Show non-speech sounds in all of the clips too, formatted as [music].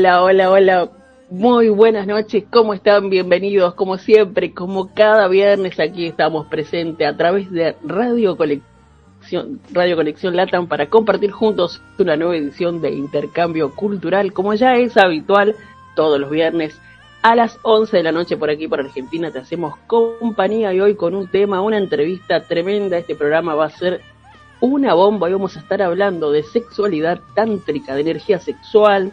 Hola, hola, hola. Muy buenas noches, ¿cómo están? Bienvenidos, como siempre, como cada viernes aquí estamos presentes a través de Radio Conexión, Radio Conexión Latam para compartir juntos una nueva edición de Intercambio Cultural, como ya es habitual todos los viernes a las 11 de la noche por aquí por Argentina te hacemos compañía y hoy con un tema, una entrevista tremenda. Este programa va a ser una bomba y vamos a estar hablando de sexualidad tántrica, de energía sexual,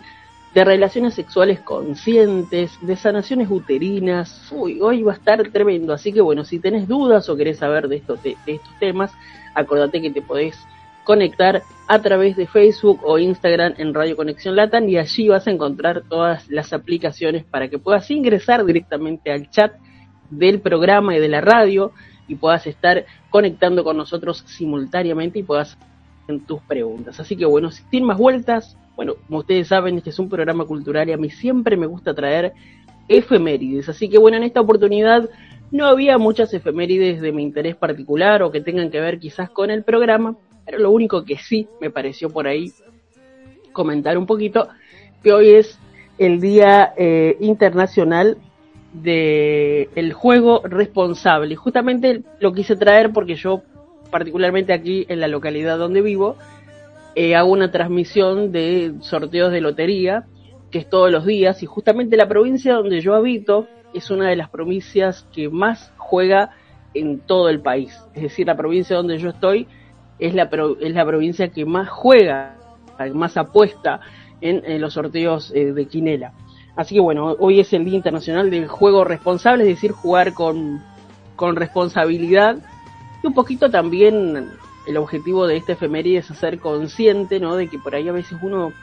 de relaciones sexuales conscientes, de sanaciones uterinas. Uy, hoy va a estar tremendo. Así que bueno, si tenés dudas o querés saber de estos, de estos temas, acordate que te podés conectar a través de Facebook o Instagram en Radio Conexión Latam y allí vas a encontrar todas las aplicaciones para que puedas ingresar directamente al chat del programa y de la radio y puedas estar conectando con nosotros simultáneamente y puedas hacer tus preguntas. Así que bueno, sin más vueltas, bueno, como ustedes saben, este es un programa cultural y a mí siempre me gusta traer efemérides. Así que bueno, en esta oportunidad no había muchas efemérides de mi interés particular o que tengan que ver quizás con el programa, pero lo único que sí me pareció por ahí comentar un poquito, que hoy es el Día eh, Internacional del el Juego Responsable. Justamente lo quise traer porque yo, particularmente aquí en la localidad donde vivo, eh, hago una transmisión de sorteos de lotería, que es todos los días, y justamente la provincia donde yo habito es una de las provincias que más juega en todo el país. Es decir, la provincia donde yo estoy es la, es la provincia que más juega, más apuesta en, los sorteos eh, de Quinela. Así que bueno, hoy es el Día Internacional del Juego Responsable, es decir, jugar con, con responsabilidad. Y un poquito también el objetivo de este efeméride es hacer consciente, ¿no? De que por ahí a veces uno,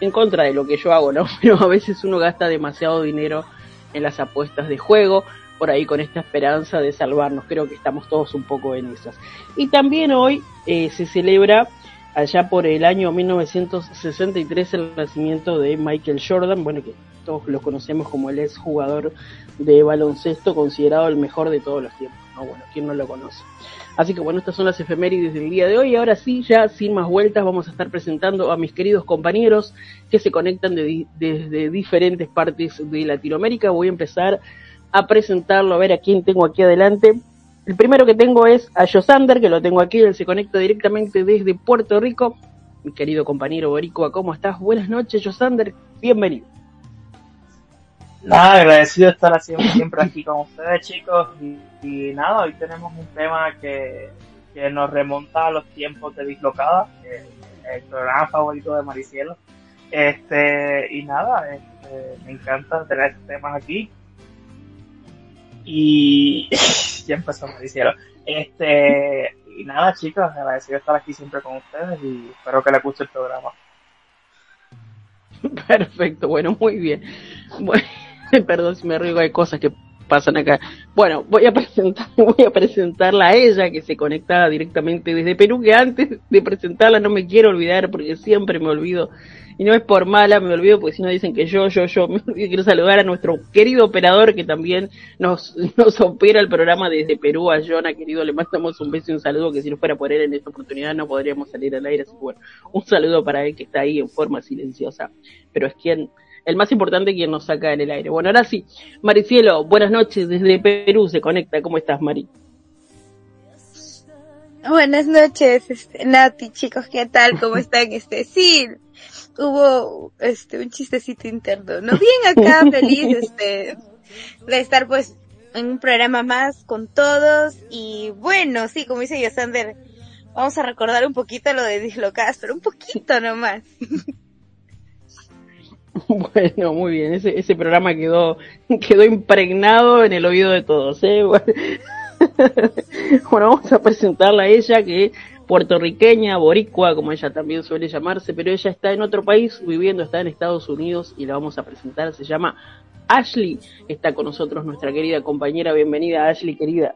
en contra de lo que yo hago, ¿no? [laughs] Pero a veces uno gasta demasiado dinero en las apuestas de juego por ahí con esta esperanza de salvarnos. Creo que estamos todos un poco en esas. Y también hoy eh, se celebra allá por el año 1963 el nacimiento de Michael Jordan, bueno, que todos lo conocemos como el ex jugador de baloncesto, considerado el mejor de todos los tiempos, ¿no? Bueno, ¿quién no lo conoce? Así que bueno, estas son las efemérides del día de hoy. Ahora sí, ya sin más vueltas, vamos a estar presentando a mis queridos compañeros que se conectan desde diferentes partes de Latinoamérica. Voy a empezar a presentarlo, a ver a quién tengo aquí adelante. El primero que tengo es a Josander, que lo tengo aquí, él se conecta directamente desde Puerto Rico. Mi querido compañero Boricua, ¿cómo estás? Buenas noches, Josander, bienvenido. Nada, agradecido de estar siempre aquí con ustedes, chicos. Y, nada, hoy tenemos un tema que, que, nos remonta a los tiempos de Dislocada, el programa favorito de Maricielo. Este, y nada, este, me encanta tener estos temas aquí y [laughs] ya empezó Maricielo. Este, y nada, chicos, agradecido estar aquí siempre con ustedes y espero que les guste el programa. [laughs] Perfecto, bueno, muy bien. [laughs] Perdón si me río, hay cosas que pasan acá. Bueno, voy a presentar, voy a presentarla a ella que se conecta directamente desde Perú, que antes de presentarla no me quiero olvidar porque siempre me olvido y no es por mala, me olvido porque si no dicen que yo, yo, yo, [laughs] me quiero saludar a nuestro querido operador que también nos, [laughs] nos opera el programa desde Perú, a Jonah, querido, le mandamos un beso y un saludo que si no fuera por él en esta oportunidad no podríamos salir al aire, así que bueno, un saludo para él que está ahí en forma silenciosa, pero es quien, el más importante quien nos saca en el aire. Bueno, ahora sí, Maricielo, buenas noches desde Perú, se conecta, ¿cómo estás, Mari? Buenas noches, este, Nati, chicos, ¿qué tal? ¿Cómo [laughs] están? Este, sí, hubo este un chistecito interno, ¿no? Bien acá, [laughs] feliz este de estar pues en un programa más con todos y bueno, sí, como dice Yosander, vamos a recordar un poquito lo de Dislocadas, pero un poquito nomás. [laughs] Bueno, muy bien, ese, ese programa quedó, quedó impregnado en el oído de todos. ¿eh? [laughs] Bueno, vamos a presentarla a ella, que puertorriqueña, boricua, como ella también suele llamarse, pero ella está en otro país viviendo, está en Estados Unidos y la vamos a presentar, se llama Ashley, está con nosotros nuestra querida compañera, bienvenida Ashley, querida.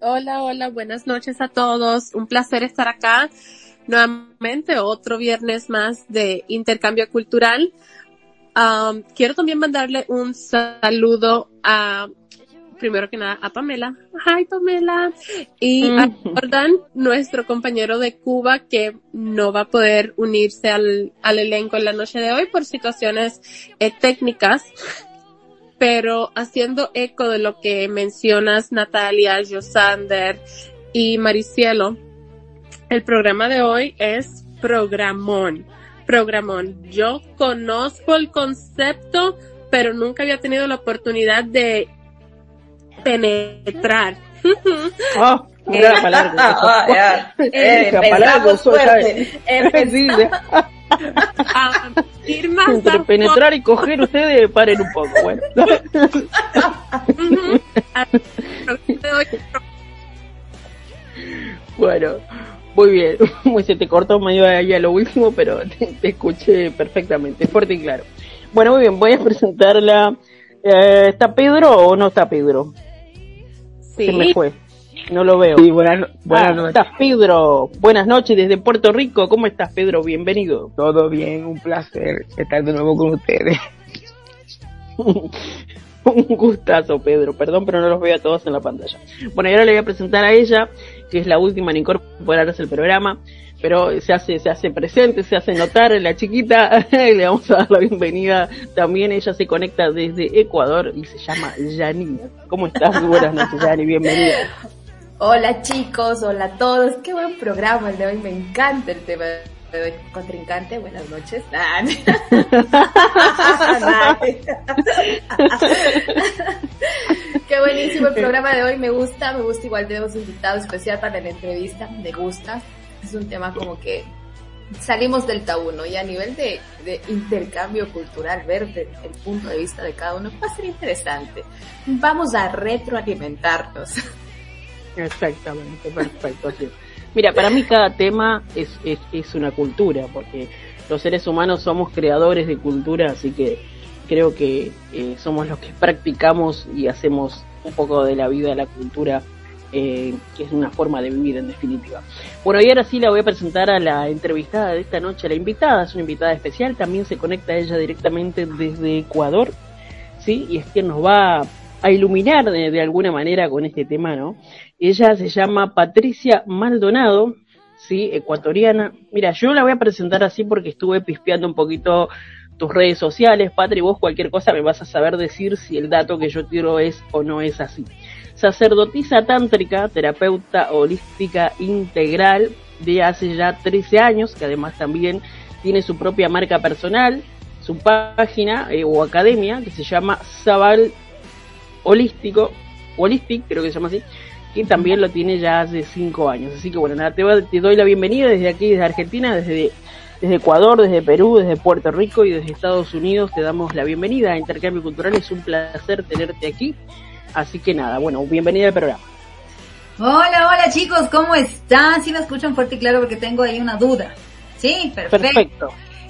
Hola, hola, buenas noches a todos, un placer estar acá. Nuevamente, otro viernes más de intercambio cultural. Um, quiero también mandarle un saludo a, primero que nada, a Pamela. Hi, Pamela. Y a Jordan, nuestro compañero de Cuba, que no va a poder unirse al, al elenco en la noche de hoy por situaciones eh, técnicas. Pero haciendo eco de lo que mencionas, Natalia, Josander y Maricielo, el programa de hoy es programón programón. Yo conozco el concepto, pero nunca había tenido la oportunidad de penetrar. Oh, [laughs] mira la palabra. [laughs] Ah. [laughs] Eh, entre a penetrar y coger ustedes, paren un poco, bueno. Muy bien. Muy se te cortó medio ahí a lo último, pero te, te escuché perfectamente, fuerte y claro. Bueno, muy bien, voy a presentarla. Eh, ¿Está Pedro o no está Pedro? Se me fue. No lo veo. Sí, buenas, buenas Ah, noches. estás Pedro. Buenas noches desde Puerto Rico. ¿Cómo estás, Pedro? Bienvenido. Todo bien, un placer estar de nuevo con ustedes. [laughs] Un gustazo, Pedro. Perdón, pero no los veo a todos en la pantalla. Bueno, y ahora le voy a presentar a ella, que es la última en incorporarse al programa, pero se hace, se hace presente, se hace notar la chiquita. [laughs] le vamos a dar la bienvenida. También ella se conecta desde Ecuador y se llama Yani. ¿Cómo estás? Buenas noches, Yani. Bienvenida. Hola chicos, hola a todos. Qué buen programa el de hoy. Me encanta el tema. Contrincante, buenas noches. [laughs] Ah, [laughs] Qué buenísimo el programa de hoy. Me gusta, me gusta igual. Tenemos invitado especial para la entrevista. Me gusta. Es un tema como que salimos del tabú, ¿no? Y a nivel de, de intercambio cultural, ver de- el punto de vista de cada uno va a ser interesante. Vamos a retroalimentarnos. Exactamente, perfecto. es. Mira, para mí cada tema es, es, es una cultura, porque los seres humanos somos creadores de cultura, así que creo que eh, somos los que practicamos y hacemos un poco de la vida la cultura, eh, que es una forma de vivir en definitiva. Bueno, y ahora sí la voy a presentar a la entrevistada de esta noche, la invitada, es una invitada especial, también se conecta ella directamente desde Ecuador, ¿sí? Y es quien nos va a iluminar de, de alguna manera con este tema, ¿no? Ella se llama Patricia Maldonado, sí, ecuatoriana. Mira, yo la voy a presentar así porque estuve pispeando un poquito tus redes sociales, Patri, vos cualquier cosa me vas a saber decir si el dato que yo tiro es o no es así. Sacerdotisa tántrica, terapeuta holística integral de hace ya 13 años, que además también tiene su propia marca personal, su página eh, o academia que se llama Zabal Holístico, Holistic, creo que se llama así, que también lo tiene ya hace cinco años. Así que bueno, nada, te, te doy la bienvenida desde aquí, desde Argentina, desde, desde Ecuador, desde Perú, desde Puerto Rico y desde Estados Unidos. Te damos la bienvenida a Intercambio Cultural. Es un placer tenerte aquí. Así que nada, bueno, bienvenida al programa. Hola, hola chicos, ¿cómo están? Si me escuchan fuerte y claro porque tengo ahí una duda. Sí, perfecto. Perfecto.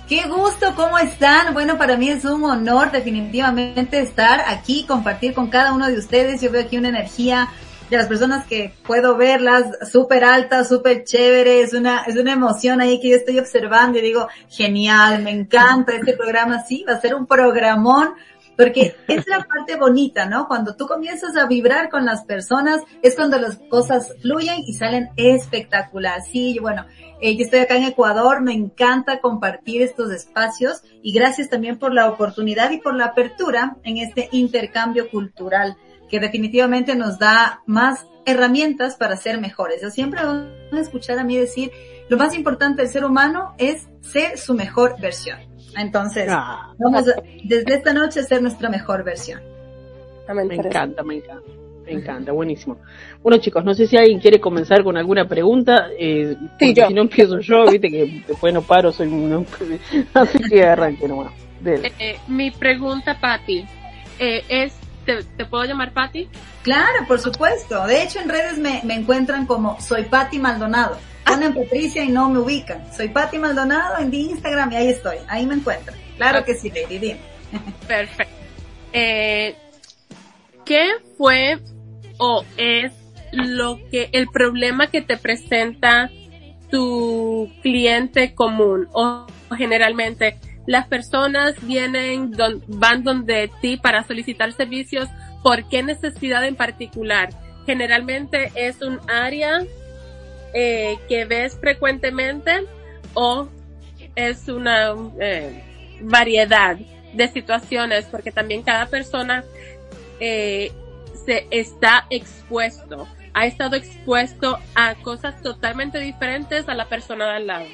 Qué gusto, ¿cómo están? Bueno, para mí es un honor definitivamente estar aquí, compartir con cada uno de ustedes. Yo veo aquí una energía de las personas que puedo verlas súper alta, súper chévere. Es una, es una emoción ahí que yo estoy observando y digo, genial, me encanta este programa. Sí, va a ser un programón porque es la parte bonita, ¿no? Cuando tú comienzas a vibrar con las personas, es cuando las cosas fluyen y salen espectacular. Sí, bueno, eh, yo estoy acá en Ecuador, me encanta compartir estos espacios y gracias también por la oportunidad y por la apertura en este intercambio cultural que definitivamente nos da más herramientas para ser mejores. Yo siempre van a escuchar a mí decir, lo más importante del ser humano es ser su mejor versión. Entonces, Ah, vamos a, desde esta noche a ser nuestra mejor versión. me encanta, me encanta. Me encanta, buenísimo. Bueno chicos, no sé si alguien quiere comenzar con alguna pregunta. Eh, porque yo. Si no empiezo yo, viste que después no paro, soy un... [laughs] Así que arranque nomás. Dele. Eh, mi pregunta, Patti, eh, es, ¿te, ¿te puedo llamar Patti? Claro, por supuesto. De hecho, en redes me, me encuentran como soy Patti Maldonado. Ponen Patricia y no me ubican. Soy Patti Maldonado en Instagram y ahí estoy. Ahí me encuentran. Claro que sí, Lady. Dime. [laughs] Perfecto. Eh, ¿Qué fue o es lo que el problema que te presenta tu cliente común o generalmente las personas vienen don- van donde ti para solicitar servicios por qué necesidad en particular generalmente es un área eh, que ves frecuentemente o es una eh, variedad de situaciones porque también cada persona eh, se está expuesto, ha estado expuesto a cosas totalmente diferentes a la persona de al lado.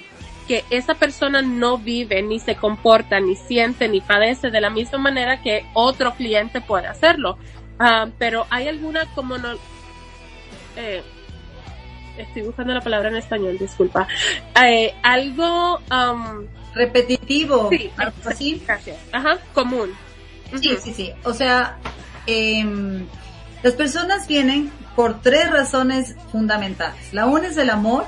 Que esa persona no vive, ni se comporta, ni siente, ni padece de la misma manera que otro cliente puede hacerlo. Ah, pero hay alguna como no, eh, estoy buscando la palabra en español, disculpa. Eh, algo, um, Repetitivo. sí, algo así. gracias. Ajá, común. Sí, sí, sí. O sea, em, las personas vienen por tres razones fundamentales. La una es el amor,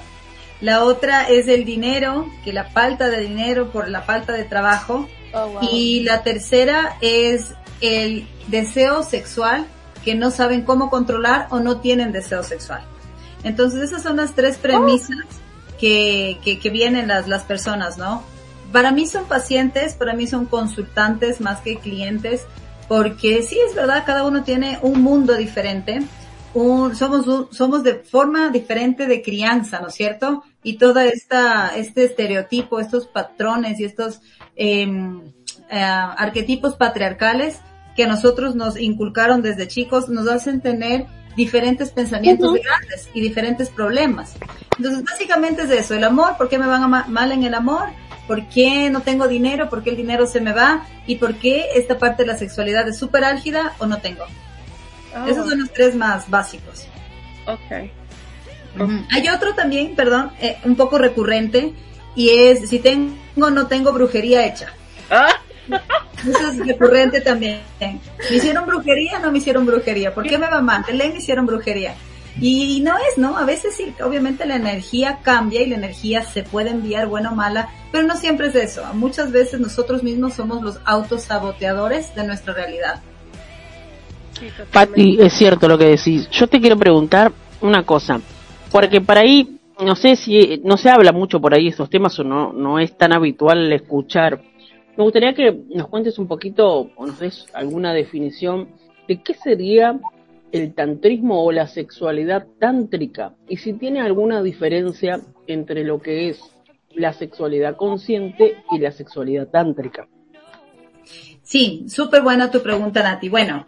la otra es el dinero, que la falta de dinero por la falta de trabajo, Oh, wow. y la tercera es el deseo sexual que no saben cómo controlar o no tienen deseo sexual. Entonces esas son las tres premisas que, que, que vienen las, las personas, ¿no? Para mí son pacientes, para mí son consultantes más que clientes, porque sí es verdad, cada uno tiene un mundo diferente, un- somos, somos de forma diferente de crianza, ¿no es cierto? Y toda esta, este estereotipo, estos patrones y estos em, eh, arquetipos patriarcales que a nosotros nos inculcaron desde chicos, nos hacen tener diferentes pensamientos Ujú. grandes y diferentes problemas. Entonces, básicamente es eso, el amor, ¿por qué me van a ma- mal en el amor? ¿Por qué no tengo dinero? ¿Por qué el dinero se me va? ¿Y por qué esta parte de la sexualidad es súper álgida o no tengo? Oh, Esos son los tres más básicos. okay. Hay otro también, perdón, eh, un poco recurrente, y es si tengo o no tengo brujería hecha. Ah, Eso es recurrente también. ¿Me hicieron brujería o no me hicieron brujería? ¿Por qué me va ley me hicieron brujería. Y no es, ¿no? A veces sí, obviamente la energía cambia y la energía se puede enviar buena o mala, pero no siempre es eso. Muchas veces nosotros mismos somos los autosaboteadores de nuestra realidad. Sí, totalmente. Pati, es cierto lo que decís. Yo te quiero preguntar una cosa, porque para ahí, no sé si, no se habla mucho por ahí estos temas o no, no es tan habitual escuchar. Me gustaría que nos cuentes un poquito o nos des alguna definición de qué sería el tantrismo o la sexualidad tántrica y si tiene alguna diferencia entre lo que es la sexualidad consciente y la sexualidad tántrica. Sí, súper buena tu pregunta, Nati. Bueno,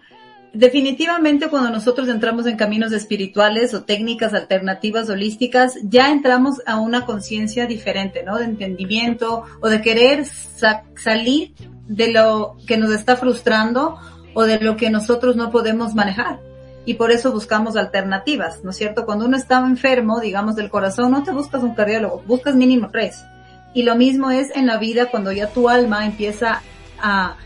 definitivamente cuando nosotros entramos en caminos espirituales o técnicas alternativas holísticas, ya entramos a una conciencia diferente, ¿no? De entendimiento o de querer sa- salir de lo que nos está frustrando o de lo que nosotros no podemos manejar. Y por eso buscamos alternativas, ¿no es cierto? Cuando uno está enfermo, digamos, del corazón, no te buscas un cardiólogo, buscas mínimo tres. Y lo mismo es en la vida cuando ya tu alma empieza a,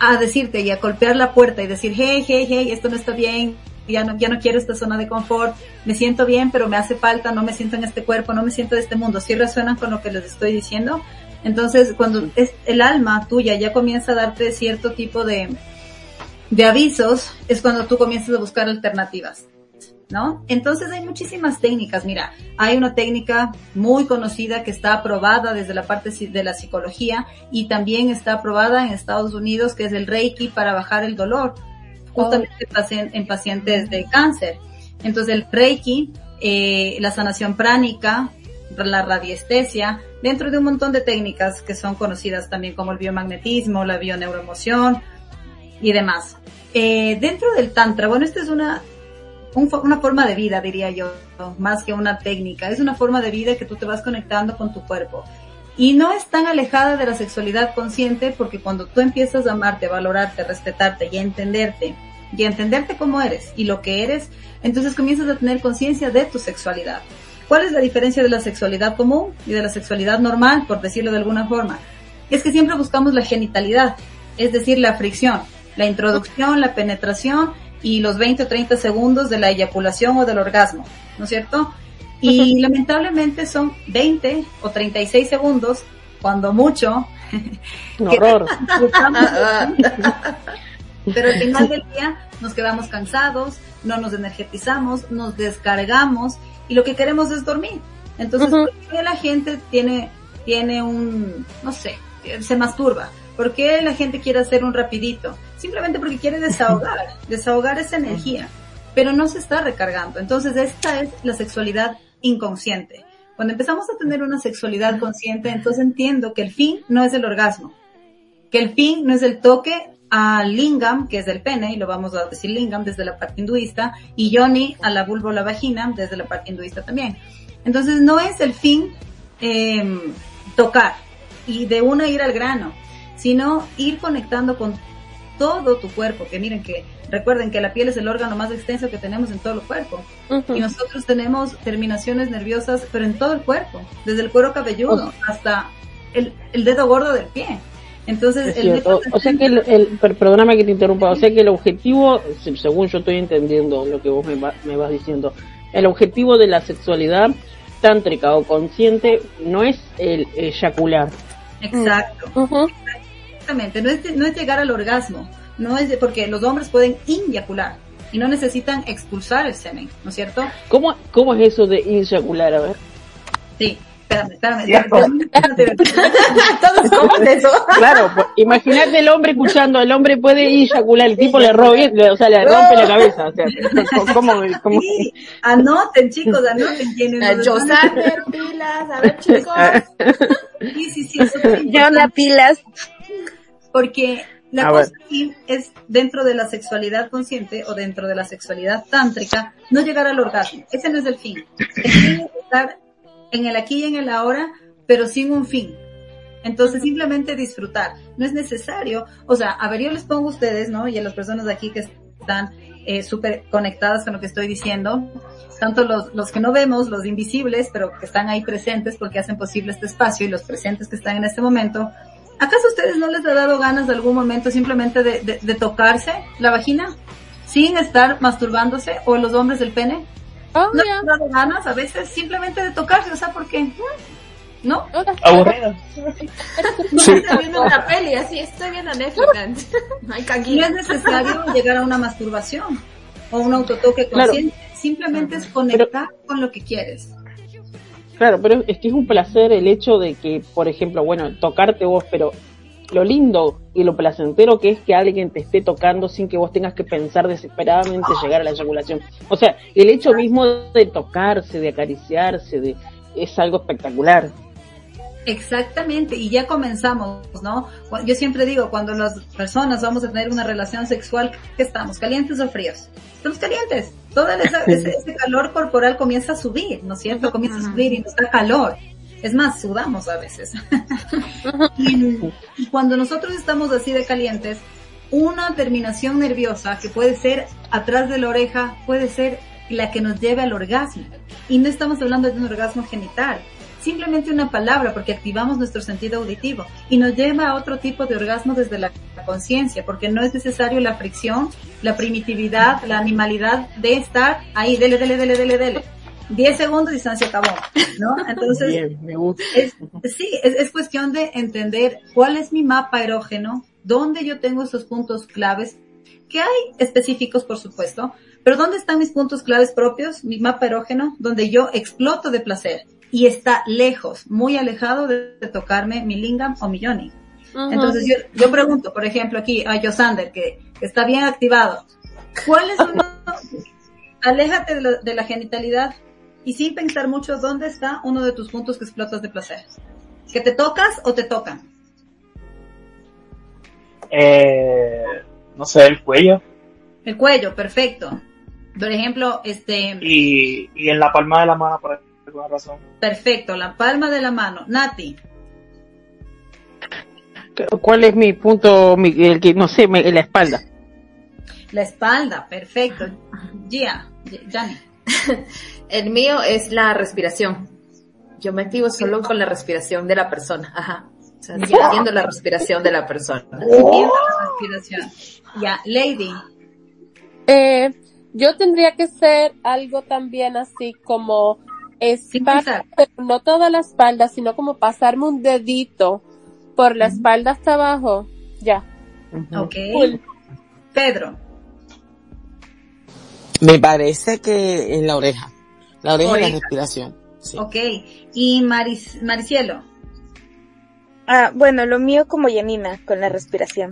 a, decirte y a golpear la puerta y decir, hey, hey, hey, esto no está bien, ya no, ya no quiero esta zona de confort, me siento bien, pero me hace falta, no me siento en este cuerpo, no me siento de este mundo. ¿Sí resuenan con lo que les estoy diciendo? Entonces, cuando es el alma tuya ya comienza a darte cierto tipo de, de avisos, es cuando tú comienzas a buscar alternativas. ¿No? Entonces hay muchísimas técnicas. Mira, hay una técnica muy conocida que está aprobada desde la parte de la psicología y también está aprobada en Estados Unidos, que es el Reiki para bajar el dolor, justamente en pacientes de cáncer. Entonces el Reiki, eh, la sanación pránica, la radiestesia, dentro de un montón de técnicas que son conocidas también como el biomagnetismo, la bioneuroemoción y demás. Eh, dentro del Tantra, bueno, esta es una, una forma de vida, diría yo, más que una técnica. Es una forma de vida que tú te vas conectando con tu cuerpo. Y no es tan alejada de la sexualidad consciente porque cuando tú empiezas a amarte, a valorarte, a respetarte y a entenderte, y a entenderte como eres y lo que eres, entonces comienzas a tener conciencia de tu sexualidad. ¿Cuál es la diferencia de la sexualidad común y de la sexualidad normal, por decirlo de alguna forma? es que siempre buscamos la genitalidad, es decir, la fricción, la introducción, la penetración y los 20 o 30 segundos de la eyaculación o del orgasmo, ¿no es cierto? Y lamentablemente son 20 o 36 segundos, cuando mucho. [laughs] Un horror. [laughs] [laughs] Pero al final del día nos quedamos cansados, no nos energetizamos, nos descargamos y lo que queremos es dormir. Entonces, ¿por qué la gente tiene, tiene un, no sé, se masturba? ¿Por qué la gente quiere hacer un rapidito? Simplemente porque quiere desahogar, desahogar esa energía, pero no se está recargando. Entonces, esta es la sexualidad inconsciente. Cuando empezamos a tener una sexualidad consciente, entonces entiendo que el fin no es el orgasmo, que el fin no es el toque a lingam, que es el pene, y lo vamos a decir lingam desde la parte hinduista, y yoni a la vulva o la vagina desde la parte hinduista también. Entonces no es el fin eh, tocar y de una ir al grano, sino ir conectando con todo tu cuerpo, que miren que recuerden que la piel es el órgano más extenso que tenemos en todo el cuerpo. Y nosotros tenemos terminaciones nerviosas, pero en todo el cuerpo, desde el cuero cabelludo hasta el, el dedo gordo del pie. Entonces, el o sea que el, el, perdóname que te interrumpa, o sea que el objetivo, según yo estoy entendiendo lo que vos me, me vas diciendo, el objetivo de la sexualidad tántrica o consciente no es el eyacular. Exacto. Exactamente, no es, no es llegar al orgasmo, no es de, porque los hombres pueden inyacular y no necesitan expulsar el semen, ¿no es cierto? ¿Cómo, cómo es eso de inyacular? A ver. Sí, espérame, espérame. [laughs] Todos somos eso. Claro, pues, imagínate el hombre escuchando, el hombre puede eyacular, el tipo le robe, o sea, le rompe la cabeza. O sea, ¿cómo, cómo? Sí, anoten, chicos, anoten. Tienen Josander, pilas, a ver, chicos. Sí, sí, sí, eso Yo la pilas. Porque la A cosa aquí es dentro de la sexualidad consciente o dentro de la sexualidad tántrica, no llegar al orgasmo. Ese no es el fin. El fin es [laughs] estar en el aquí y en el ahora, pero sin un fin. Entonces simplemente disfrutar. No es necesario, o sea, a ver, yo les pongo a ustedes, ¿no? Y a las personas de aquí que están eh, súper conectadas con lo que estoy diciendo, tanto los, los que no vemos, los invisibles, pero que están ahí presentes porque hacen posible este espacio y los presentes que están en este momento. ¿Acaso a ustedes no les ha dado ganas de algún momento simplemente de, de, de tocarse la vagina sin estar masturbándose o los hombres del pene? Oh, no yeah. me ha dado ganas a veces simplemente de tocarse, o sea, ¿por qué? ¿No? Aburrido. [laughs] No estoy viendo una peli, así estoy viendo Netflix. [laughs] No es necesario llegar a una masturbación o un autotoque consciente, simplemente es conectar con lo que quieres. Claro, pero es que es un placer el hecho de que, por ejemplo, bueno, tocarte vos, pero lo lindo y lo placentero que es que alguien te esté tocando sin que vos tengas que pensar desesperadamente llegar a la eyaculación. O sea, el hecho mismo de tocarse, de acariciarse, de es algo espectacular. Exactamente, y ya comenzamos, ¿no? Yo siempre digo, cuando las personas vamos a tener una relación sexual, ¿qué estamos? ¿Calientes o fríos? Estamos calientes. Todo ese, [laughs] ese- ese calor corporal comienza a subir, ¿no es cierto? Comienza a subir y nos da calor. Es más, sudamos a veces. [laughs] y, y cuando nosotros estamos así de calientes, una terminación nerviosa que puede ser atrás de la oreja, puede ser la que nos lleve al orgasmo. Y no estamos hablando de un orgasmo genital, simplemente una palabra porque activamos nuestro sentido auditivo y nos lleva a otro tipo de orgasmo desde la conciencia, porque no es necesario la fricción, la primitividad, la animalidad de estar ahí, dele, dele, dele, dele, dele. 10 segundos y se acabó, ¿no? [laughs] Entonces, Bien, me gusta. es, sí, es, es cuestión de entender cuál es mi mapa erógeno, dónde yo tengo esos puntos claves, que hay específicos, por supuesto, pero dónde están mis puntos claves propios, mi mapa erógeno, donde yo exploto de placer y está lejos, muy alejado de, de tocarme mi lingam o mi yoni. Entonces yo, yo pregunto, por ejemplo, aquí a Josander, que, que está bien activado, ¿cuál es uno? [laughs] Aléjate de, lo- de la genitalidad y sin pensar mucho, ¿dónde está uno de tus puntos que explotas de placer? ¿Que te tocas o te tocan? Eh, no sé, el cuello El cuello, perfecto. Por ejemplo, este, y, y en la palma de la mano por alguna razón. perfecto, la palma de la mano. Nati, ¿Cuál es mi punto, mi- el que, no sé, me- la espalda? la espalda, perfecto. Gia, Gianni. [laughs] El mío es la respiración. Yo me activo solo con la respiración de la persona. Ajá. O sea, sintiendo la respiración de la persona. Sintiendo la respiración. Ya, Lady. Eh, yo tendría que ser algo también así como espalda, pero no toda la espalda, sino como pasarme un dedito por la espalda hasta abajo. Ya. Ok. Pedro. Me parece que en la oreja. La oreja, y la respiración. Sí. Ok. ¿Y Maris, Maricielo? Ah, bueno, lo mío como Yanina, con la respiración.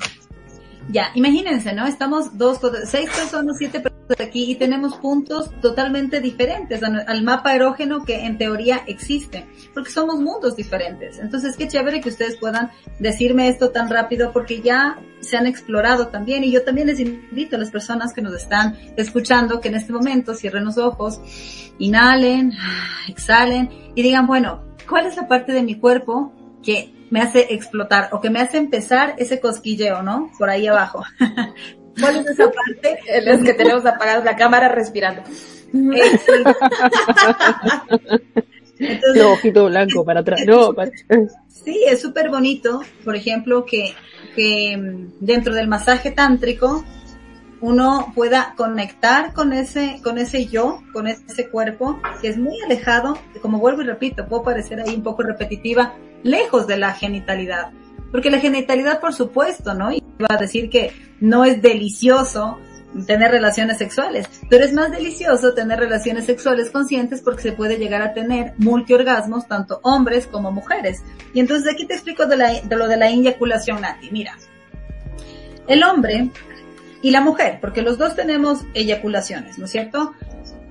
Ya, imagínense, ¿no? Estamos dos, seis personas, siete personas aquí y tenemos puntos totalmente diferentes al mapa erógeno que en teoría existe, porque somos mundos diferentes. Entonces, qué chévere que ustedes puedan decirme esto tan rápido porque ya se han explorado también y yo también les invito a las personas que nos están escuchando que en este momento cierren los ojos, inhalen, [sighs] exhalen y digan, bueno, ¿cuál es la parte de mi cuerpo que me hace explotar o que me hace empezar ese cosquilleo, ¿no? Por ahí abajo. [laughs] ¿Cuál es esa parte? [laughs] Es que tenemos apagada la cámara respirando. [laughs] Entonces, ojito blanco para atrás. No, para... Sí, es súper bonito, por ejemplo, que, que mm, dentro del masaje tántrico uno pueda conectar con ese, con ese yo, con ese cuerpo, que es muy alejado, como vuelvo y repito, puedo parecer ahí un poco repetitiva, lejos de la genitalidad. Porque la genitalidad, por supuesto, ¿no? Va a decir que no es delicioso tener relaciones sexuales, pero es más delicioso tener relaciones sexuales conscientes porque se puede llegar a tener multiorgasmos, tanto hombres como mujeres. Y entonces aquí te explico de lo de la eyaculación, Nati. Mira, el hombre y la mujer, porque los dos tenemos eyaculaciones, ¿no es cierto?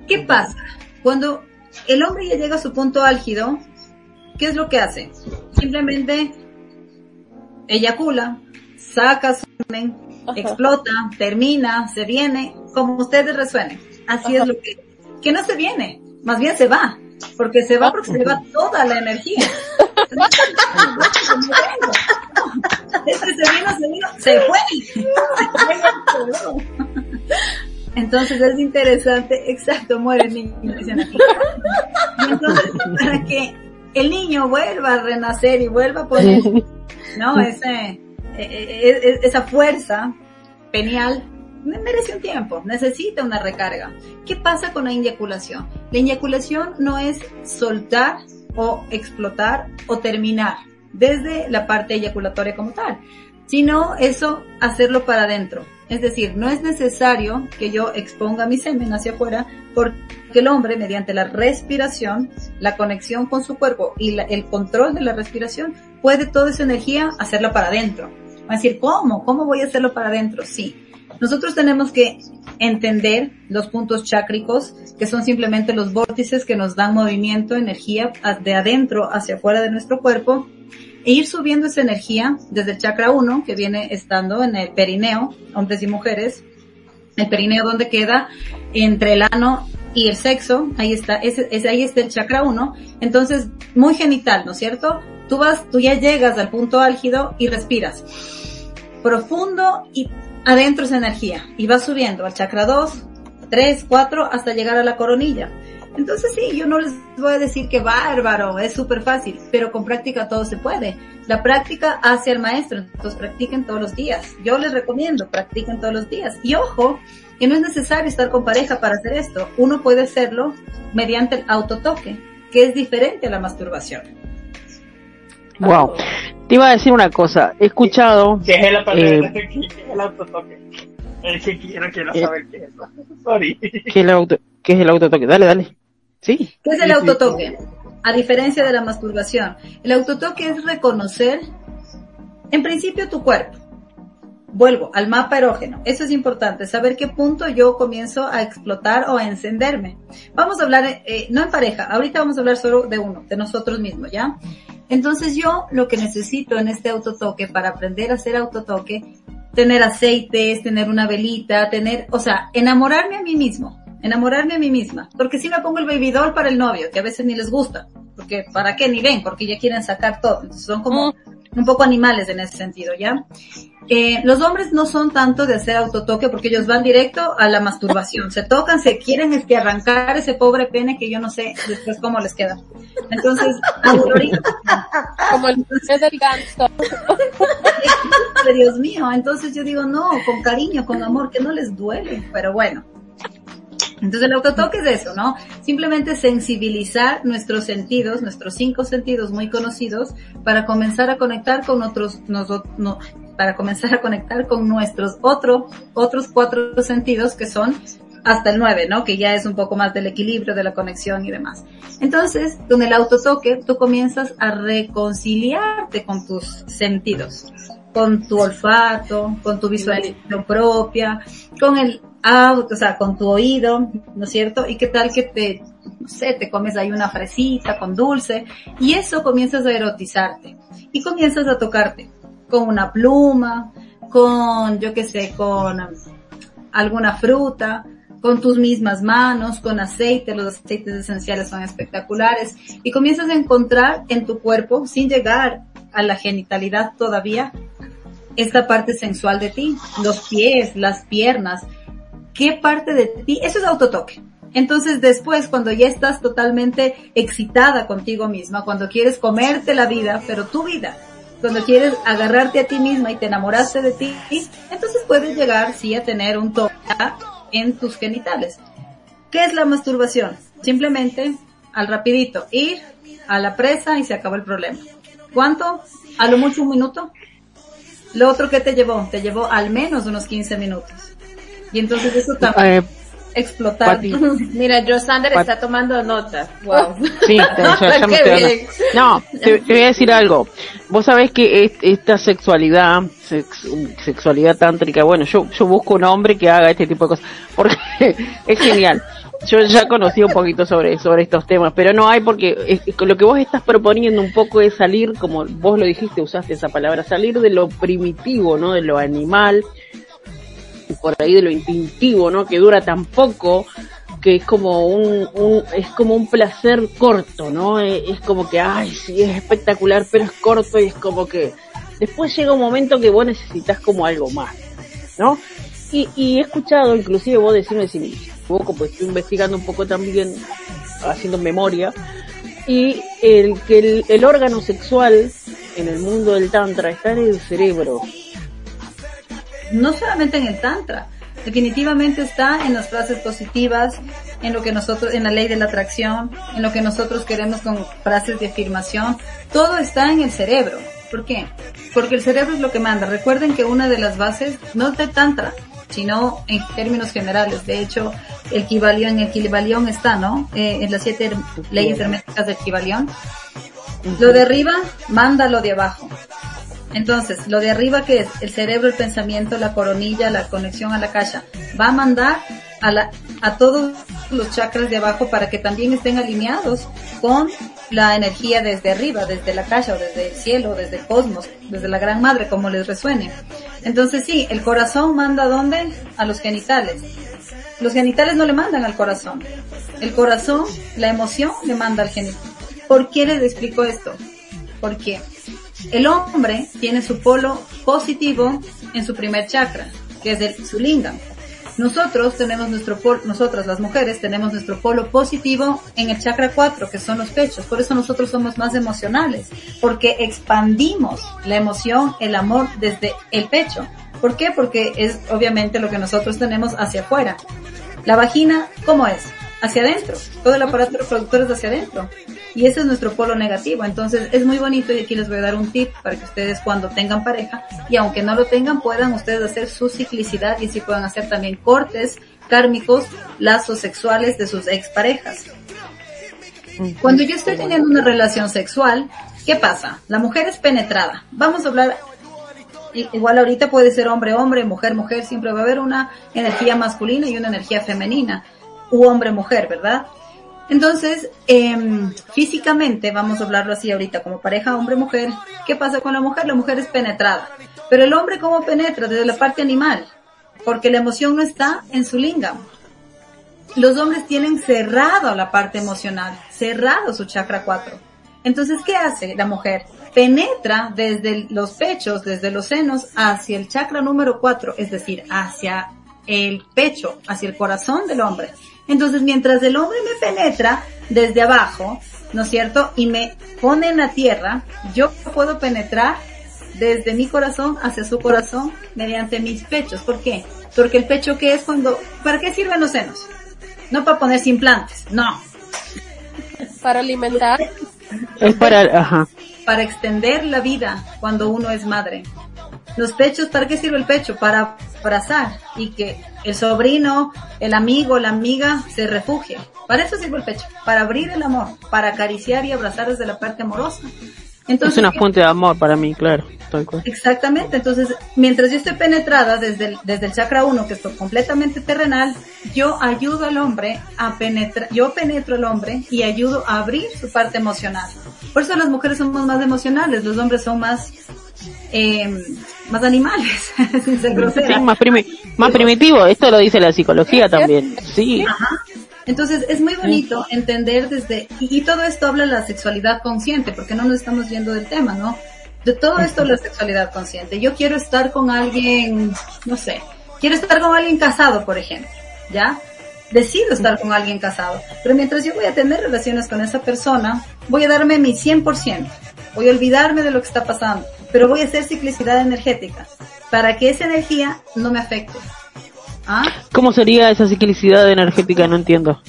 ¿Qué pasa? Cuando el hombre ya llega a su punto álgido, ¿qué es lo que hace? Simplemente eyacula, saca su semen, explota, termina, se viene, como ustedes resuenen. Así es lo que, que no se viene, más bien se va, porque se va porque se va toda la energía. Este se vino, se vino, se fue. Entonces es interesante, exacto, muere niño. Entonces, para que el niño vuelva a renacer y vuelva a poner, ¿no? Ese, esa fuerza penial merece un tiempo, necesita una recarga. ¿Qué pasa con la inyeculación? La inyeculación no es soltar o explotar o terminar desde la parte eyaculatoria como tal, sino eso hacerlo para adentro. Es decir, no es necesario que yo exponga mi semen hacia afuera porque el hombre mediante la respiración, la conexión con su cuerpo y la, el control de la respiración puede toda esa energía hacerla para adentro. Va a decir, ¿cómo? ¿Cómo voy a hacerlo para adentro? Sí. Nosotros tenemos que entender los puntos chácricos, que son simplemente los vórtices que nos dan movimiento, energía de adentro hacia afuera de nuestro cuerpo, e ir subiendo esa energía desde el chakra 1, que viene estando en el perineo, hombres y mujeres, el perineo donde queda entre el ano y el sexo, ahí está, ese, ese, ahí está el chakra 1, entonces muy genital, ¿no es cierto? Tú vas, tú ya llegas al punto álgido y respiras. Profundo y adentro esa energía. Y va subiendo al chakra 2, 3, 4 hasta llegar a la coronilla. Entonces sí, yo no les voy a decir que bárbaro, es súper fácil, pero con práctica todo se puede. La práctica hace al maestro, entonces practiquen todos los días. Yo les recomiendo, practiquen todos los días. Y ojo, que no es necesario estar con pareja para hacer esto. Uno puede hacerlo mediante el autotoque, que es diferente a la masturbación. Wow. Te iba a decir una cosa. He escuchado. ¿Qué es el, eh, ¿qué es el autotoque? Es que quiero, quiero eh, saber qué es eso. [laughs] Sorry. ¿Qué es el, auto, qué es el autotoque? Dale, dale. Sí. ¿Qué es el autotoque? A diferencia de la masturbación. El autotoque es reconocer, en principio, tu cuerpo. Vuelvo al mapa erógeno. Eso es importante, saber qué punto yo comienzo a explotar o a encenderme. Vamos a hablar, eh, no en pareja, ahorita vamos a hablar solo de uno, de nosotros mismos, ¿ya? Entonces yo lo que necesito en este autotoque para aprender a hacer autotoque, tener aceites, tener una velita, tener, o sea, enamorarme a mí mismo, enamorarme a mí misma, porque si me pongo el baby doll para el novio, que a veces ni les gusta, porque para qué ni ven, porque ya quieren sacar todo, entonces son como, un poco animales en ese sentido, ¿ya? Eh, los hombres no son tanto de hacer autotoque porque ellos van directo a la masturbación. Se tocan, se quieren este, arrancar ese pobre pene que yo no sé después cómo les queda. Entonces, como el del ganso. Dios mío, entonces yo digo, no, con cariño, con amor, que no les duele, pero bueno. Entonces el autotoque es eso, ¿no? Simplemente sensibilizar nuestros sentidos, nuestros cinco sentidos muy conocidos, para comenzar a conectar con otros, para comenzar a conectar con nuestros otro, otros cuatro sentidos que son hasta el nueve, ¿no? Que ya es un poco más del equilibrio, de la conexión y demás. Entonces, con el autotoque, tú comienzas a reconciliarte con tus sentidos, con tu olfato, con tu visualización propia, con el auto, o sea, con tu oído, ¿no es cierto? Y qué tal que te, no sé, te comes ahí una fresita con dulce y eso comienzas a erotizarte. Y comienzas a tocarte con una pluma, con, yo qué sé, con alguna fruta, con tus mismas manos, con aceite, los aceites esenciales son espectaculares. Y comienzas a encontrar en tu cuerpo, sin llegar a la genitalidad todavía, esta parte sensual de ti, los pies, las piernas, qué parte de ti, eso es autotoque. Entonces después, cuando ya estás totalmente excitada contigo misma, cuando quieres comerte la vida, pero tu vida, cuando quieres agarrarte a ti misma y te enamoraste de ti, entonces puedes llegar, sí, a tener un toque en tus genitales. ¿Qué es la masturbación? Simplemente, al rapidito, ir a la presa y se acabó el problema. ¿Cuánto? A lo mucho un minuto. Lo otro que te llevó, te llevó al menos unos 15 minutos. Y entonces eso también eh, explotar. [laughs] Mira, Joe Sander está tomando nota. Wow. Sí, [laughs] ya, me estoy No, te, voy a decir algo. Vos sabés que esta sexualidad, sexualidad tántrica, bueno, yo, yo busco un hombre que haga este tipo de cosas, porque [laughs] es genial. Yo ya conocí un poquito sobre, sobre estos temas, pero no hay porque lo que vos estás proponiendo un poco es salir, como vos lo dijiste, usaste esa palabra, salir de lo primitivo, ¿no? De lo animal, por ahí de lo instintivo, ¿no? Que dura tan poco, que es como un, un es como un placer corto, ¿no? Es, es, como que, ay, sí, es espectacular, pero es corto y es como que después llega un momento que vos necesitas como algo más, ¿no? Y, y he escuchado, inclusive vos decirme si equivoco, pues estoy investigando un poco también, haciendo memoria, y el que el, el órgano sexual en el mundo del tantra está en el cerebro, no solamente en el tantra, definitivamente está en las frases positivas, en lo que nosotros, en la ley de la atracción, en lo que nosotros queremos con frases de afirmación, todo está en el cerebro. ¿Por qué? Porque el cerebro es lo que manda. Recuerden que una de las bases, no de tantra, sino en términos generales. De hecho, el Kibalión, el Kibalión está, ¿no? Eh, en las siete leyes herméticas del Kibalión. Lo de arriba manda lo de abajo. Entonces, lo de arriba que es el cerebro, el pensamiento, la coronilla, la conexión a la caja, va a mandar a, la, a todos los chakras de abajo para que también estén alineados con la energía desde arriba, desde la caja o desde el cielo, desde el cosmos, desde la gran madre, como les resuene. Entonces sí, el corazón manda a dónde? A los genitales. Los genitales no le mandan al corazón. El corazón, la emoción le manda al genital. ¿Por qué les explico esto? Porque el hombre tiene su polo positivo en su primer chakra, que es el su Nosotros tenemos nuestro polo, nosotras las mujeres tenemos nuestro polo positivo en el chakra 4, que son los pechos. Por eso nosotros somos más emocionales, porque expandimos la emoción, el amor desde el pecho. ¿Por qué? Porque es obviamente lo que nosotros tenemos hacia afuera. La vagina, ¿cómo es? Hacia adentro. Todo el aparato reproductor es hacia adentro. Y ese es nuestro polo negativo. Entonces es muy bonito y aquí les voy a dar un tip para que ustedes cuando tengan pareja y aunque no lo tengan puedan ustedes hacer su ciclicidad y así puedan hacer también cortes kármicos, lazos sexuales de sus exparejas. Cuando yo estoy teniendo una relación sexual, ¿qué pasa? La mujer es penetrada. Vamos a hablar igual ahorita puede ser hombre, hombre, mujer, mujer, siempre va a haber una energía masculina y una energía femenina, u hombre, mujer, ¿verdad? Entonces, eh, físicamente, vamos a hablarlo así ahorita, como pareja hombre-mujer, ¿qué pasa con la mujer? La mujer es penetrada. Pero el hombre, ¿cómo penetra? Desde la parte animal. Porque la emoción no está en su lingam. Los hombres tienen cerrado la parte emocional, cerrado su chakra 4. Entonces, ¿qué hace la mujer? Penetra desde los pechos, desde los senos, hacia el chakra número 4, es decir, hacia el pecho, hacia el corazón del hombre. Entonces, mientras el hombre me penetra desde abajo, ¿no es cierto? Y me pone en la tierra, yo puedo penetrar desde mi corazón hacia su corazón mediante mis pechos. ¿Por qué? Porque el pecho que es cuando, ¿para qué sirven los senos? No para ponerse implantes, no. Para alimentar. Es para, ajá. Para extender la vida cuando uno es madre. Los pechos, ¿para qué sirve el pecho? Para abrazar y que el sobrino, el amigo, la amiga se refugie. Para eso sirve el pecho, para abrir el amor, para acariciar y abrazar desde la parte amorosa. Entonces, es una fuente de amor para mí, claro. Exactamente, entonces mientras yo estoy penetrada desde el, desde el chakra 1, que estoy completamente terrenal, yo ayudo al hombre a penetrar, yo penetro al hombre y ayudo a abrir su parte emocional. Por eso las mujeres somos más emocionales, los hombres son más eh, más animales, [laughs] sin ser grosera. más, más primitivo, esto lo dice la psicología también. Sí. Entonces es muy bonito entender desde, y, todo esto habla de la sexualidad consciente, porque no nos estamos viendo del tema, ¿no? De todo esto la sexualidad consciente. Yo quiero estar con alguien, no sé, quiero estar con alguien casado, por ejemplo, ¿ya? Decido estar con alguien casado, pero mientras yo voy a tener relaciones con esa persona, voy a darme mi 100%, voy a olvidarme de lo que está pasando, pero voy a hacer ciclicidad energética para que esa energía no me afecte. ¿Ah? ¿Cómo sería esa ciclicidad energética? No entiendo.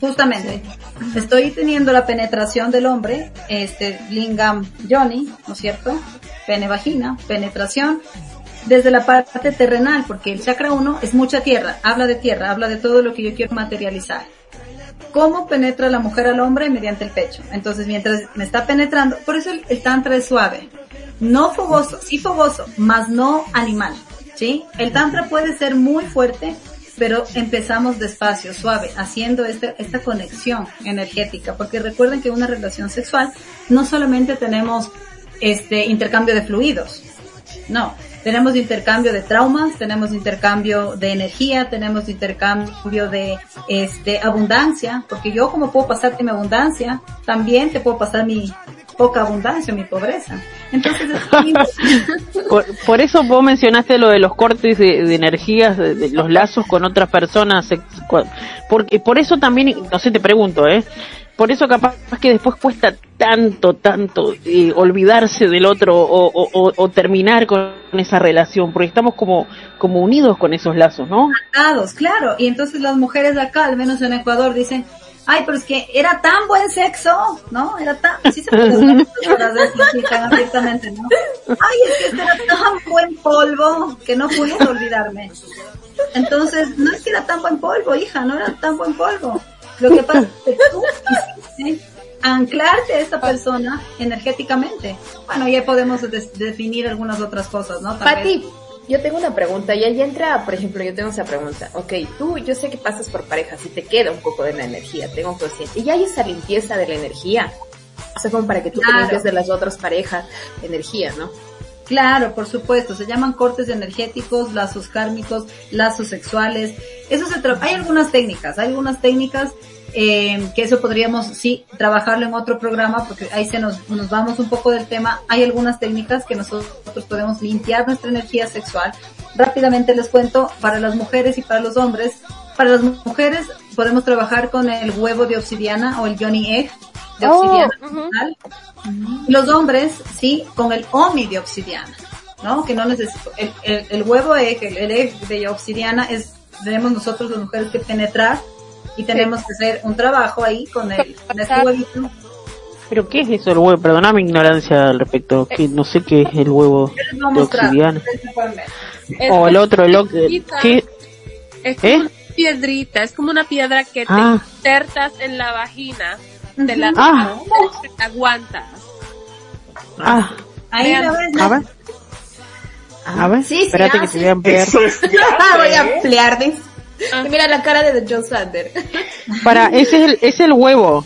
Justamente, estoy teniendo la penetración del hombre, este lingam Johnny, ¿no es cierto? Pene vagina, penetración, desde la parte terrenal, porque el chakra 1 es mucha tierra, habla de tierra, habla de todo lo que yo quiero materializar. ¿Cómo penetra la mujer al hombre? Mediante el pecho. Entonces, mientras me está penetrando, por eso el, tantra es suave. No fogoso, sí fogoso, más no animal. ¿Sí? El tantra puede ser muy fuerte, pero empezamos despacio, suave, haciendo este, esta conexión energética, porque recuerden que una relación sexual no solamente tenemos este intercambio de fluidos, no, tenemos intercambio de traumas, tenemos intercambio de energía, tenemos intercambio de este abundancia, porque yo como puedo pasarte mi abundancia, también te puedo pasar mi poca abundancia, mi pobreza. Entonces, [laughs] por, por, eso vos mencionaste lo de los cortes de, energías, de, los lazos con otras personas, porque por eso también, no sé, te pregunto, ¿eh? Por eso capaz que después cuesta tanto, tanto eh, olvidarse del otro o, terminar con esa relación, porque estamos como, como unidos con esos lazos, ¿no? Atados, claro. Y entonces las mujeres de acá, al menos en Ecuador, dicen, ay, pero es que era tan buen sexo, ¿no? Era tan, sí se puede ¿no? Ay, es que este era tan buen polvo que no pude olvidarme. Entonces, no es que era tan buen polvo, hija, no era tan buen polvo lo que pasa es que tú quisiste anclarte a esta persona energéticamente. Bueno, ya podemos definir algunas otras cosas, ¿no? Pati, yo tengo una pregunta y ahí entra, por ejemplo, yo tengo esa pregunta. Ok, tú, yo sé que pasas por parejas y te queda un poco de la energía, tengo consciente. Y hay esa limpieza de la energía. O sea, como para que tú te limpies de las otras parejas energía, ¿no? Claro, por supuesto, se llaman cortes energéticos, lazos kármicos, lazos sexuales. Eso se hay algunas técnicas, hay algunas técnicas eh, que eso podríamos sí trabajarlo en otro programa porque ahí se nos, nos vamos un poco del tema. Hay algunas técnicas que nosotros podemos limpiar nuestra energía sexual. Rápidamente les cuento para las mujeres y para los hombres. Para las mujeres podemos trabajar con el huevo de obsidiana o el Johnny Egg de oh, obsidiana. Los hombres, sí, con el Omi de obsidiana, ¿no? Que no necesito, el, el, huevo egg, el, egg de obsidiana es, tenemos nosotros las mujeres que penetrar y tenemos que hacer un trabajo ahí con el, [laughs] con este huevito. ¿Pero qué es eso el huevo? Perdona mi ignorancia al respecto, que no sé qué es el huevo de obsidiana. O el otro, el otro, ¿qué? Es como ¿Eh? una piedrita, es como una piedra que te ah. insertas en la vagina de la ah. te aguantas. Ah. Ahí lo ves. A ver. A ver, sí, espérate que te voy a ampliar. voy a ampliarte. Ah. Mira la cara de John Sander. Para, ese es el, es el huevo.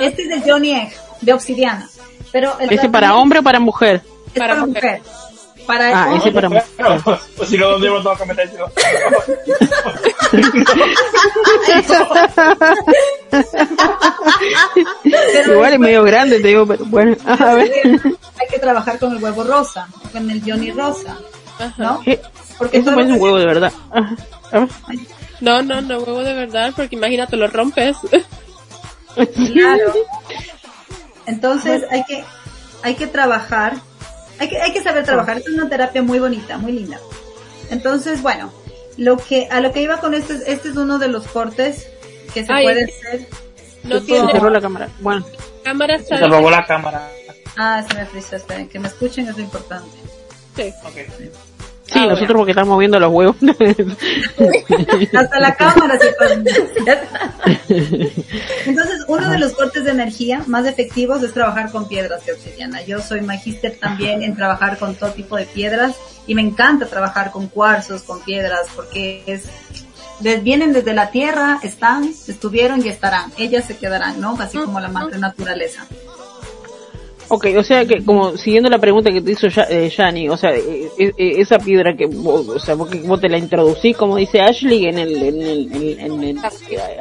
Este es de Johnny Egg, de obsidiana. Pero el ¿Ese para hombre o para mujer? Es para, mujer. Para Ah, ese para mí. Claro, pues si no, ¿dónde tengo que meterse? Igual es medio grande, te digo, pero bueno, a ver. hay que trabajar con el huevo rosa, con el Johnny rosa, ¿no? Eh, Porque Eso parece un huevo de verdad. Ajá. A ver. No, no, no huevo de verdad, porque imagínate, lo rompes. Claro. [laughs] Entonces hay que, hay que trabajar, hay que, hay que saber trabajar. Es una terapia muy bonita, muy linda. Entonces, bueno, lo que, a lo que iba con este, es- este es uno de los cortes que se Ay, puede hacer. No Se tiene cerró la cámara. Bueno, cámara, Se robó la cámara. Ah, se me frizó, esperen, que me escuchen es lo importante. Sí. Ok. Sí, Ah, nosotros porque estamos viendo los huevos. [laughs] Hasta la cámara se. [laughs] Entonces, uno de los cortes de energía más efectivos es trabajar con piedras de obsidiana. Yo soy magíster también en trabajar con todo tipo de piedras y me encanta trabajar con cuarzos, con piedras, porque es vienen desde la tierra, están, estuvieron y estarán. Ellas se quedarán, ¿no? Así como la madre naturaleza. Ok, o sea que como siguiendo la pregunta que te hizo Ya- eh, Yani, o sea, eh, eh, eh, esa piedra que vos, o sea, vos, que vos te la introducís, como dice Ashley, en el, en el, en, en el-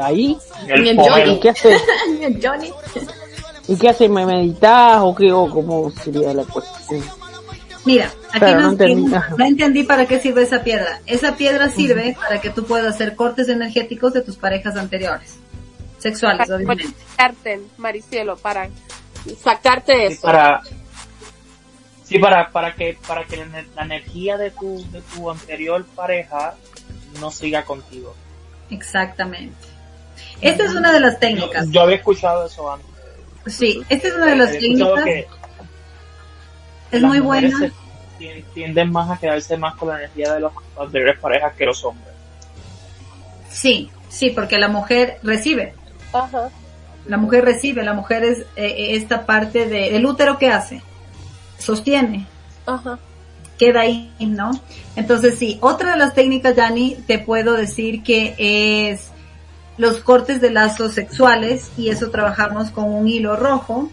ahí, El Bien, pomelo. ¿y qué haces? [laughs] Johnny. ¿Y qué haces? ¿Me meditas o qué? ¿O cómo sería la cuestión? Mira, aquí Claro, no, no entendí. no para qué sirve esa piedra. Esa piedra sirve para que tú puedas hacer cortes energéticos de tus parejas anteriores. Sexuales, Para obviamente. Maricielo, para sacarte Sí, eso. para sí para para que para que la, ener- la energía de tu de tu anterior pareja no siga contigo Exactamente. Esta es una de las técnicas. yo, yo había escuchado eso antes Sí, esta es una de las técnicas. Es las muy buena. se tienden más a quedarse más con la energía de los anteriores parejas que los hombres Sí, sí, porque la mujer recibe. Ajá. La mujer recibe, la mujer es eh, esta parte de, el útero que hace, sostiene, Ajá. queda ahí, ¿no? Entonces sí, otra de las técnicas, Dani, te puedo decir que es los cortes de lazos sexuales y eso trabajamos con un hilo rojo.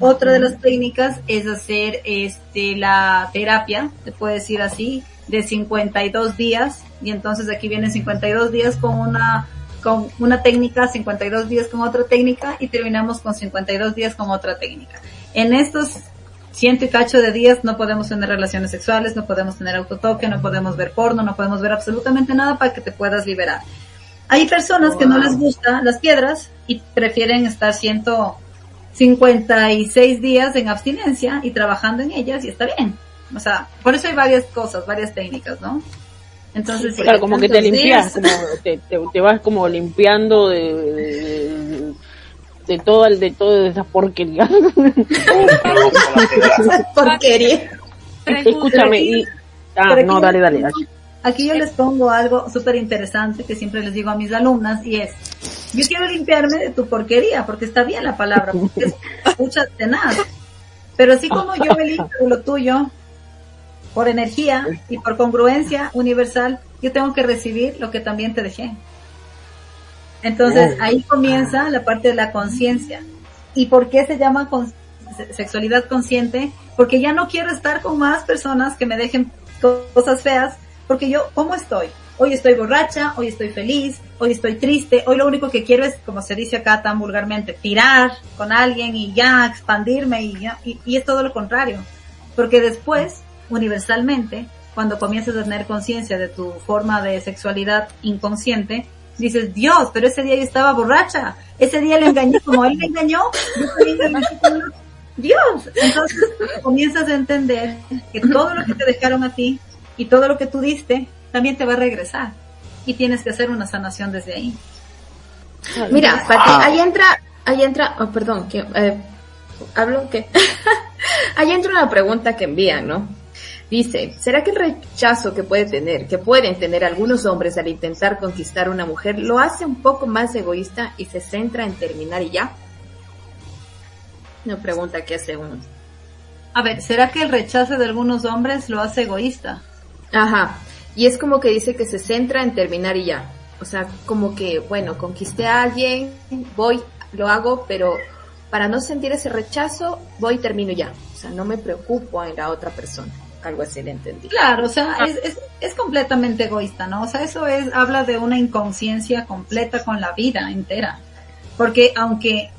Otra de las técnicas es hacer este la terapia, te puedo decir así, de 52 días y entonces aquí vienen 52 días con una con una técnica, 52 días con otra técnica y terminamos con 52 días con otra técnica. En estos ciento y cacho de días no podemos tener relaciones sexuales, no podemos tener autotoque, no podemos ver porno, no podemos ver absolutamente nada para que te puedas liberar. Hay personas que no les gustan las piedras y prefieren estar 156 días en abstinencia y trabajando en ellas y está bien. O sea, por eso hay varias cosas, varias técnicas, ¿no? Entonces, sí, Claro, como que te limpias, como te, te, te vas como limpiando de, de, de todo el de todas esas porquerías. [laughs] porquería. Escúchame y ah, no, aquí- dale, dale. dale. Aquí yo les pongo algo súper interesante que siempre les digo a mis alumnas y es, yo quiero limpiarme de tu porquería, porque está bien la palabra, porque es mucha tenaz. Pero así como yo me limpio de lo tuyo, por energía y por congruencia universal, yo tengo que recibir lo que también te dejé. Entonces ahí comienza la parte de la conciencia. ¿Y por qué se llama con- sexualidad consciente? Porque ya no quiero estar con más personas que me dejen co- cosas feas, porque yo, ¿cómo estoy? Hoy estoy borracha, hoy estoy feliz, hoy estoy triste, hoy lo único que quiero es, como se dice acá tan vulgarmente, tirar con alguien y ya expandirme y ya, y, y es todo lo contrario. Porque después, universalmente, cuando comienzas a tener conciencia de tu forma de sexualidad inconsciente, dices, Dios, pero ese día yo estaba borracha, ese día le engañé como él me engañó, yo engañé como. Dios, entonces comienzas a entender que todo lo que te dejaron a ti y todo lo que tú diste también te va a regresar y tienes que hacer una sanación desde ahí. Mira, Pati, ahí entra, ahí entra, oh, perdón, que, eh, hablo que, [laughs] ahí entra una pregunta que envían, ¿no? Dice, ¿será que el rechazo que puede tener, que pueden tener algunos hombres al intentar conquistar a una mujer, lo hace un poco más egoísta y se centra en terminar y ya? Una pregunta que hace uno. A ver, ¿será que el rechazo de algunos hombres lo hace egoísta? Ajá. Y es como que dice que se centra en terminar y ya. O sea, como que, bueno, conquisté a alguien, voy, lo hago, pero para no sentir ese rechazo, voy y termino ya. O sea, no me preocupo en la otra persona. Algo así le entendí. Claro, o sea, es, es, es completamente egoísta, ¿no? O sea, eso es, habla de una inconsciencia completa con la vida entera. Porque aunque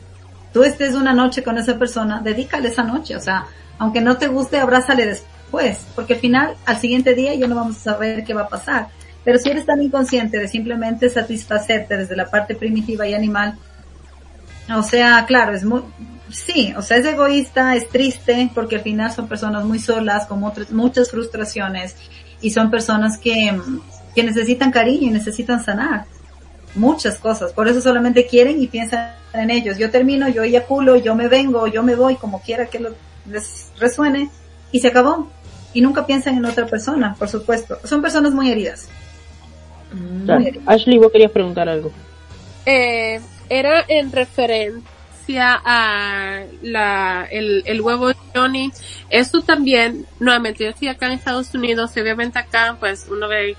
tú estés una noche con esa persona, dedícale esa noche, o sea, aunque no te guste, abrázale después, porque al final, al siguiente día ya no vamos a saber qué va a pasar. Pero si eres tan inconsciente de simplemente satisfacerte desde la parte primitiva y animal, o sea, claro, es muy, sí, o sea, es egoísta, es triste, porque al final son personas muy solas, con otras, muchas frustraciones, y son personas que, que necesitan cariño y necesitan sanar muchas cosas. Por eso solamente quieren y piensan en ellos. Yo termino, yo eyaculo, yo me vengo, yo me voy, como quiera que lo, les resuene, y se acabó. Y nunca piensan en otra persona, por supuesto. Son personas muy heridas. Claro. Ashley, vos querías preguntar algo. Eh, era en referencia a la, el, el huevo Johnny. Eso también, nuevamente, yo estoy acá en Estados Unidos obviamente acá pues uno ve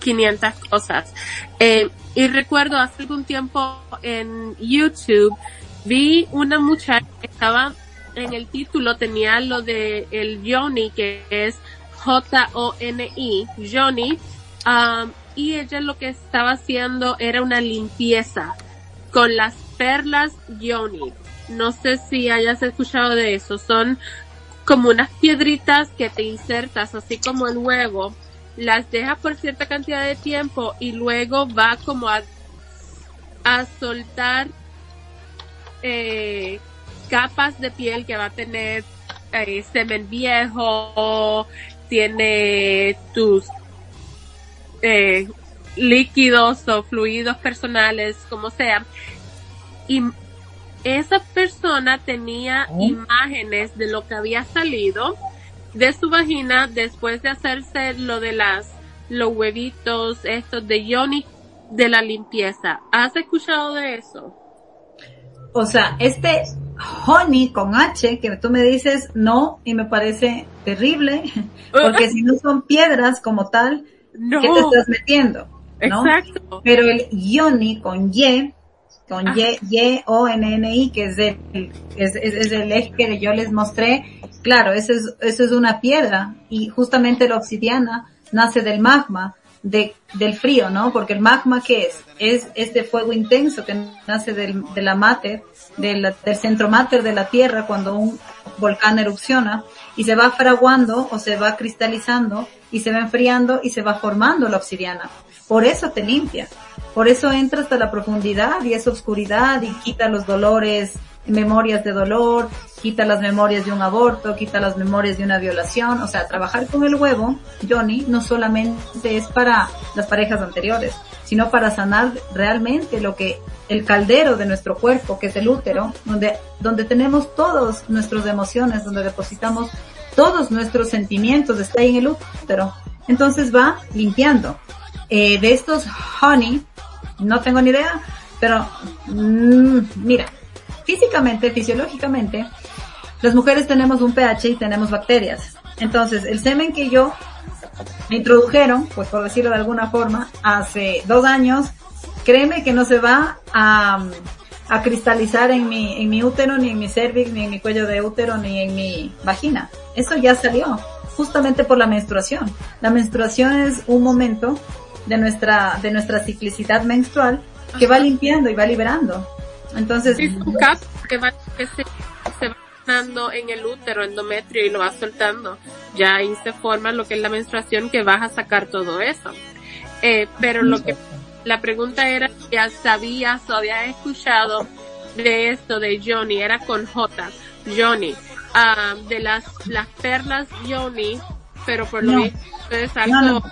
500 cosas. Eh, y recuerdo hace algún tiempo en YouTube vi una muchacha que estaba en el título tenía lo de el Johnny que es J-O-N-I, Johnny, um, y ella lo que estaba haciendo era una limpieza con las perlas Johnny. No sé si hayas escuchado de eso. Son como unas piedritas que te insertas así como el huevo, las dejas por cierta cantidad de tiempo y luego va como a, a soltar eh, capas de piel que va a tener eh, semen viejo, tiene tus eh, líquidos o fluidos personales, como sea. Y esa persona tenía imágenes de lo que había salido de su vagina después de hacerse lo de las, los huevitos, estos de Johnny, de la limpieza. ¿Has escuchado de eso? O sea, este honey con H que tú me dices no y me parece terrible [laughs] porque si no son piedras como tal, No. ¿qué te estás metiendo? ¿no? Exacto. Pero el yoni con Y, con Y, Y, O, N, N, I, que es el, es, es, es el eje que yo les mostré, claro, eso es, eso es una piedra y justamente la obsidiana nace del magma, de, del frío, ¿no? Porque el magma, ¿qué es? Es este fuego intenso que nace del, de la mater, del, del centro mater de la tierra cuando un volcán erupciona y se va fraguando o se va cristalizando y se va enfriando y se va formando la obsidiana. Por eso te limpia. Por eso entra hasta la profundidad y esa oscuridad y quita los dolores, memorias de dolor, quita las memorias de un aborto, quita las memorias de una violación. O sea, trabajar con el huevo, Johnny, no solamente es para las parejas anteriores, sino para sanar realmente lo que el caldero de nuestro cuerpo, que es el útero, donde, donde tenemos todas nuestras emociones, donde depositamos todos nuestros sentimientos, está ahí en el útero. Entonces va limpiando. Eh, de estos honey, no tengo ni idea, pero mm, mira, físicamente, fisiológicamente, las mujeres tenemos un pH y tenemos bacterias. Entonces, el semen que yo me introdujeron, pues por decirlo de alguna forma, hace dos años, créeme que no se va a, a cristalizar en mi, en mi útero, ni en mi cervix, ni en mi cuello de útero, ni en mi vagina. Eso ya salió, justamente por la menstruación. La menstruación es un momento de nuestra, de nuestra ciclicidad menstrual que va limpiando y va liberando. Entonces, Sí, un cap que va, que se, se va dando en el útero, endometrio y lo va soltando. Ya ahí se forma lo que es la menstruación que vas a sacar todo eso. Eh, pero lo que, la pregunta era, ¿ya sabías o habías escuchado de esto de Johnny? Era con J, Johnny. Ah, de las, las perlas Johnny, pero por lo No. visto es algo No, no.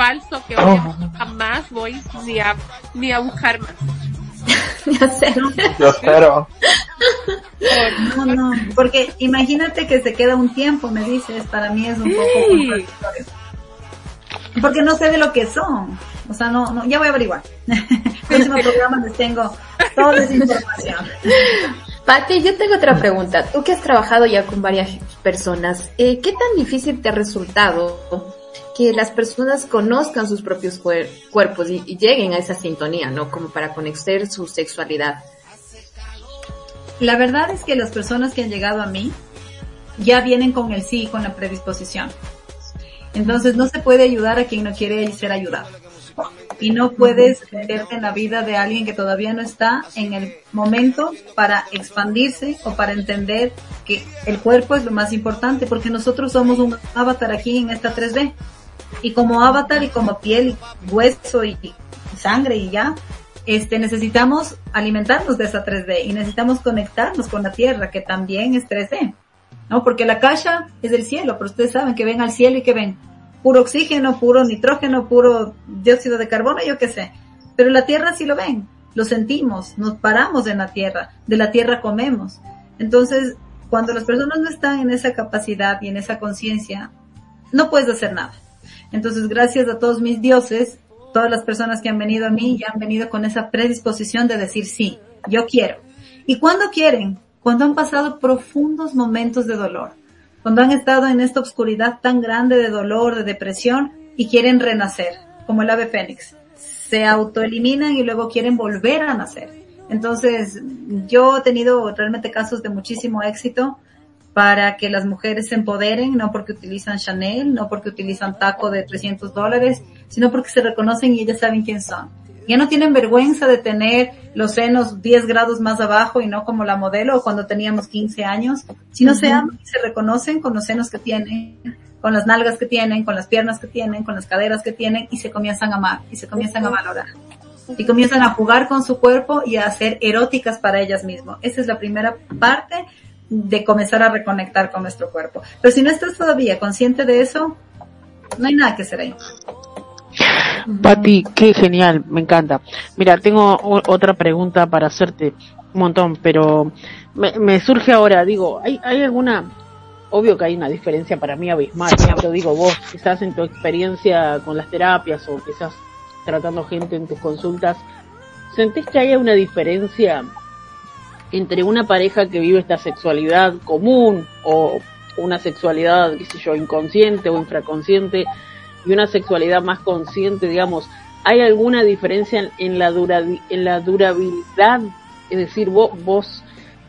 Falso que obviamente jamás voy ni a, ni a buscar más. [laughs] Yo espero. no, no, porque imagínate que se queda un tiempo, me dices, para mí es un poco. Porque no sé de lo que son. O sea, no, no, ya voy a averiguar. [laughs] Próximo [laughs] programa les tengo toda esa información. Pati, yo tengo otra pregunta. Tú que has trabajado ya con varias personas, eh, ¿qué tan difícil te ha resultado que las personas conozcan sus propios cuer- cuerpos y, y lleguen a esa sintonía, ¿no? Como para conocer su sexualidad. La verdad es que las personas que han llegado a mí, ya vienen con el sí, con la predisposición. Entonces no se puede ayudar a quien no quiere ser ayudado. Y no puedes meterte en la vida de alguien que todavía no está en el momento para expandirse o para entender que el cuerpo es lo más importante porque nosotros somos un avatar aquí en esta 3D. Y como avatar y como piel y hueso y, y sangre y ya, este, necesitamos alimentarnos de esa 3D y necesitamos conectarnos con la tierra que también es 3D. ¿no? Porque la caja es del cielo, pero ustedes saben que ven al cielo y que ven puro oxígeno, puro nitrógeno, puro dióxido de carbono, yo qué sé. Pero la tierra sí lo ven, lo sentimos, nos paramos en la tierra, de la tierra comemos. Entonces, cuando las personas no están en esa capacidad y en esa conciencia, no puedes hacer nada. Entonces, gracias a todos mis dioses, todas las personas que han venido a mí ya han venido con esa predisposición de decir sí, yo quiero. ¿Y cuando quieren? Cuando han pasado profundos momentos de dolor, cuando han estado en esta oscuridad tan grande de dolor, de depresión y quieren renacer, como el ave fénix. Se autoeliminan y luego quieren volver a nacer. Entonces, yo he tenido realmente casos de muchísimo éxito para que las mujeres se empoderen, no porque utilizan Chanel, no porque utilizan taco de 300 dólares, sino porque se reconocen y ellas saben quién son. Ya no tienen vergüenza de tener los senos 10 grados más abajo y no como la modelo cuando teníamos 15 años, sino se aman y se reconocen con los senos que tienen, con las nalgas que tienen, con las piernas que tienen, con las caderas que tienen y se comienzan a amar y se comienzan a valorar. Y comienzan a jugar con su cuerpo y a ser eróticas para ellas mismas. Esa es la primera parte de comenzar a reconectar con nuestro cuerpo. Pero si no estás todavía consciente de eso, no hay nada que hacer ahí. Pati, qué genial, me encanta. Mira, tengo otra pregunta para hacerte, un montón, pero me, surge ahora, digo, ¿hay, ¿hay alguna, obvio que hay una diferencia para mí abismal, pero digo, vos quizás en tu experiencia con las terapias o quizás tratando gente en tus consultas, ¿sentís que haya una diferencia entre una pareja que vive esta sexualidad común o una sexualidad, qué sé yo, inconsciente o infraconsciente y una sexualidad más consciente, digamos, ¿hay alguna diferencia en, la dura, en la durabilidad? Es decir, vos, vos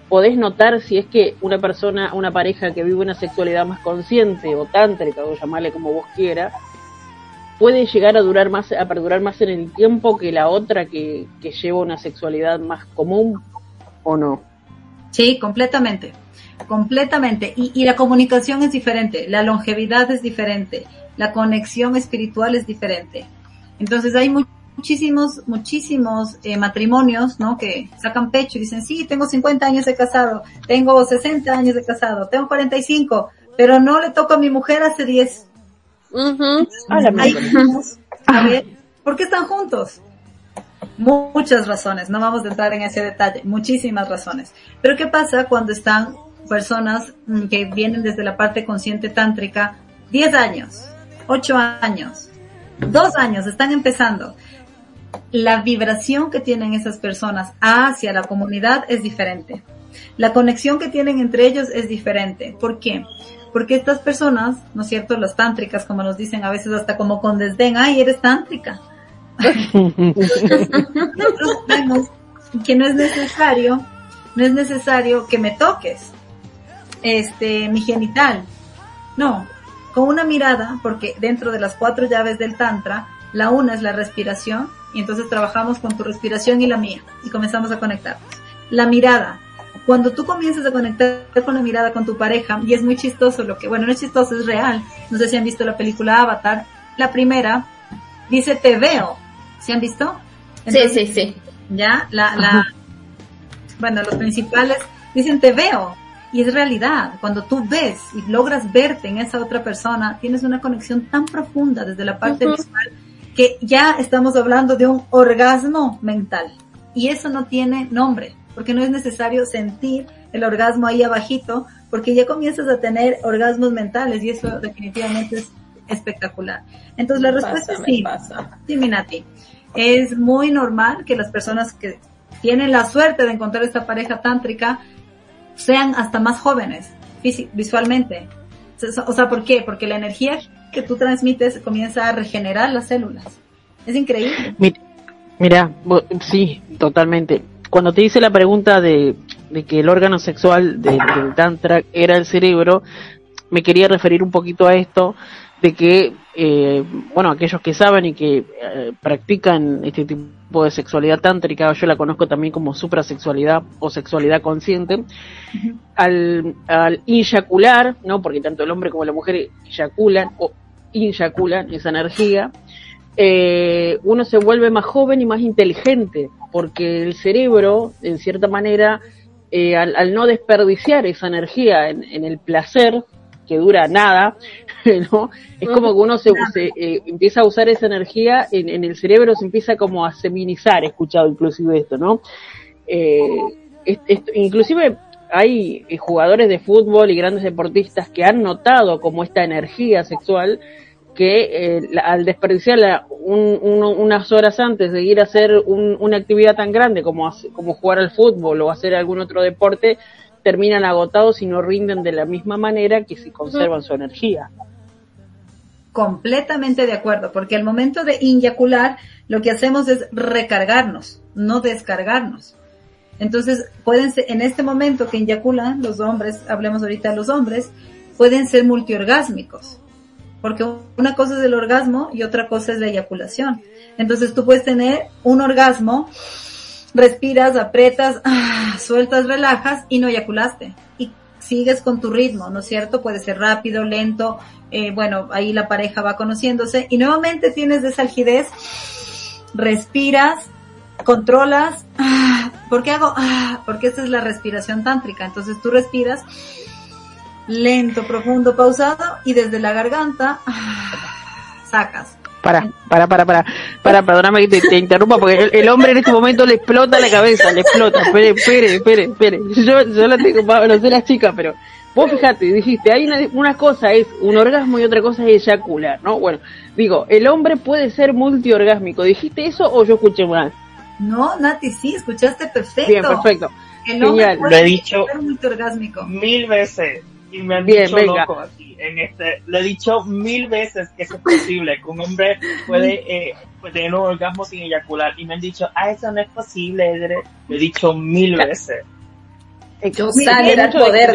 podés notar si es que una persona, una pareja que vive una sexualidad más consciente o tántrica, o llamarle como vos quieras, puede llegar a durar más, a perdurar más en el tiempo que la otra que, que lleva una sexualidad más común o no. Sí, completamente. Completamente. Y, y la comunicación es diferente, la longevidad es diferente, la conexión espiritual es diferente. Entonces hay mu- muchísimos, muchísimos eh, matrimonios, ¿no? Que sacan pecho y dicen, sí, tengo 50 años de casado, tengo 60 años de casado, tengo 45, pero no le toco a mi mujer hace 10. Ujú. A la Ahí miércoles. vamos a ver, ¿por qué están juntos? Muchas razones, no vamos a entrar en ese detalle, muchísimas razones. Pero ¿qué pasa cuando están personas mm, que vienen desde la parte consciente tántrica, 10 años, 8 años, 2 años, están empezando? La vibración que tienen esas personas hacia la comunidad es diferente. La conexión que tienen entre ellos es diferente. ¿Por qué? Porque estas personas, ¿no es cierto? Las tántricas, como nos dicen a veces hasta como con desdén, ay, eres tántrica. Nosotros vemos que no es necesario, no es necesario que me toques, este, mi genital. No, con una mirada, porque dentro de las cuatro llaves del tantra, la una es la respiración, y entonces trabajamos con tu respiración y la mía, y comenzamos a conectarnos. La mirada, cuando tú comienzas a conectar con la mirada con tu pareja, y es muy chistoso lo que, bueno, no es chistoso, es real. No sé si han visto la película Avatar. La primera dice te veo. ¿Se han visto? Sí, sí, sí. Ya, la, la, bueno, los principales dicen te veo. Y es realidad. Cuando tú ves y logras verte en esa otra persona, tienes una conexión tan profunda desde la parte visual que ya estamos hablando de un orgasmo mental. Y eso no tiene nombre, porque no es necesario sentir el orgasmo ahí abajito, porque ya comienzas a tener orgasmos mentales y eso definitivamente es espectacular. Entonces la respuesta Pasa, es sí. pasa. Sí, Minati. Es muy normal que las personas que tienen la suerte de encontrar esta pareja tántrica sean hasta más jóvenes visualmente. O sea, ¿por qué? Porque la energía que tú transmites comienza a regenerar las células. Es increíble. Mi- Mira, sí, totalmente. Cuando te hice la pregunta de de que el órgano sexual del, del Tantra era el cerebro, me quería referir un poquito a esto, de que, eh, bueno, aquellos que saben y que eh, practican este tipo de sexualidad tántrica, yo la conozco también como suprasexualidad o sexualidad consciente, al, al inyacular, ¿no? Porque tanto el hombre como la mujer eyaculan o inyaculan esa energía, eh, uno se vuelve más joven y más inteligente, porque el cerebro, en cierta manera, eh, al, al no desperdiciar esa energía en, en el placer, que dura nada, [laughs] ¿no? Es como que uno se, se, eh, empieza a usar esa energía en, en, el cerebro, se empieza como a seminizar, he escuchado inclusive esto, ¿no? Eh, es, es, inclusive hay jugadores de fútbol y grandes deportistas que han notado como esta energía sexual que eh, la, al desperdiciarla un, un, unas horas antes de ir a hacer un, una actividad tan grande como, como jugar al fútbol o hacer algún otro deporte, terminan agotados y no rinden de la misma manera que si conservan su energía. Completamente de acuerdo, porque al momento de inyacular lo que hacemos es recargarnos, no descargarnos. Entonces, pueden ser, en este momento que inyaculan los hombres, hablemos ahorita de los hombres, pueden ser multiorgásmicos. Porque una cosa es el orgasmo y otra cosa es la eyaculación. Entonces tú puedes tener un orgasmo respiras, aprietas, ah, sueltas, relajas y no eyaculaste. Sigues con tu ritmo, ¿no es cierto? Puede ser rápido, lento, eh, bueno, ahí la pareja va conociéndose y nuevamente tienes desalgidez, respiras, controlas, ah, ¿por qué hago? Ah, porque esta es la respiración tántrica, entonces tú respiras lento, profundo, pausado y desde la garganta ah, sacas para, para, para, para, para, perdóname que te, te interrumpa, porque el, el, hombre en este momento le explota la cabeza, le explota, espere, espere, espere, espere, yo, yo la tengo, no sé las chicas, pero vos fíjate, dijiste, hay una, una cosa es un orgasmo y otra cosa es eyacular, ¿no? Bueno, digo, el hombre puede ser multiorgásmico, ¿dijiste eso o yo escuché mal? No, Nati, sí, escuchaste perfecto. Bien, perfecto. El hombre Genial. Lo he dicho multiorgásmico. mil veces y me han Bien, dicho venga. loco aquí. En este, lo he dicho mil veces que eso es posible, que un hombre puede, eh, puede tener un orgasmo sin eyacular y me han dicho, ah, eso no es posible, Edre. Lo he dicho mil veces. Poder.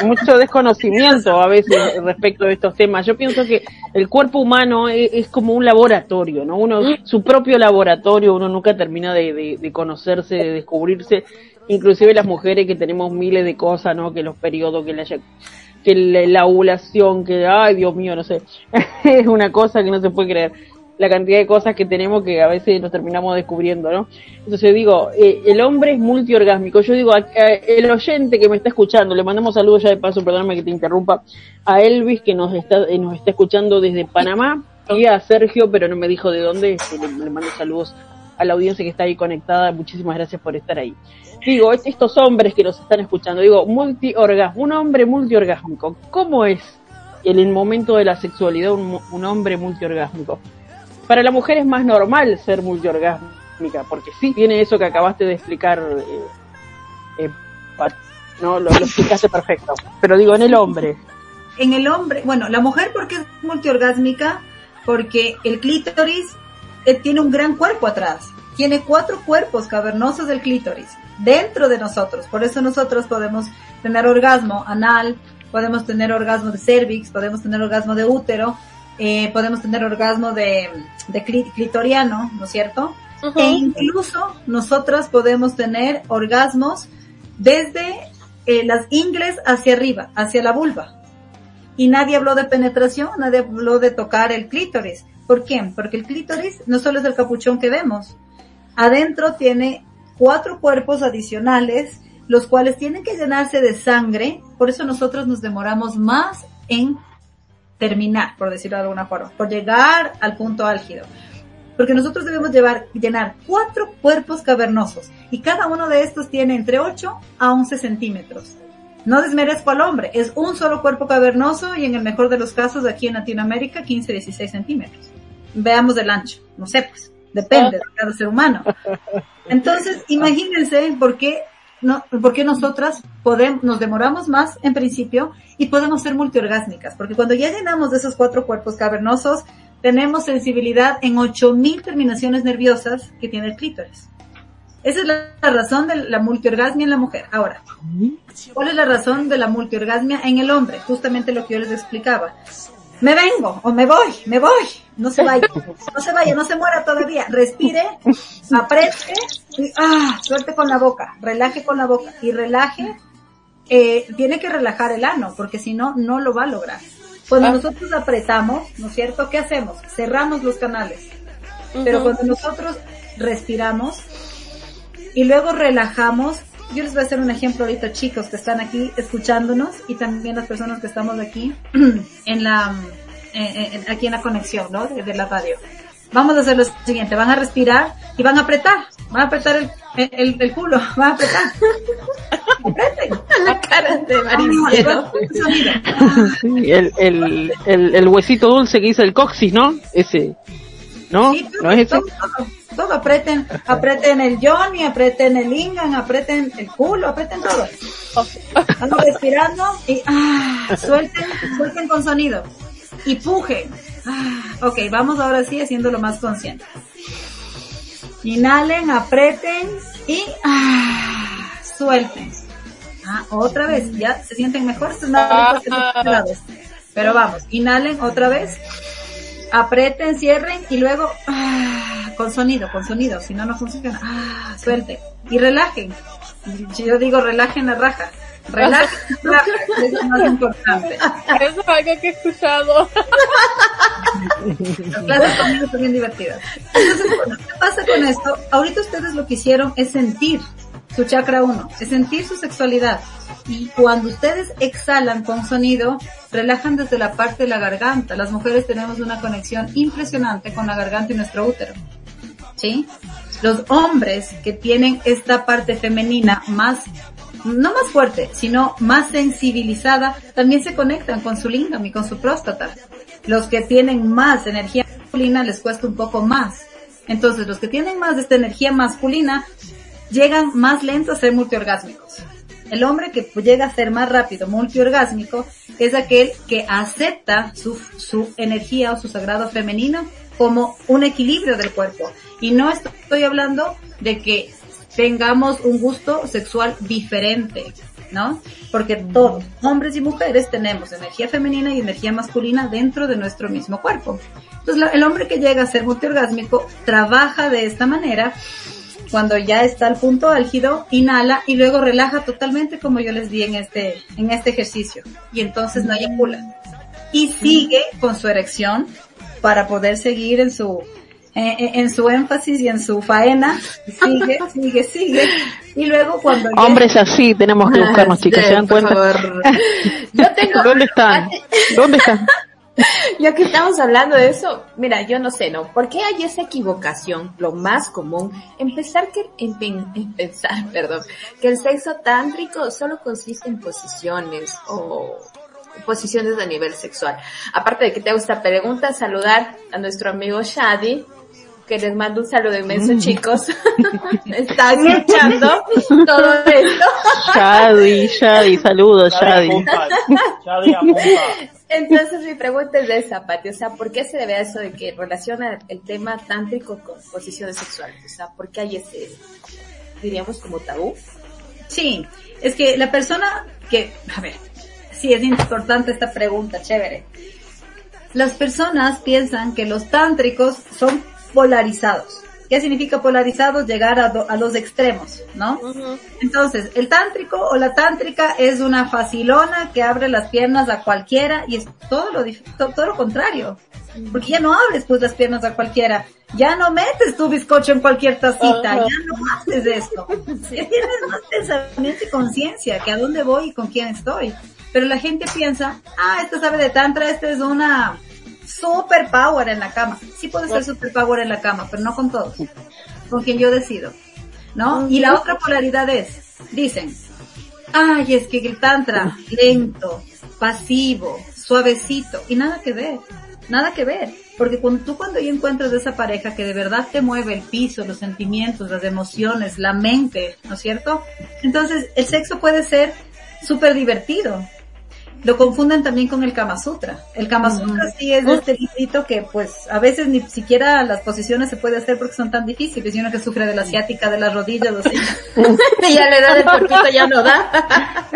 [laughs] mucho desconocimiento a veces respecto de estos temas. Yo pienso que el cuerpo humano es, es como un laboratorio, ¿no? Uno, su propio laboratorio, uno nunca termina de, de- de conocerse, de descubrirse. Inclusive las mujeres que tenemos miles de cosas, ¿no? Que los periodos, que la, que la, la ovulación, que, ay Dios mío, no sé. [laughs] es una cosa que no se puede creer la cantidad de cosas que tenemos que a veces nos terminamos descubriendo, ¿no? Entonces digo, eh, el hombre es multiorgásmico. Yo digo, a- el oyente que me está escuchando, le mandamos saludos ya de paso, perdóname que te interrumpa, a Elvis que nos está, eh, nos está escuchando desde Panamá y a Sergio, pero no me dijo de dónde, le, le mando saludos a la audiencia que está ahí conectada, muchísimas gracias por estar ahí. Digo, est- estos hombres que nos están escuchando, digo, multiorgasmo, un hombre multiorgásmico, ¿cómo es en el momento de la sexualidad un, un hombre multiorgásmico? Para la mujer es más normal ser multiorgásmica, porque sí tiene eso que acabaste de explicar, eh, eh, no, lo, lo explicaste perfecto. Pero digo, en el hombre, En el hombre, bueno, la mujer porque es multiorgásmica, porque el clítoris tiene un gran cuerpo atrás. Tiene cuatro cuerpos cavernosos del clítoris dentro de nosotros. Por eso nosotros podemos tener orgasmo anal, podemos tener orgasmo de cervix, podemos tener orgasmo de útero, eh, podemos tener orgasmo de, de cli- clitoriano, ¿no es cierto? E incluso nosotras podemos tener orgasmos desde eh, las ingles hacia arriba, hacia la vulva. Y nadie habló de penetración, nadie habló de tocar el clítoris. ¿Por qué? Porque el clítoris no solo es el capuchón que vemos. Adentro tiene cuatro cuerpos adicionales, los cuales tienen que llenarse de sangre. Por eso nosotros nos demoramos más en terminar, por decirlo de alguna forma, por llegar al punto álgido. Porque nosotros debemos llevar, llenar cuatro cuerpos cavernosos y cada uno de estos tiene entre 8 a 11 centímetros. No desmerezco al hombre, es un solo cuerpo cavernoso y en el mejor de los casos aquí en Latinoamérica 15, 16 centímetros. Veamos el ancho, no sé pues, depende de cada ser humano. Entonces, [laughs] imagínense por qué, no, por qué nosotras podemos, nos demoramos más en principio y podemos ser multiorgásmicas, porque cuando ya llenamos de esos cuatro cuerpos cavernosos, tenemos sensibilidad en 8000 terminaciones nerviosas que tiene el clítoris. Esa es la, la razón de la multiorgasmia en la mujer. Ahora, ¿cuál es la razón de la multiorgasmia en el hombre? Justamente lo que yo les explicaba. Me vengo, o me voy, me voy. No se vaya, no se vaya, no se muera todavía. Respire, apriete, y, ah, suelte con la boca, relaje con la boca y relaje. Eh, tiene que relajar el ano, porque si no, no lo va a lograr. Cuando Ah. nosotros apretamos, ¿no es cierto? ¿Qué hacemos? Cerramos los canales. Pero cuando nosotros respiramos y luego relajamos, yo les voy a hacer un ejemplo ahorita, chicos, que están aquí escuchándonos y también las personas que estamos aquí [clears throat] en la, eh, eh, aquí en la conexión, ¿no? De, de la radio. Vamos a hacer lo siguiente, van a respirar y van a apretar, van a apretar el, el, el culo, [laughs] van a apretar. Apreten. [laughs] La cara de Maricielo. Sí, el, el, el, el huesito dulce que dice el coxis, ¿no? Ese. ¿No? Sí, ¿No es todo, todo, todo, aprieten, aprieten el Johnny, aprieten el Ingan, aprieten el culo, aprieten todo. Vamos respirando y ah, suelten, suelten con sonido. Y pujen. Ah, ok, vamos ahora sí haciéndolo más consciente. Inhalen, aprieten y ah, suelten. Ah, otra vez, ya se sienten mejor, helados. Pero vamos, inhalen otra vez, aprieten, cierren y luego ah, con sonido, con sonido, si no no funciona. Ah, suelten y relajen. Si yo digo relajen la raja, relajen [laughs] la raja, eso es más importante. Eso es algo que he escuchado. [laughs] Las clases conmigo son bien divertidas. Entonces, bueno, ¿qué pasa con esto? Ahorita ustedes lo que hicieron es sentir su chakra 1, es sentir su sexualidad. Y cuando ustedes exhalan con sonido, relajan desde la parte de la garganta. Las mujeres tenemos una conexión impresionante con la garganta y nuestro útero. ¿Sí? Los hombres que tienen esta parte femenina más, no más fuerte, sino más sensibilizada, también se conectan con su lingam y con su próstata. Los que tienen más energía masculina les cuesta un poco más. Entonces, los que tienen más de esta energía masculina llegan más lento a ser multiorgásmicos. El hombre que llega a ser más rápido multiorgásmico es aquel que acepta su, su energía o su sagrado femenino como un equilibrio del cuerpo. Y no estoy hablando de que tengamos un gusto sexual diferente, ¿no? Porque todos, hombres y mujeres, tenemos energía femenina y energía masculina dentro de nuestro mismo cuerpo. Entonces, la- el hombre que llega a ser multiorgásmico trabaja de esta manera cuando ya está al punto álgido, inhala y luego relaja totalmente como yo les di en este, en este ejercicio. Y entonces no eyacula. Y sigue con su erección para poder seguir en su, eh, eh, en su énfasis y en su faena. Sigue, [laughs] sigue, sigue. Y luego cuando ya- Hombres así tenemos que buscarnos, [laughs] chicas, ¿se dan cuenta? Yo tengo, ¿Dónde están? [laughs] ¿Dónde están? [laughs] ya que estamos hablando de eso, mira, yo no sé, ¿no? ¿Por qué hay esa equivocación? Lo más común, empezar que, en, pen- en pensar, perdón, que el sexo tántrico solo consiste en posiciones o posiciones a nivel sexual. Aparte de que te hago esta pregunta, saludar a nuestro amigo Shadi, que les mando un saludo inmenso, chicos. [laughs] [laughs] Están escuchando todo esto. Shadi, Shadi, saludos, Shadi Shadi. Entonces mi pregunta es de esa, Pati, o sea, ¿por qué se debe a eso de que relaciona el tema tántrico con posiciones sexuales? O sea, ¿por qué hay ese, diríamos, como tabú? Sí, es que la persona que, a ver, sí es importante esta pregunta, chévere. Las personas piensan que los tántricos son polarizados. ¿Qué significa polarizados? Llegar a, do- a los extremos, ¿no? Entonces, el tántrico o la tántrica es una facilona que abre las piernas a cualquiera y es todo lo, todo lo contrario. Porque ya no abres pues las piernas a cualquiera. Ya no metes tu bizcocho en cualquier tacita. Ya no haces esto. [laughs] Ya tienes más pensamiento y conciencia que a dónde voy y con quién estoy. Pero la gente piensa, ah, esta sabe de tantra, esta es una super power en la cama. Sí puede ser super power en la cama, pero no con todos. Con quien yo decido. ¿No? Y la otra polaridad es, dicen, ay, es que el tantra, lento, pasivo, suavecito, y nada que ver, nada que ver. Porque cuando tú cuando ya encuentras esa pareja que de verdad te mueve el piso, los sentimientos, las emociones, la mente, ¿no es cierto? Entonces el sexo puede ser súper divertido. Lo confunden también con el Kama Sutra. El Kama Sutra sí es este librito que pues a veces ni siquiera las posiciones se puede hacer porque son tan difíciles y uno que sufre de la asiática, de las rodillas, o sea, [laughs] ya le da de poquito ya no da.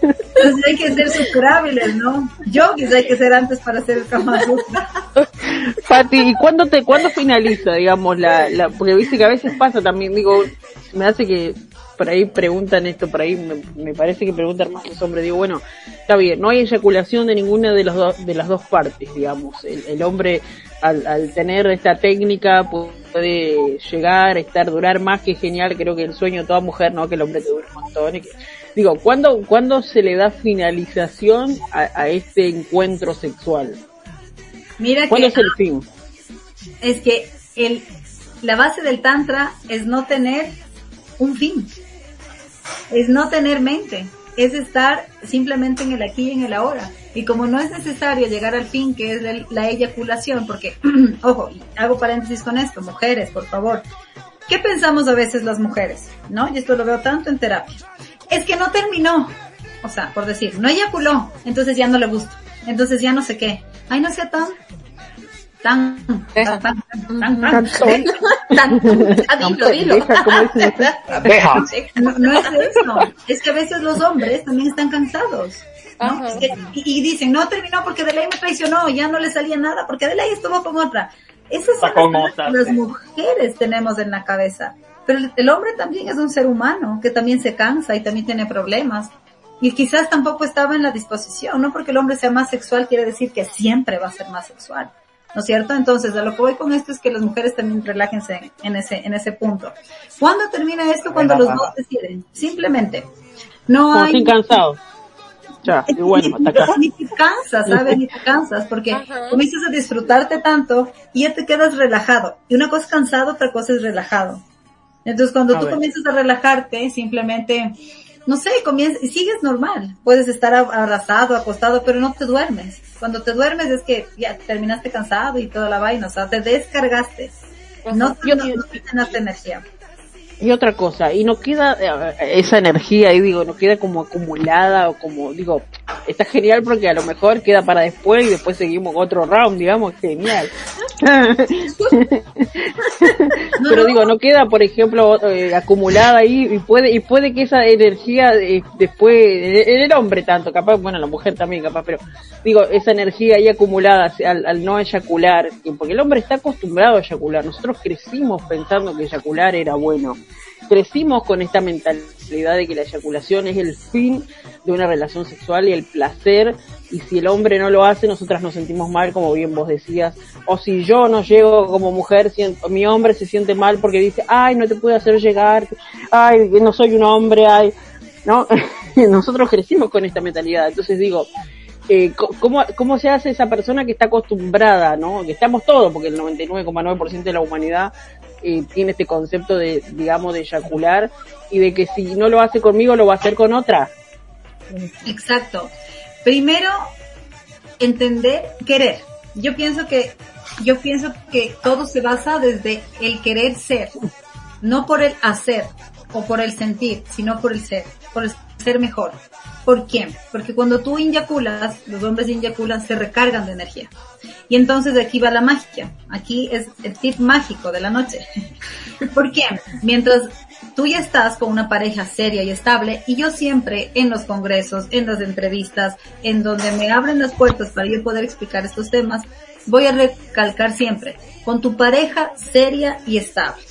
entonces hay que ser superables, ¿no? Yogis hay que ser antes para hacer el Kama Sutra. Pati, ¿y cuándo te, cuándo finaliza, digamos, la, la, porque viste que a veces pasa también, digo, me hace que por ahí preguntan esto, por ahí me, me parece que preguntan más los hombres, digo, bueno, está bien, no hay eyaculación de ninguna de, los do- de las dos partes, digamos, el, el hombre al, al tener esta técnica puede llegar, estar, durar más que genial, creo que el sueño de toda mujer, ¿no? Que el hombre te dure un montón. y que- digo, ¿cuándo, ¿cuándo se le da finalización a, a este encuentro sexual? Mira ¿Cuándo que es el fin? es que el, la base del tantra es no tener un fin, es no tener mente, es estar simplemente en el aquí y en el ahora. Y como no es necesario llegar al fin, que es la, la eyaculación, porque, [clears throat] ojo, hago paréntesis con esto, mujeres, por favor, ¿qué pensamos a veces las mujeres? ¿No? Y esto lo veo tanto en terapia. Es que no terminó. O sea, por decir, no eyaculó, entonces ya no le gusta, entonces ya no sé qué. Ay, no sea tan, tan, tan, tan, tan, tan, tan, tan, Ah, dilo, dilo. [laughs] No, es eso, es que a veces los hombres también están cansados. ¿no? Ajá. Es que- y, y dicen, no terminó porque de ley me traicionó, ya no le salía nada porque de ley estuvo con otra. Esas son con las que las mujeres tenemos en la cabeza. Pero el, el hombre también es un ser humano que también se cansa y también tiene problemas. Y quizás tampoco estaba en la disposición, no porque el hombre sea más sexual quiere decir que siempre va a ser más sexual. ¿No es cierto? Entonces, a lo que voy con esto es que las mujeres también relájense en, ese, en ese punto. ¿Cuándo termina esto? Cuando los dos deciden. Simplemente. No Como hay... sin cansado. Ya, y bueno, [laughs] hasta acá. Ni te cansas, ¿sabes? Ni te cansas, porque comienzas a disfrutarte tanto y ya te quedas relajado. Y una cosa es cansado, otra cosa es relajado. Entonces, cuando A tú ver. comienzas a relajarte, simplemente, no sé, comienzas, y sigues normal. Puedes estar ab- abrazado, acostado, pero no te duermes. Cuando te duermes es que ya terminaste cansado y toda la vaina, o sea, te descargaste. No, Yo- no, no energía. Y otra cosa, y no queda eh, esa energía ahí, digo, no queda como acumulada o como, digo, está genial porque a lo mejor queda para después y después seguimos otro round, digamos, genial. [laughs] Pero digo, no queda, por ejemplo, eh, acumulada ahí y puede y puede que esa energía eh, después, en el hombre tanto, capaz, bueno, la mujer también capaz, pero digo, esa energía ahí acumulada al, al no eyacular, porque el hombre está acostumbrado a eyacular, nosotros crecimos pensando que eyacular era bueno, crecimos con esta mentalidad de que la eyaculación es el fin de una relación sexual y el placer, y si el hombre no lo hace, nosotras nos sentimos mal, como bien vos decías, o si yo no llego como mujer, siento, mi hombre se siente mal porque dice, ay, no te puedo hacer llegar, ay, no soy un hombre, ay, ¿no? [laughs] Nosotros crecimos con esta mentalidad, entonces digo, eh, ¿cómo, ¿cómo se hace esa persona que está acostumbrada, ¿no? Que estamos todos, porque el 99,9% de la humanidad eh, tiene este concepto de, digamos, de eyacular y de que si no lo hace conmigo, lo va a hacer con otra. Exacto. Primero, entender, querer. Yo pienso que, yo pienso que todo se basa desde el querer ser, no por el hacer o por el sentir, sino por el ser, por el ser mejor. ¿Por qué? Porque cuando tú inyaculas, los hombres inyaculan, se recargan de energía. Y entonces aquí va la magia. Aquí es el tip mágico de la noche. [laughs] ¿Por qué? Mientras tú ya estás con una pareja seria y estable, y yo siempre en los congresos, en las entrevistas, en donde me abren las puertas para yo poder explicar estos temas, voy a recalcar siempre, con tu pareja seria y estable.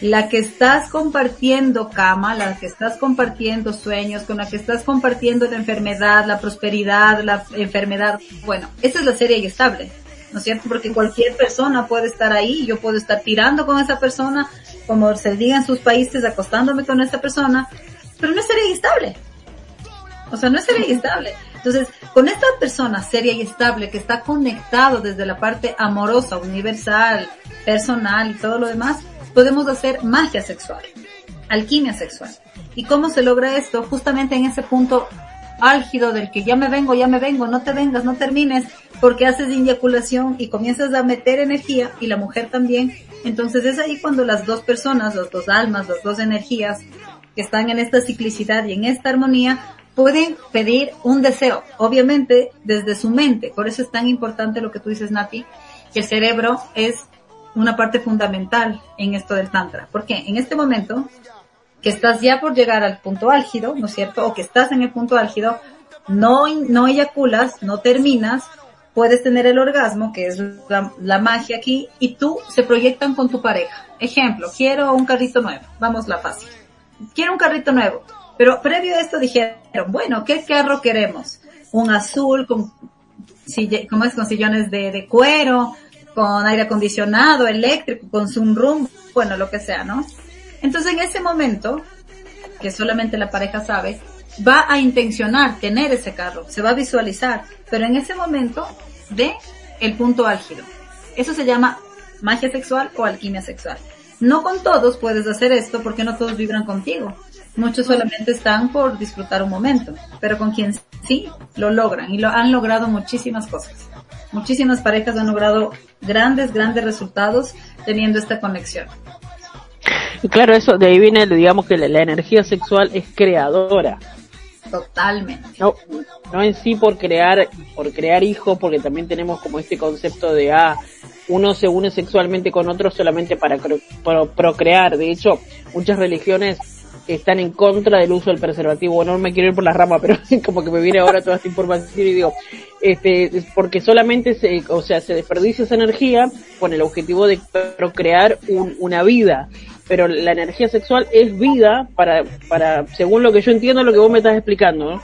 La que estás compartiendo cama, la que estás compartiendo sueños, con la que estás compartiendo la enfermedad, la prosperidad, la enfermedad, bueno, esa es la seria y estable. ¿no es cierto? Porque cualquier persona puede estar ahí, yo puedo estar tirando con esa persona, como se diga en sus países, acostándome con esa persona, pero no es seria y estable. O sea, no es seria y estable. Entonces, con esta persona seria y estable que está conectado desde la parte amorosa, universal, personal y todo lo demás, podemos hacer magia sexual, alquimia sexual. ¿Y cómo se logra esto? Justamente en ese punto álgido del que ya me vengo, ya me vengo, no te vengas, no termines, porque haces eyaculación y comienzas a meter energía y la mujer también. Entonces es ahí cuando las dos personas, las dos almas, las dos energías que están en esta ciclicidad y en esta armonía pueden pedir un deseo, obviamente desde su mente. Por eso es tan importante lo que tú dices, Nati, que el cerebro es una parte fundamental en esto del Tantra. Porque en este momento, que estás ya por llegar al punto álgido, ¿no es cierto? O que estás en el punto álgido, no, no eyaculas, no terminas, puedes tener el orgasmo, que es la, magia aquí, y tú se proyectan con tu pareja. Ejemplo, quiero un carrito nuevo, vamos la fácil. Quiero un carrito nuevo, pero previo a esto dijeron, bueno, ¿qué carro queremos? Un azul con, ¿cómo es? Con sillones de cuero, con aire acondicionado, eléctrico, con sunroom, bueno, lo que sea, ¿no? Entonces en ese momento, que solamente la pareja sabe, va a intencionar tener ese carro, se va a visualizar, pero en ese momento de el punto álgido. Eso se llama magia sexual o alquimia sexual. No con todos puedes hacer esto porque no todos vibran contigo. Muchos solamente están por disfrutar un momento, pero con quien sí lo logran y lo han logrado muchísimas cosas. Muchísimas parejas han logrado grandes, grandes resultados teniendo esta conexión. Y claro, eso de ahí viene, digamos que la, la energía sexual es creadora. Totalmente. No, no en sí por crear, por crear hijos, porque también tenemos como este concepto de, ah, uno se une sexualmente con otro solamente para pro procrear. De hecho, muchas religiones están en contra del uso del preservativo. No me quiero ir por la rama, pero [laughs] como que me viene ahora toda esta información y digo, este, porque solamente se, o sea, se desperdicia esa energía con el objetivo de procrear un, una vida. Pero la energía sexual es vida para, para, según lo que yo entiendo, lo que vos me estás explicando, ¿no?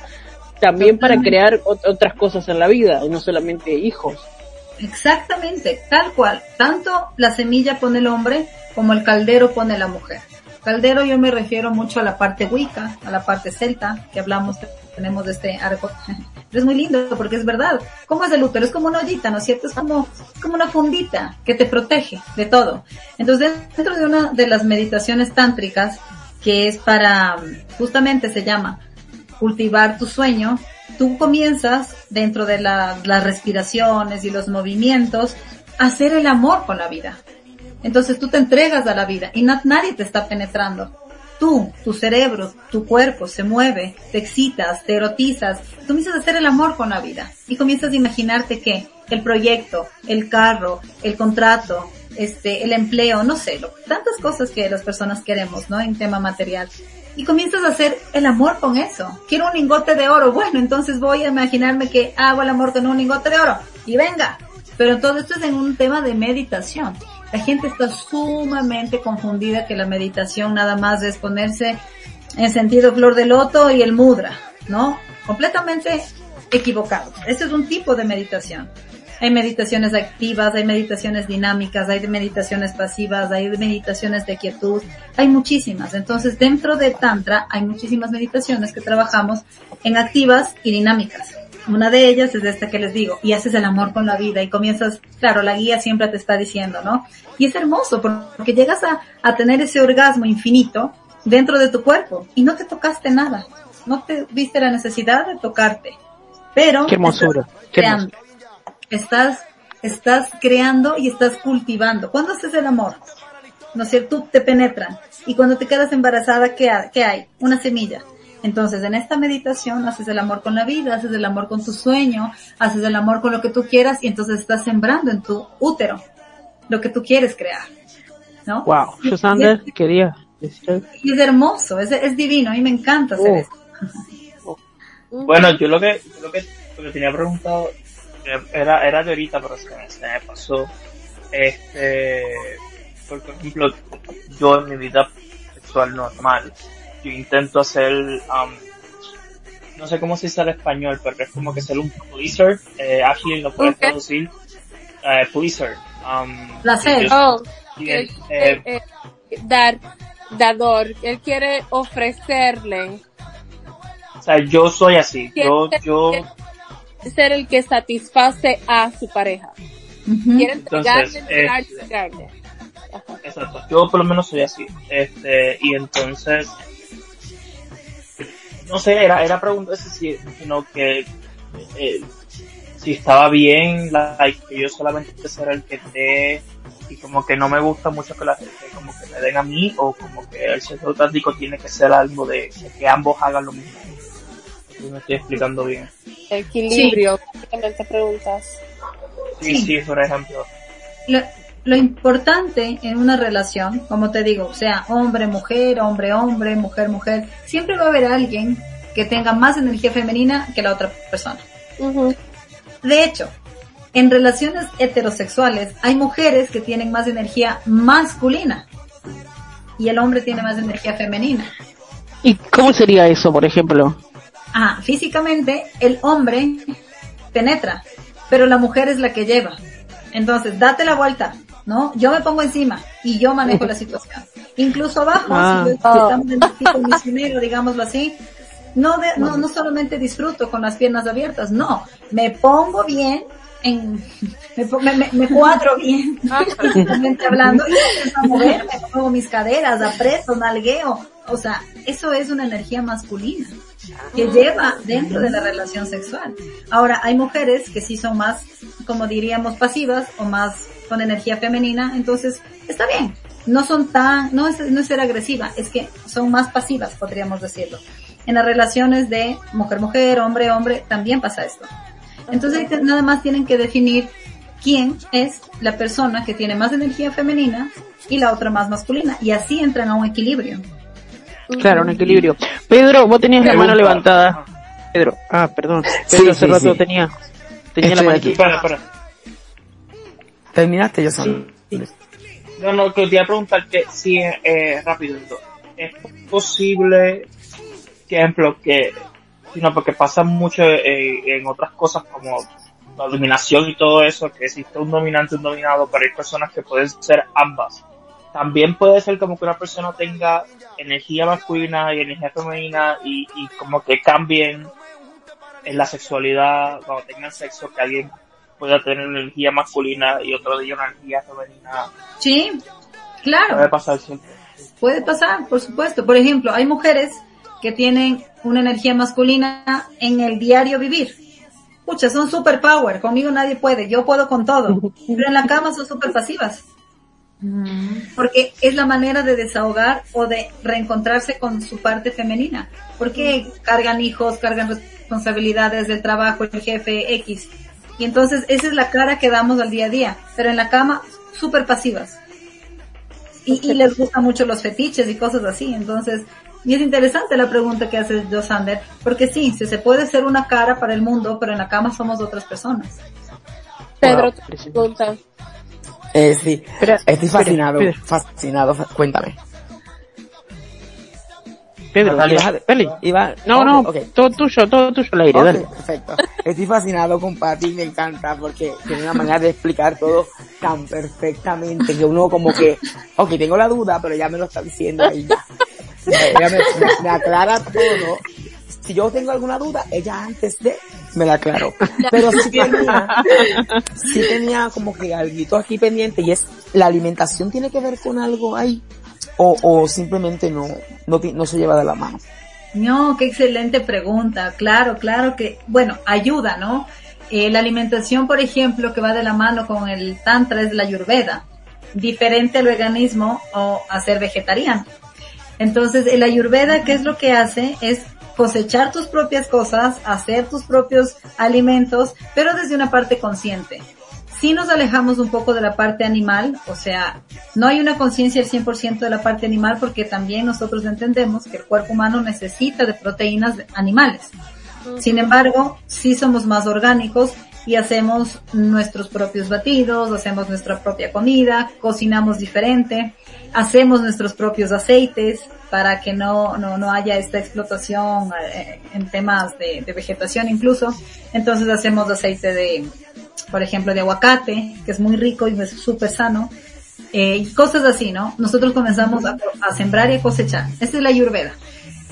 También para crear otras cosas en la vida, no solamente hijos. Exactamente, tal cual. Tanto la semilla pone el hombre como el caldero pone la mujer. Caldero yo me refiero mucho a la parte wicca, a la parte celta, que hablamos, tenemos de este arco. [laughs] es muy lindo porque es verdad. ¿Cómo es el útero? Es como una ollita, ¿no es cierto? Es como, como una fundita que te protege de todo. Entonces, dentro de una de las meditaciones tántricas, que es para, justamente se llama, cultivar tu sueño, tú comienzas dentro de la, las respiraciones y los movimientos a hacer el amor con la vida. Entonces tú te entregas a la vida y no, nadie te está penetrando. Tú, tu cerebro, tu cuerpo se mueve, te excitas, te erotizas, tú comienzas a hacer el amor con la vida y comienzas a imaginarte que el proyecto, el carro, el contrato, este, el empleo, no sé, lo, tantas cosas que las personas queremos, ¿no? En tema material. Y comienzas a hacer el amor con eso. Quiero un lingote de oro. Bueno, entonces voy a imaginarme que hago el amor con un lingote de oro. Y venga. Pero todo esto es en un tema de meditación. La gente está sumamente confundida que la meditación nada más es ponerse en sentido flor de loto y el mudra, ¿no? Completamente equivocado. Este es un tipo de meditación. Hay meditaciones activas, hay meditaciones dinámicas, hay meditaciones pasivas, hay meditaciones de quietud, hay muchísimas. Entonces dentro de Tantra hay muchísimas meditaciones que trabajamos en activas y dinámicas. Una de ellas es esta que les digo, y haces el amor con la vida y comienzas, claro, la guía siempre te está diciendo, ¿no? Y es hermoso porque llegas a, a tener ese orgasmo infinito dentro de tu cuerpo y no te tocaste nada, no te viste la necesidad de tocarte, pero qué hermosura, estás creando, estás, estás creando y estás cultivando. ¿Cuándo haces el amor? ¿No es cierto? Tú te penetran y cuando te quedas embarazada, ¿qué, qué hay? Una semilla entonces, en esta meditación haces el amor con la vida, haces el amor con tu sueño, haces el amor con lo que tú quieras y entonces estás sembrando en tu útero lo que tú quieres crear. ¿No? Wow, Susander quería decir. Y es hermoso, es, es divino, a mí me encanta hacer Oh. esto. [laughs] Bueno, yo lo que, yo lo que, lo que tenía preguntado era, era de ahorita, pero se me, se me pasó. Este, por ejemplo, yo en mi vida sexual normal, yo intento hacer, um, no sé cómo se dice en español, pero es como que ser un pleaser, eh, Ashley lo puede ¿Un qué? traducir, eh, pleaser. Um, Placer. Oh, eh, eh, eh, dar, dador. Él quiere ofrecerle, o sea, yo soy así, yo, yo, ser el que satisface a su pareja. Ujú. Quiere Entonces, entregarle, entregarle, este- entregarle. Exacto, yo por lo menos soy así. Este, y entonces, no sé, era, era preguntar si, sino que, eh, si estaba bien, like, que yo solamente ser el que te, y como que no me gusta mucho que la gente como que me den a mí, o como que el centro táctico tiene que ser algo de, de que ambos hagan lo mismo. si me estoy explicando bien. Equilibrio, te preguntas. Sí, sí, por ejemplo. Lo, lo importante en una relación, como te digo, sea hombre, mujer, hombre, hombre, mujer, mujer, siempre va a haber alguien que tenga más energía femenina que la otra persona. De hecho, en relaciones heterosexuales hay mujeres que tienen más energía masculina y el hombre tiene más energía femenina. ¿Y cómo sería eso, por ejemplo? Ah, físicamente el hombre penetra, pero la mujer es la que lleva. Entonces, date la vuelta, ¿no? Yo me pongo encima y yo manejo la situación. Incluso abajo, Ah. si estamos en el tipo misionero, digámoslo así, no, de- no, no solamente disfruto con las piernas abiertas, no, me pongo bien en, [laughs] me, me, cuadro bien, [laughs] hablando, y empiezo a moverme, muevo mis caderas, aprieto, nalgueo, o sea, eso es una energía masculina que lleva dentro de la relación sexual. Ahora, hay mujeres que sí son más, como diríamos, pasivas o más con energía femenina, entonces está bien. No son tan, no es, no es ser agresiva, es que son más pasivas, podríamos decirlo. En las relaciones de mujer-mujer, hombre-hombre, también pasa esto. Entonces nada más tienen que definir quién es la persona que tiene más energía femenina y la otra más masculina. Y así entran a un equilibrio. Claro, un equilibrio. Pedro, vos tenías la mano levantada. Pedro, ah, perdón. Sí, Pedro hace sí, rato sí. tenía, tenía la mano aquí. Espera, espera. ¿Terminaste, yo solo? No, no, que te iba a preguntar que si, eh, rápido, es posible, que ejemplo, que, sino porque pasa mucho eh, en otras cosas como la dominación y todo eso, que existe un dominante y un dominado, pero hay personas que pueden ser ambas. También puede ser como que una persona tenga energía masculina y energía femenina y, y como que cambien en la sexualidad cuando tengan sexo, que alguien pueda tener energía masculina y otro de ellos una energía femenina. Sí, claro. Puede pasar siempre. Puede pasar, por supuesto. Por ejemplo, hay mujeres que tienen una energía masculina en el diario vivir. Pucha, son super power, conmigo nadie puede, yo puedo con todo. Pero en la cama son super pasivas. Porque es la manera de desahogar o de reencontrarse con su parte femenina. Porque cargan hijos, cargan responsabilidades del trabajo, el jefe X. Y entonces esa es la cara que damos al día a día. Pero en la cama, súper pasivas. Y, y les gustan mucho los fetiches y cosas así. Entonces, y es interesante la pregunta que hace Joe Sander, porque sí, se, se puede ser una cara para el mundo, pero en la cama somos otras personas. Pedro, pregunta. Eh, sí, estoy fascinado, fascinado, fa- cuéntame. Pedro, dale, dale. Iba, No, no, ok. todo tuyo, todo tuyo al aire, dale. perfecto. Estoy fascinado con Patty, me encanta porque tiene una manera de explicar todo tan perfectamente que uno como que, ok, tengo la duda, pero ya me lo está diciendo ahí ya. Ella me, me- me aclara todo. Si yo tengo alguna duda, ella antes de me la aclaró. Pero sí tenía, sí tenía como que algo aquí pendiente y es, ¿la alimentación tiene que ver con algo ahí? O, simplemente no, no, no se lleva de la mano. No, qué excelente pregunta. Claro, claro que, bueno, ayuda, ¿no? Eh, la alimentación, por ejemplo, que va de la mano con el tantra es la ayurveda, diferente al veganismo o a ser vegetariano. Entonces, el ayurveda, ¿qué es lo que hace? Es cosechar tus propias cosas, hacer tus propios alimentos, pero desde una parte consciente. Si nos alejamos un poco de la parte animal, o sea, no hay una conciencia al 100% de la parte animal porque también nosotros entendemos que el cuerpo humano necesita de proteínas animales. Sin embargo, sí somos más orgánicos y hacemos nuestros propios batidos, hacemos nuestra propia comida, cocinamos diferente, hacemos nuestros propios aceites para que no, no, no haya esta explotación eh, en temas de, de vegetación incluso. Entonces hacemos aceite de, por ejemplo, de aguacate, que es muy rico y es súper sano. Eh, cosas así, ¿no? Nosotros comenzamos a, a sembrar y a cosechar. Esta es la ayurveda.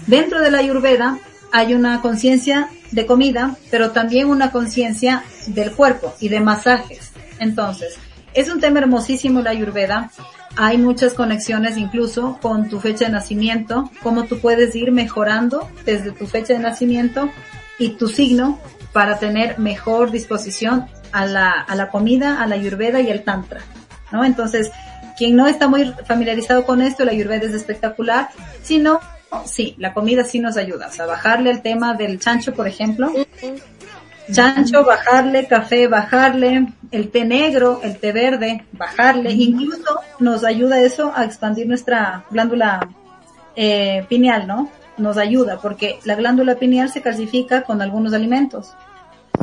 Dentro de la ayurveda hay una conciencia de comida, pero también una conciencia del cuerpo y de masajes. Entonces, es un tema hermosísimo la ayurveda. Hay muchas conexiones incluso con tu fecha de nacimiento, cómo tú puedes ir mejorando desde tu fecha de nacimiento y tu signo para tener mejor disposición a la, a la comida, a la ayurveda y al tantra, ¿no? Entonces, quien no está muy familiarizado con esto, la ayurveda es espectacular, sino sí, la comida sí nos ayuda. O sea, bajarle el tema del chancho, por ejemplo. Chancho, bajarle, café, bajarle, el té negro, el té verde, bajarle. Incluso nos ayuda eso a expandir nuestra glándula eh, pineal, ¿no? Nos ayuda porque la glándula pineal se calcifica con algunos alimentos.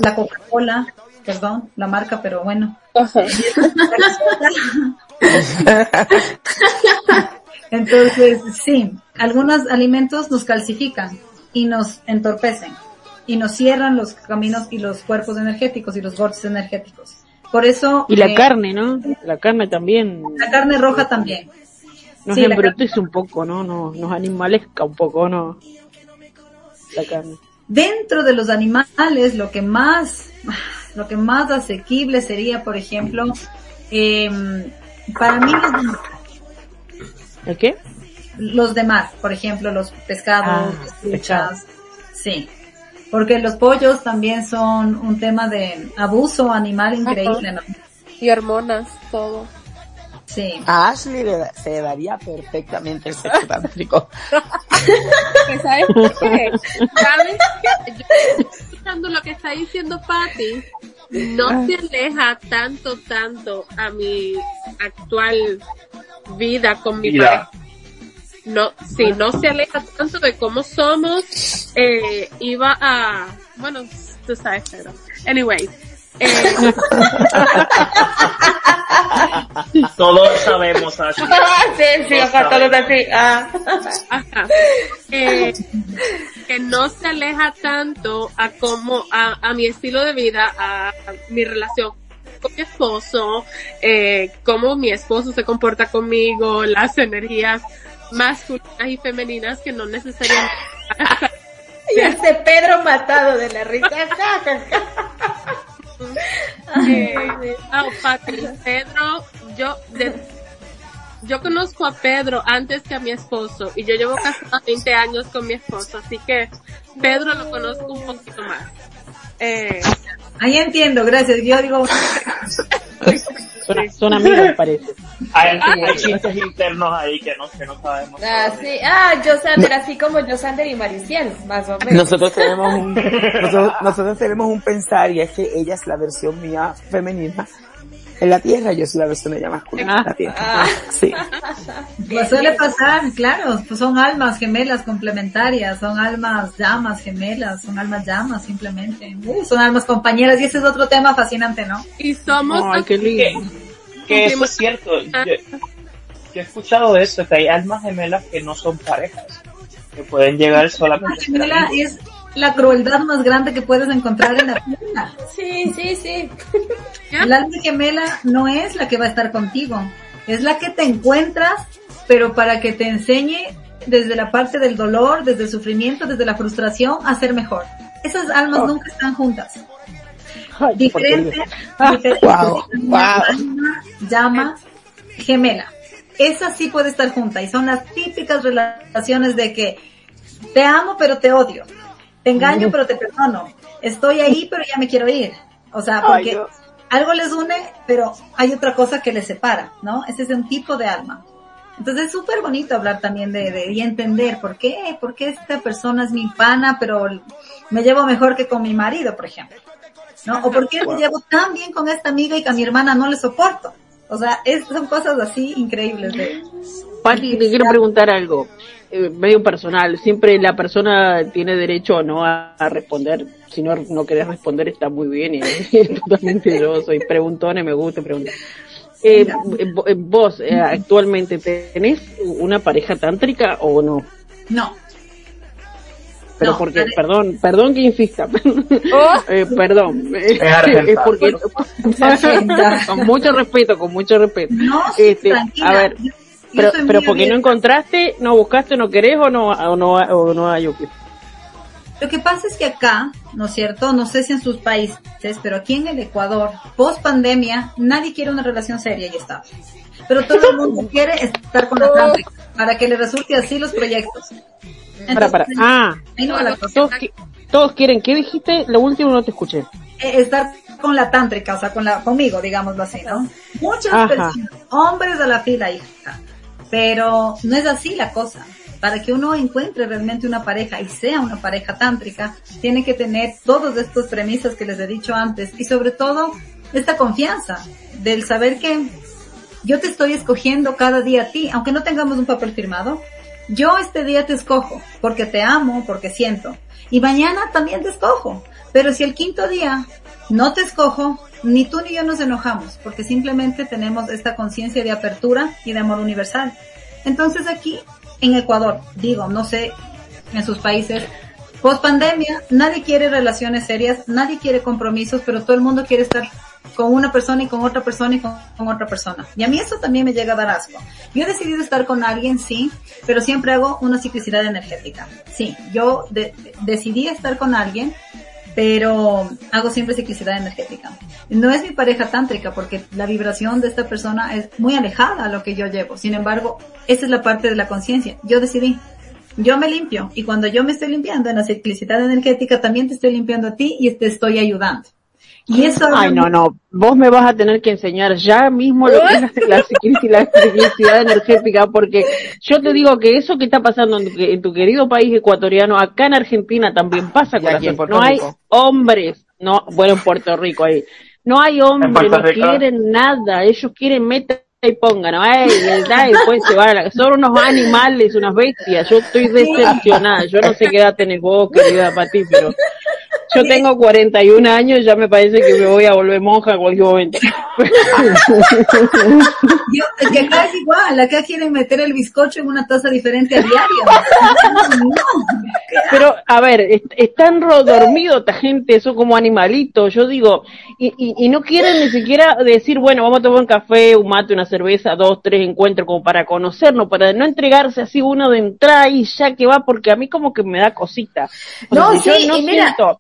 La Coca-Cola, perdón, la marca, pero bueno. [laughs] Entonces, sí, algunos alimentos nos calcifican y nos entorpecen y nos cierran los caminos y los cuerpos energéticos y los vórtices energéticos. Por eso... Y la eh, carne, ¿no? La carne también La carne roja también. Nos sí, embrutece un poco, ¿no? Nos, nos animalesca un poco, ¿no? La carne. Dentro de los animales, lo que más, lo que más asequible sería, por ejemplo, em, para mí los, ¿El qué? los de mar, por ejemplo, los pescados, Ah, las truchas, sí. Porque los pollos también son un tema de abuso animal increíble, ¿no? Y hormonas, todo. Sí. A Ashley le da- se daría perfectamente el sexo tántrico. ¿Que [laughs] ¿Sabes por qué? ¿Sabes qué? Yo estoy escuchando lo que está diciendo Patty. No se aleja tanto, tanto a mi actual vida con mi Vida. pareja. No, sí, no se aleja tanto de cómo somos. Eh, iba a, bueno, tú sabes, pero, anyway, eh, [laughs] Todos sabemos, Ashley. sí, sí, Todos acá todos así. Ah. Ajá. Eh, que no se aleja tanto a cómo, a, a mi estilo de vida, a, mi relación con mi esposo, eh, cómo mi esposo se comporta conmigo, las energías masculinas y femeninas que no necesariamente [laughs] Y ese Pedro matado de la risa. Eh, oh, Pati, Pedro, yo, de- yo conozco a Pedro antes que a mi esposo y yo llevo casada 20 años con mi esposo, así que Pedro lo conozco un poquito más. Eh, Ahí entiendo, gracias. Yo digo, Son, son amigos, parece. Hay, hay chistes internos ahí que no, que no sabemos. Ah, sí. Ah, Josander, así como Josander y Mariciel, más o menos. Nosotros tenemos un, [laughs] nosotros, nosotros tenemos un pensar y es que ella es la versión mía femenina en la tierra, yo soy la de ella masculina en la tierra. Ah. Sí. [laughs] Pues suele pasar, claro, pues son almas gemelas complementarias, son almas llamas gemelas, son almas llamas simplemente, Uh, son almas compañeras y ese es otro tema fascinante, ¿no? y somos Ay, qué lindo. Que eso es cierto. Yo, yo he escuchado de eso, que hay almas gemelas que no son parejas. Que pueden llegar La solamente gemela es la crueldad más grande que puedes encontrar en la tierra. Sí, sí, sí. El alma gemela no es la que va a estar contigo, es la que te encuentras, pero para que te enseñe desde la parte del dolor, desde el sufrimiento, desde la frustración, a ser mejor. Esas almas nunca están juntas. Ay, Diferente, Wow, wow. alma, llama, gemela. Esa sí puede estar junta y son las típicas relaciones de que te amo pero te odio, te engaño pero te perdono, estoy ahí pero ya me quiero ir. O sea, porque Ay, algo les une pero hay otra cosa que les separa, ¿no? Ese es un tipo de alma. Entonces es súper bonito hablar también de, de, y entender por qué, por qué esta persona es mi pana pero me llevo mejor que con mi marido, por ejemplo. ¿no? O por qué me llevo tan bien con esta amiga y que a mi hermana no le soporto. O sea, es, son cosas así increíbles de... Pati, te quiero preguntar algo, eh, medio personal. Siempre la persona tiene derecho o no a, a responder. Si no, no querés responder, está muy bien. Y, [laughs] y totalmente yo soy preguntona y me gusta preguntar. Eh, vo- eh, vos, eh, actualmente, ¿tenés una pareja tántrica o no? No. Pero No, porque, perdón, perdón que insista. [laughs] Oh. Eh, perdón. Eh, es porque, [laughs] con mucho respeto, con mucho respeto. No, sí, Este, a ver, yo Pero, pero porque no encontraste, no buscaste, no querés o no, o no, o no hay? Lo que pasa es que acá, ¿no es cierto? No sé si en sus países, pero aquí en el Ecuador, post pandemia, nadie quiere una relación seria y estable. Pero todo el mundo [laughs] quiere estar con la tántrica para que le resulte así los proyectos. Para, para. Ah, ahí no va la todos, qui- todos quieren, ¿qué dijiste? Lo último no te escuché. Eh, estar con la tántrica, o sea, con la, conmigo, digámoslo así, ¿no? Muchas Ajá. personas, hombres a la fila, hija. Pero no es así la cosa. Para que uno encuentre realmente una pareja y sea una pareja tántrica, tiene que tener todos estos premisas que les he dicho antes y sobre todo esta confianza del saber que yo te estoy escogiendo cada día a ti, aunque no tengamos un papel firmado. Yo este día te escojo porque te amo, porque siento. Y mañana también te escojo. Pero si el quinto día no te escojo, ni tú ni yo nos enojamos, porque simplemente tenemos esta conciencia de apertura y de amor universal. Entonces aquí, en Ecuador, digo, no sé, en sus países, post pandemia, nadie quiere relaciones serias, nadie quiere compromisos, pero todo el mundo quiere estar con una persona y con otra persona y con, otra persona. Y a mí eso también me llega a dar asco. Yo he decidido estar con alguien, sí, pero siempre hago una ciclicidad energética. Sí, yo de- decidí estar con alguien, pero hago siempre ciclicidad energética. No es mi pareja tántrica porque la vibración de esta persona es muy alejada a lo que yo llevo. Sin embargo, esa es la parte de la conciencia. Yo decidí. Yo me limpio y cuando yo me estoy limpiando en la ciclicidad energética también te estoy limpiando a ti y te estoy ayudando. Y eso Ay, no, no. Vos me vas a tener que enseñar ya mismo lo que es la, ciclici- la ciclicidad energética, porque yo te digo que eso que está pasando en tu, en tu querido país ecuatoriano, acá en Argentina también pasa, aquí en corazón. No hay hombres, no, bueno, en Puerto Rico ahí. No hay hombres, no quieren nada, ellos quieren meter y pongan, ¿no? Ay. Y después se van a la... Son unos animales, unas bestias. Yo estoy decepcionada. Yo no sé qué edad tenés vos, querida Pati, pero yo tengo 41 años ya me parece que me voy a volver monja en cualquier momento. Yo, que acá es igual, acá quieren meter el bizcocho en una taza diferente a diario. No, Pero, a ver, est- están dormidos esta gente, son como animalitos, yo digo, y, y, y no quieren ni siquiera decir, bueno, vamos a tomar un café, un mate, una cerveza, dos, tres encuentros como para conocernos, para no entregarse así uno de entrada y ya que va, porque a mí como que me da cosita. O No, si sí, yo no y mira- siento,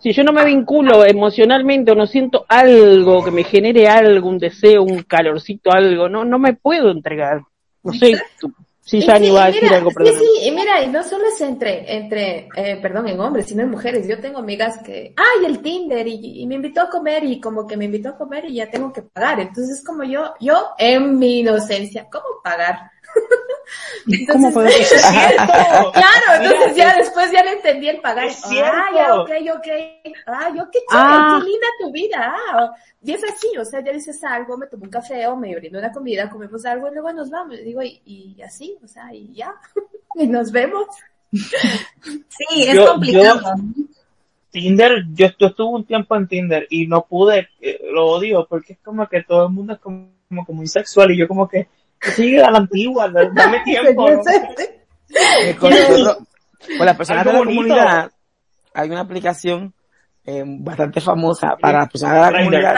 si yo no me vinculo emocionalmente o no siento algo que me genere algo, un deseo, un calorcito, algo, no, no me puedo entregar. No sé, tú, si ya ni sí, va a y decir mira, algo, Sí, perdón. sí, y mira, y no solo es entre, entre, eh, perdón, en hombres, sino en mujeres. Yo tengo amigas que, ay, el Tinder, y, y me invitó a comer, y como que me invitó a comer y ya tengo que pagar. Entonces, como yo, yo, en mi inocencia, ¿cómo pagar? [laughs] ¿Cómo puedo [laughs] Es cierto. Claro, entonces Mira, ya después ya le entendí el pagar. Es cierto. Ah, ya, ok, ok. Ah, yo qué chévere, Ah. qué linda tu vida. Ah, y es así, o sea, ya dices algo, me tomo un café o me brindo una comida, comemos algo y luego nos vamos. Y digo, y, y así, o sea, y ya. [laughs] y nos vemos. Sí, es Yo- complicado. Tinder, yo, yo estuve un tiempo en Tinder y no pude, eh, lo odio, porque es como que todo el mundo es como, como muy sexual y yo como que, sigue a la antigua, da- [laughs] dame tiempo. ¿no? Eh, con, nosotros- con las personas de la bonito. comunidad, hay una aplicación eh, bastante famosa para las personas de la comunidad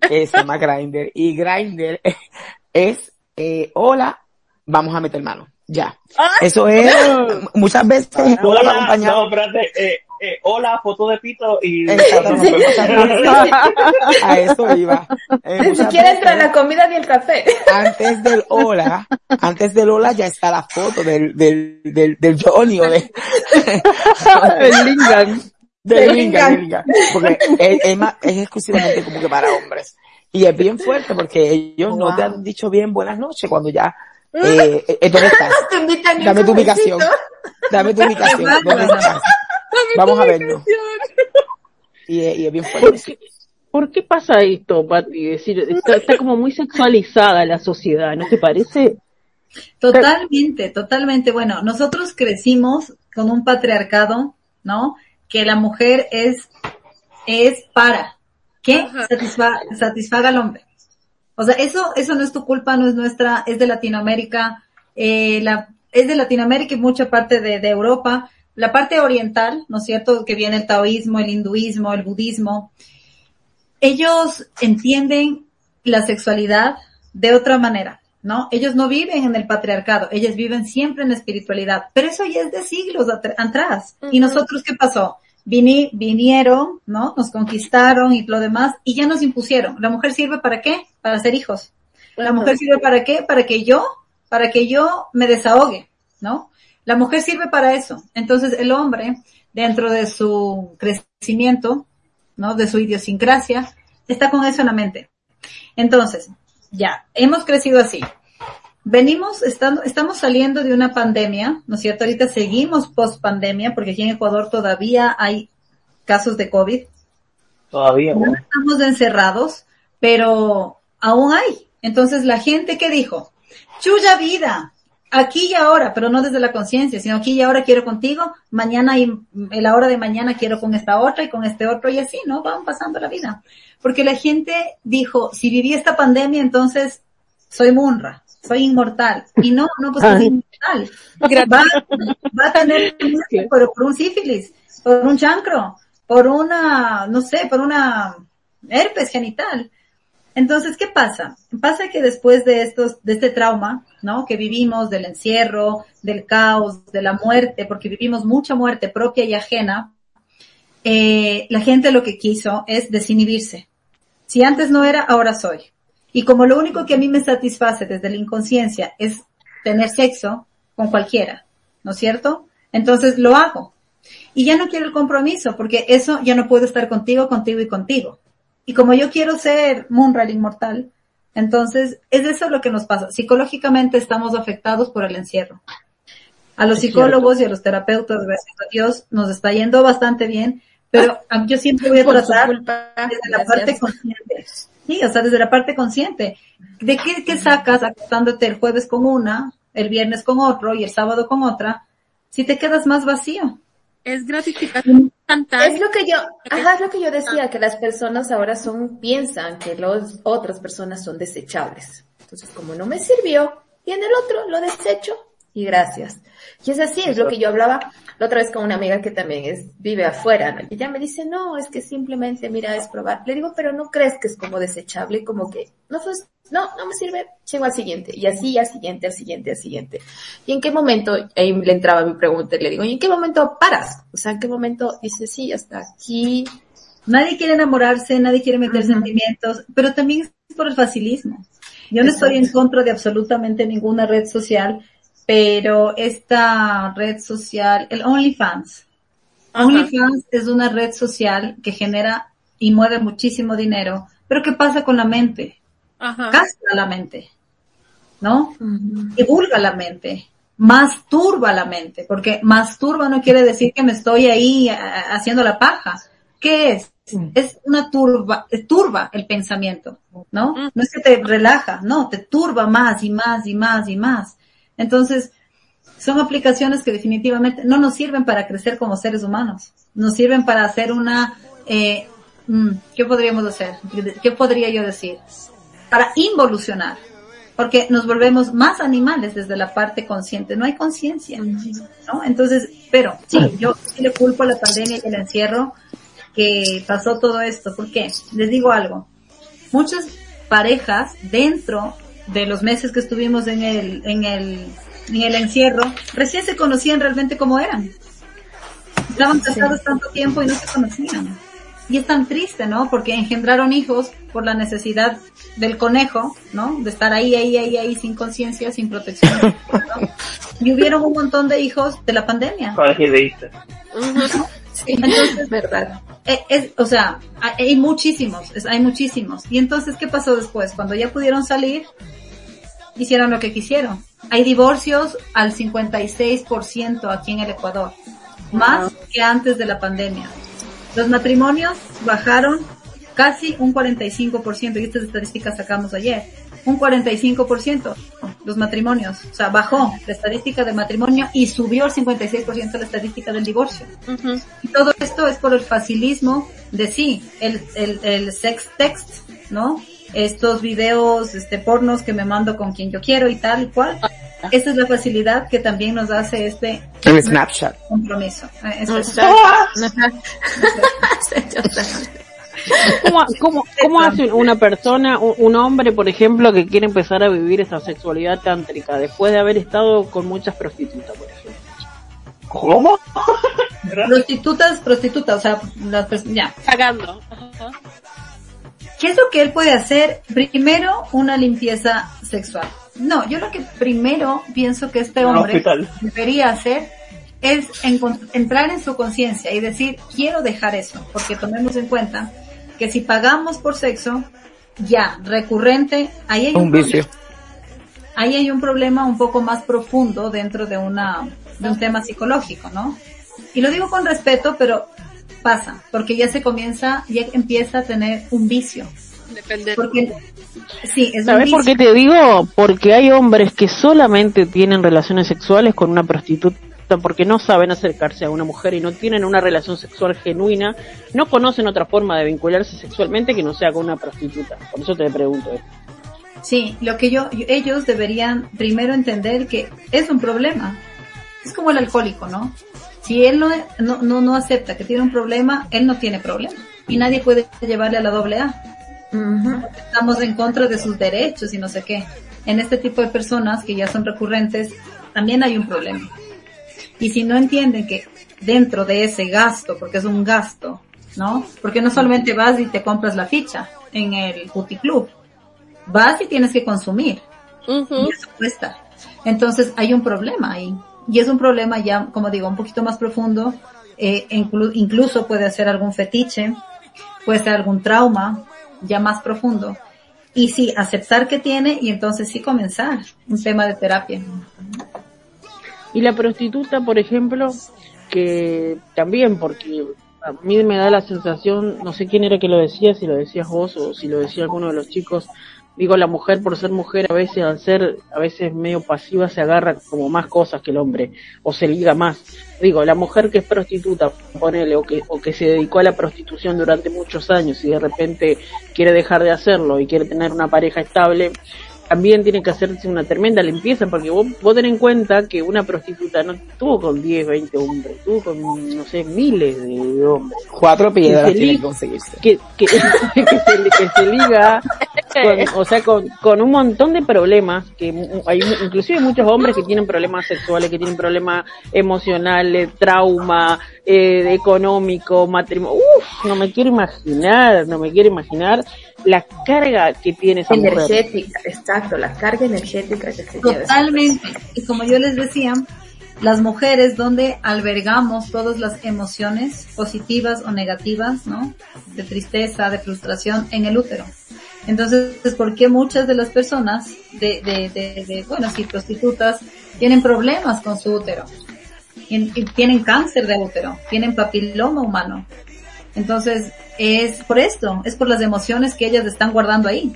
que se llama Grindr. Y Grindr [laughs] es, eh, hola, vamos a meter mano. Ya. Eso es, [laughs] muchas veces Hola, acompañado. no, espérate, eh, eh, hola, foto de pito y... Exactamente. [laughs] A eso iba. Eh, Ni muchas siquiera entra la comida ni el café. antes del hola, antes del hola ya está la foto del, del, del, del Johnny o de, [laughs] El Lingan. de Del Linga, Linga. Linga. Porque es, es más- es exclusivamente como que para hombres. Y es bien fuerte porque ellos no te han dicho bien buenas noches cuando ya, [laughs] eh, eh, ¿dónde estás? Dame tu ubicación. Dame tu ubicación. ¿Dónde estás? Vamos a vernos. Y, es- y es bien ¿Por fuerte. qué, por qué pasa esto, Pati? Es decir, está, está como muy sexualizada la sociedad, ¿no te parece? Totalmente, totalmente. Bueno, nosotros crecimos con un patriarcado, ¿no? Que la mujer es, es para que satisfa- satisfaga al hombre. O sea, eso, eso no es tu culpa, no es nuestra, es de Latinoamérica, eh, la, es de Latinoamérica y mucha parte de, de Europa. La parte oriental, ¿no es cierto? Que viene el taoísmo, el hinduismo, el budismo. Ellos entienden la sexualidad de otra manera, ¿no? Ellos no viven en el patriarcado, ellos viven siempre en la espiritualidad, pero eso ya es de siglos atr- atrás. ¿Y nosotros qué pasó? Vini- vinieron, ¿no? Nos conquistaron y lo demás, y ya nos impusieron. ¿La mujer sirve para qué? Para hacer hijos. ¿La mujer sirve para qué? Para que yo, para que yo me desahogue, ¿no? La mujer sirve para eso. Entonces el hombre, dentro de su crecimiento, ¿no? De su idiosincrasia, está con eso en la mente. Entonces, ya, hemos crecido así. venimos, estando, estamos saliendo de una pandemia, ¿no es cierto? Ahorita seguimos post pandemia porque aquí en Ecuador todavía hay casos de COVID. Todavía, No estamos encerrados, pero aún hay. Entonces la gente que dijo, chulla vida, aquí y ahora, pero no desde la conciencia, sino aquí y ahora quiero contigo, mañana y en la hora de mañana quiero con esta otra y con este otro y así, ¿no? Van pasando la vida. Porque la gente dijo, si viví esta pandemia, entonces soy munra, soy inmortal. Y no, no, pues soy inmortal. Va, va a tener, pero por un sífilis, por un chancro, por una, no sé, por una herpes genital. Entonces, ¿qué pasa? Pasa que después de estos, de este trauma, ¿no? Que vivimos del encierro, del caos, de la muerte, porque vivimos mucha muerte propia y ajena, eh, la gente lo que quiso es desinhibirse. Si antes no era, ahora soy. Y como lo único que a mí me satisface desde la inconsciencia es tener sexo con cualquiera, ¿no es cierto? Entonces lo hago. Y ya no quiero el compromiso, porque eso ya no puedo estar contigo, contigo y contigo. Y como yo quiero ser Munra el inmortal, entonces es eso lo que nos pasa. Psicológicamente estamos afectados por el encierro. A los Es psicólogos y a los terapeutas, gracias a Dios, nos está yendo bastante bien, pero a- yo siempre voy a tratar culpa. desde la Gracias. parte consciente. Sí, o sea, desde la parte consciente. ¿De qué, qué sacas acostándote el jueves con una, el viernes con otro y el sábado con otra, si te quedas más vacío? Es gratificante Es lo que yo, ajá, es lo que yo decía, que las personas ahora son, piensan que las otras personas son desechables. Entonces, como no me sirvió, viene el otro, lo desecho y gracias. Y es así, es lo que yo hablaba la otra vez con una amiga que también es, vive afuera, ¿no? Y ella me dice, no, es que simplemente, mira, es probar. Le digo, pero no crees que es como desechable, como que, no, pues, no, no me sirve, sigo al siguiente. Y así, al siguiente, al siguiente, al siguiente. ¿Y en qué momento, ahí le entraba mi pregunta y le digo, ¿y en qué momento paras? O sea, ¿en qué momento dices, sí, hasta aquí? Nadie quiere enamorarse, nadie quiere meter sentimientos, pero también es por el facilismo. Yo no estoy en contra de absolutamente ninguna red social, pero esta red social, el OnlyFans. Ajá. OnlyFans es una red social que genera y mueve muchísimo dinero, pero ¿qué pasa con la mente? Ajá. Castra la mente, ¿no? Divulga la mente, masturba la mente, porque masturba no quiere decir que me estoy ahí a- haciendo la paja. ¿Qué es? Es una turba, eh, turba el pensamiento, ¿no? No es que te relaja, no, te turba más y más y más y más. Entonces, son aplicaciones que definitivamente no nos sirven para crecer como seres humanos, nos sirven para hacer una, eh, mm, ¿qué podríamos hacer? ¿Qué podría yo decir? Para involucionar, porque nos volvemos más animales desde la parte consciente, no hay conciencia, ¿no? Entonces, pero sí, yo le culpo a la pandemia y el encierro que pasó todo esto, ¿por qué? Les digo algo, muchas parejas dentro de los meses que estuvimos en el, en el, en el encierro, recién se conocían realmente como eran. Estaban casados tanto tiempo y no se conocían. Y es tan triste, ¿no? Porque engendraron hijos por la necesidad del conejo, ¿no? De estar ahí, ahí, ahí, ahí, sin conciencia, sin protección. ¿no? [laughs] Y hubieron un montón de hijos de la pandemia. Sí, [laughs] Entonces, verdad. Eh, es, o sea, hay muchísimos, es- hay muchísimos. Y entonces, ¿qué pasó después? Cuando ya pudieron salir, hicieron lo que quisieron. Hay divorcios al 56% aquí en el Ecuador, más que antes de la pandemia. Los matrimonios bajaron casi un 45%, y estas estadísticas sacamos ayer, un 45% los matrimonios, o sea, bajó la estadística del matrimonio y subió el 56% la estadística del divorcio. Y todo esto es por el facilismo de sí, el, el, el sex text, ¿no? Estos videos, este, pornos que me mando con quien yo quiero y tal y cual. Esa es la facilidad que también nos hace este El Snapchat. compromiso. Eso es. [laughs] [laughs] ¿Cómo, cómo, cómo hace una persona, un, hombre, por ejemplo, que quiere empezar a vivir esa sexualidad tántrica después de haber estado con muchas prostitutas, por ejemplo? ¿Cómo? [laughs] Prostitutas, prostitutas, o sea, las ya. Sacando. ¿Qué es lo que él puede hacer? Primero, una limpieza sexual. No, yo lo que primero pienso que este hombre debería hacer es entrar en su conciencia y decir, quiero dejar eso, porque tomemos en cuenta que si pagamos por sexo, ya, recurrente, ahí hay Un vicio. ahí hay un problema un poco más profundo dentro de una, de un tema psicológico, ¿no? Y lo digo con respeto, pero pasa, porque ya se comienza, ya empieza a tener un vicio. Depende. Porque, sí, es ¿Sabes por qué te digo? Porque hay hombres que solamente tienen relaciones sexuales con una prostituta porque no saben acercarse a una mujer y no tienen una relación sexual genuina, no conocen otra forma de vincularse sexualmente que no sea con una prostituta. Por eso te pregunto esto. Sí, lo que yo, ellos deberían primero entender que es un problema. Es como el alcohólico, ¿no? Si él no, no, no, no acepta que tiene un problema, él no tiene problema. Y nadie puede llevarle a la doble A. Estamos en contra de sus derechos y no sé qué. En este tipo de personas que ya son recurrentes, también hay un problema. Y si no entienden que dentro de ese gasto, porque es un gasto, ¿no? Porque no solamente vas y te compras la ficha en el puticlub. Vas y tienes que consumir. Y eso cuesta. Entonces hay un problema ahí. Y es un problema ya, como digo, un poquito más profundo. Eh, inclu- incluso puede ser algún fetiche, puede ser algún trauma ya más profundo. Y sí, aceptar que tiene y entonces sí comenzar un tema de terapia. Y la prostituta, por ejemplo, que también, porque a mí me da la sensación, no sé quién era que lo decía, si lo decías vos o si lo decía alguno de los chicos, digo, la mujer por ser mujer a veces al ser a veces medio pasiva se agarra como más cosas que el hombre o se liga más. Digo, la mujer que es prostituta, ponele, o que, o que se dedicó a la prostitución durante muchos años y de repente quiere dejar de hacerlo y quiere tener una pareja estable, también tiene que hacerse una tremenda limpieza porque vos, vos ten en cuenta que una prostituta no estuvo con 10, 20 hombres, estuvo con, no sé, miles de, hombres. Cuatro piedras tiene que conseguirse. Que, que, [laughs] que, se, que se liga con, o sea, con, con un montón de problemas, que hay inclusive muchos hombres que tienen problemas sexuales, que tienen problemas emocionales, trauma, eh, económico, matrimonio, uff, no me quiero imaginar, no me quiero imaginar la carga que tiene esa mujer. Energética, exacto, la carga energética que se lleva. Totalmente. Y como yo les decía, las mujeres donde albergamos todas las emociones positivas o negativas, ¿no? De tristeza, de frustración en el útero. Entonces, ¿por qué muchas de las personas de, de, de, de, bueno, sí, prostitutas tienen problemas con su útero? Y- y tienen cáncer de útero, tienen papiloma humano. Entonces, es por esto, es por las emociones que ellas están guardando ahí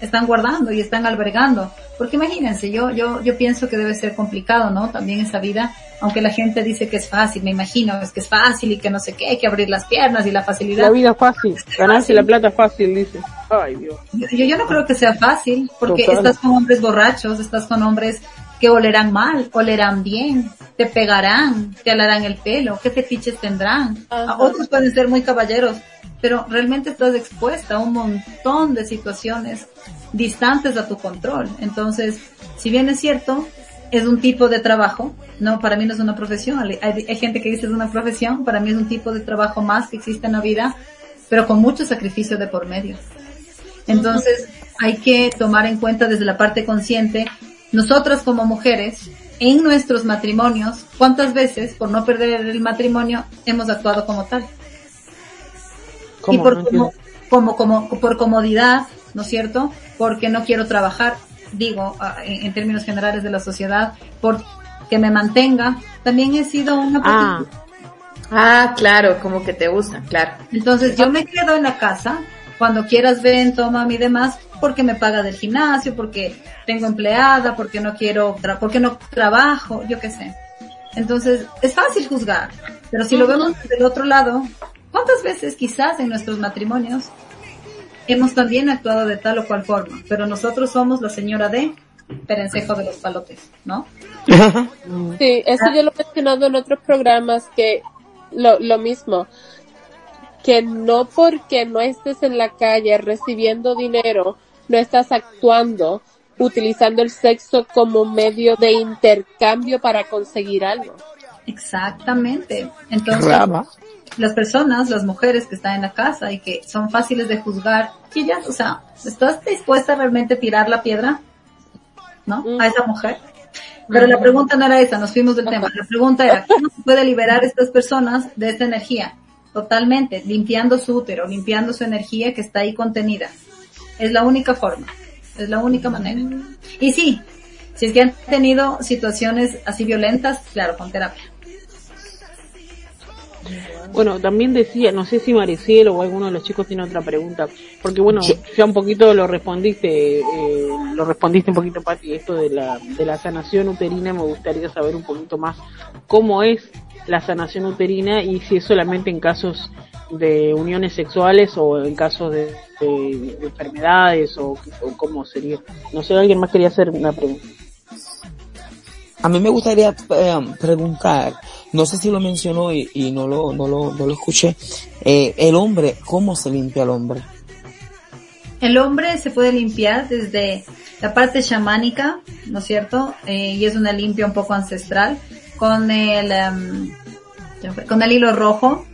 están guardando y están albergando. Porque imagínense, yo, yo, yo pienso que debe ser complicado, ¿no? También esa vida, aunque la gente dice que es fácil, me imagino, es que es fácil y que no sé qué, hay que abrir las piernas y la facilidad. La vida es fácil, ganarse la plata es fácil, dice. Ay, Dios. Yo, yo no creo que sea fácil, porque Total. estás con hombres borrachos, estás con hombres que olerán mal, olerán bien, te pegarán, te alarán el pelo, qué fetiches tendrán. Ajá. Otros pueden ser muy caballeros, pero realmente estás expuesta a un montón de situaciones distantes a tu control. Entonces, si bien es cierto, es un tipo de trabajo, no, para mí no es una profesión, hay, hay gente que dice es una profesión, para mí es un tipo de trabajo más que existe en la vida, pero con mucho sacrificio de por medio. Entonces, hay que tomar en cuenta desde la parte consciente, nosotras como mujeres, en nuestros matrimonios, cuántas veces, por no perder el matrimonio, hemos actuado como tal. ¿Cómo? Y por, No como, como, como, por comodidad, ¿no es cierto? Porque no quiero trabajar, digo, en, en términos generales de la sociedad, por que me mantenga. También he sido una Ah. Ah, claro, como que te usan, claro. Entonces yo me quedo en la casa, cuando quieras ven, toma mi demás, porque me paga del gimnasio, porque tengo empleada, porque no quiero, porque no trabajo, yo qué sé. Entonces es fácil juzgar, pero si lo vemos del otro lado, ¿cuántas veces quizás en nuestros matrimonios hemos también actuado de tal o cual forma? Pero nosotros somos la señora de perencejo de los palotes, ¿no? [laughs] Sí, eso yo lo he mencionado en otros programas que lo, lo mismo, que no porque no estés en la calle recibiendo dinero, no estás actuando utilizando el sexo como medio de intercambio para conseguir algo. Exactamente. Entonces, Rama. las personas, las mujeres que están en la casa y que son fáciles de juzgar, que ya, o sea, ¿estás dispuesta a realmente tirar la piedra? ¿No? A esa mujer. Pero la pregunta no era esa, nos fuimos del tema. La pregunta era, ¿cómo se puede liberar estas personas de esta energía? Totalmente, limpiando su útero, limpiando su energía que está ahí contenida. Es la única forma, es la única manera. Y sí, Si es que han tenido situaciones así violentas, claro, con terapia. Bueno, también decía, no sé si Maricielo o alguno de los chicos tiene otra pregunta, porque bueno, ya un poquito lo respondiste, eh, lo respondiste un poquito, Pati, esto de la, de la sanación uterina, me gustaría saber un poquito más cómo es la sanación uterina y si es solamente en casos de uniones sexuales o en casos de, de- de enfermedades o, o cómo sería. No sé, alguien más quería hacer una pregunta. A mí me gustaría eh, preguntar, no sé si lo mencionó y, y no, lo, no, lo, no lo escuché, eh, el hombre, ¿cómo se limpia el hombre? El hombre se puede limpiar desde la parte chamánica, ¿no es cierto? Eh, y es una limpia un poco ancestral con el, fue, con el hilo rojo,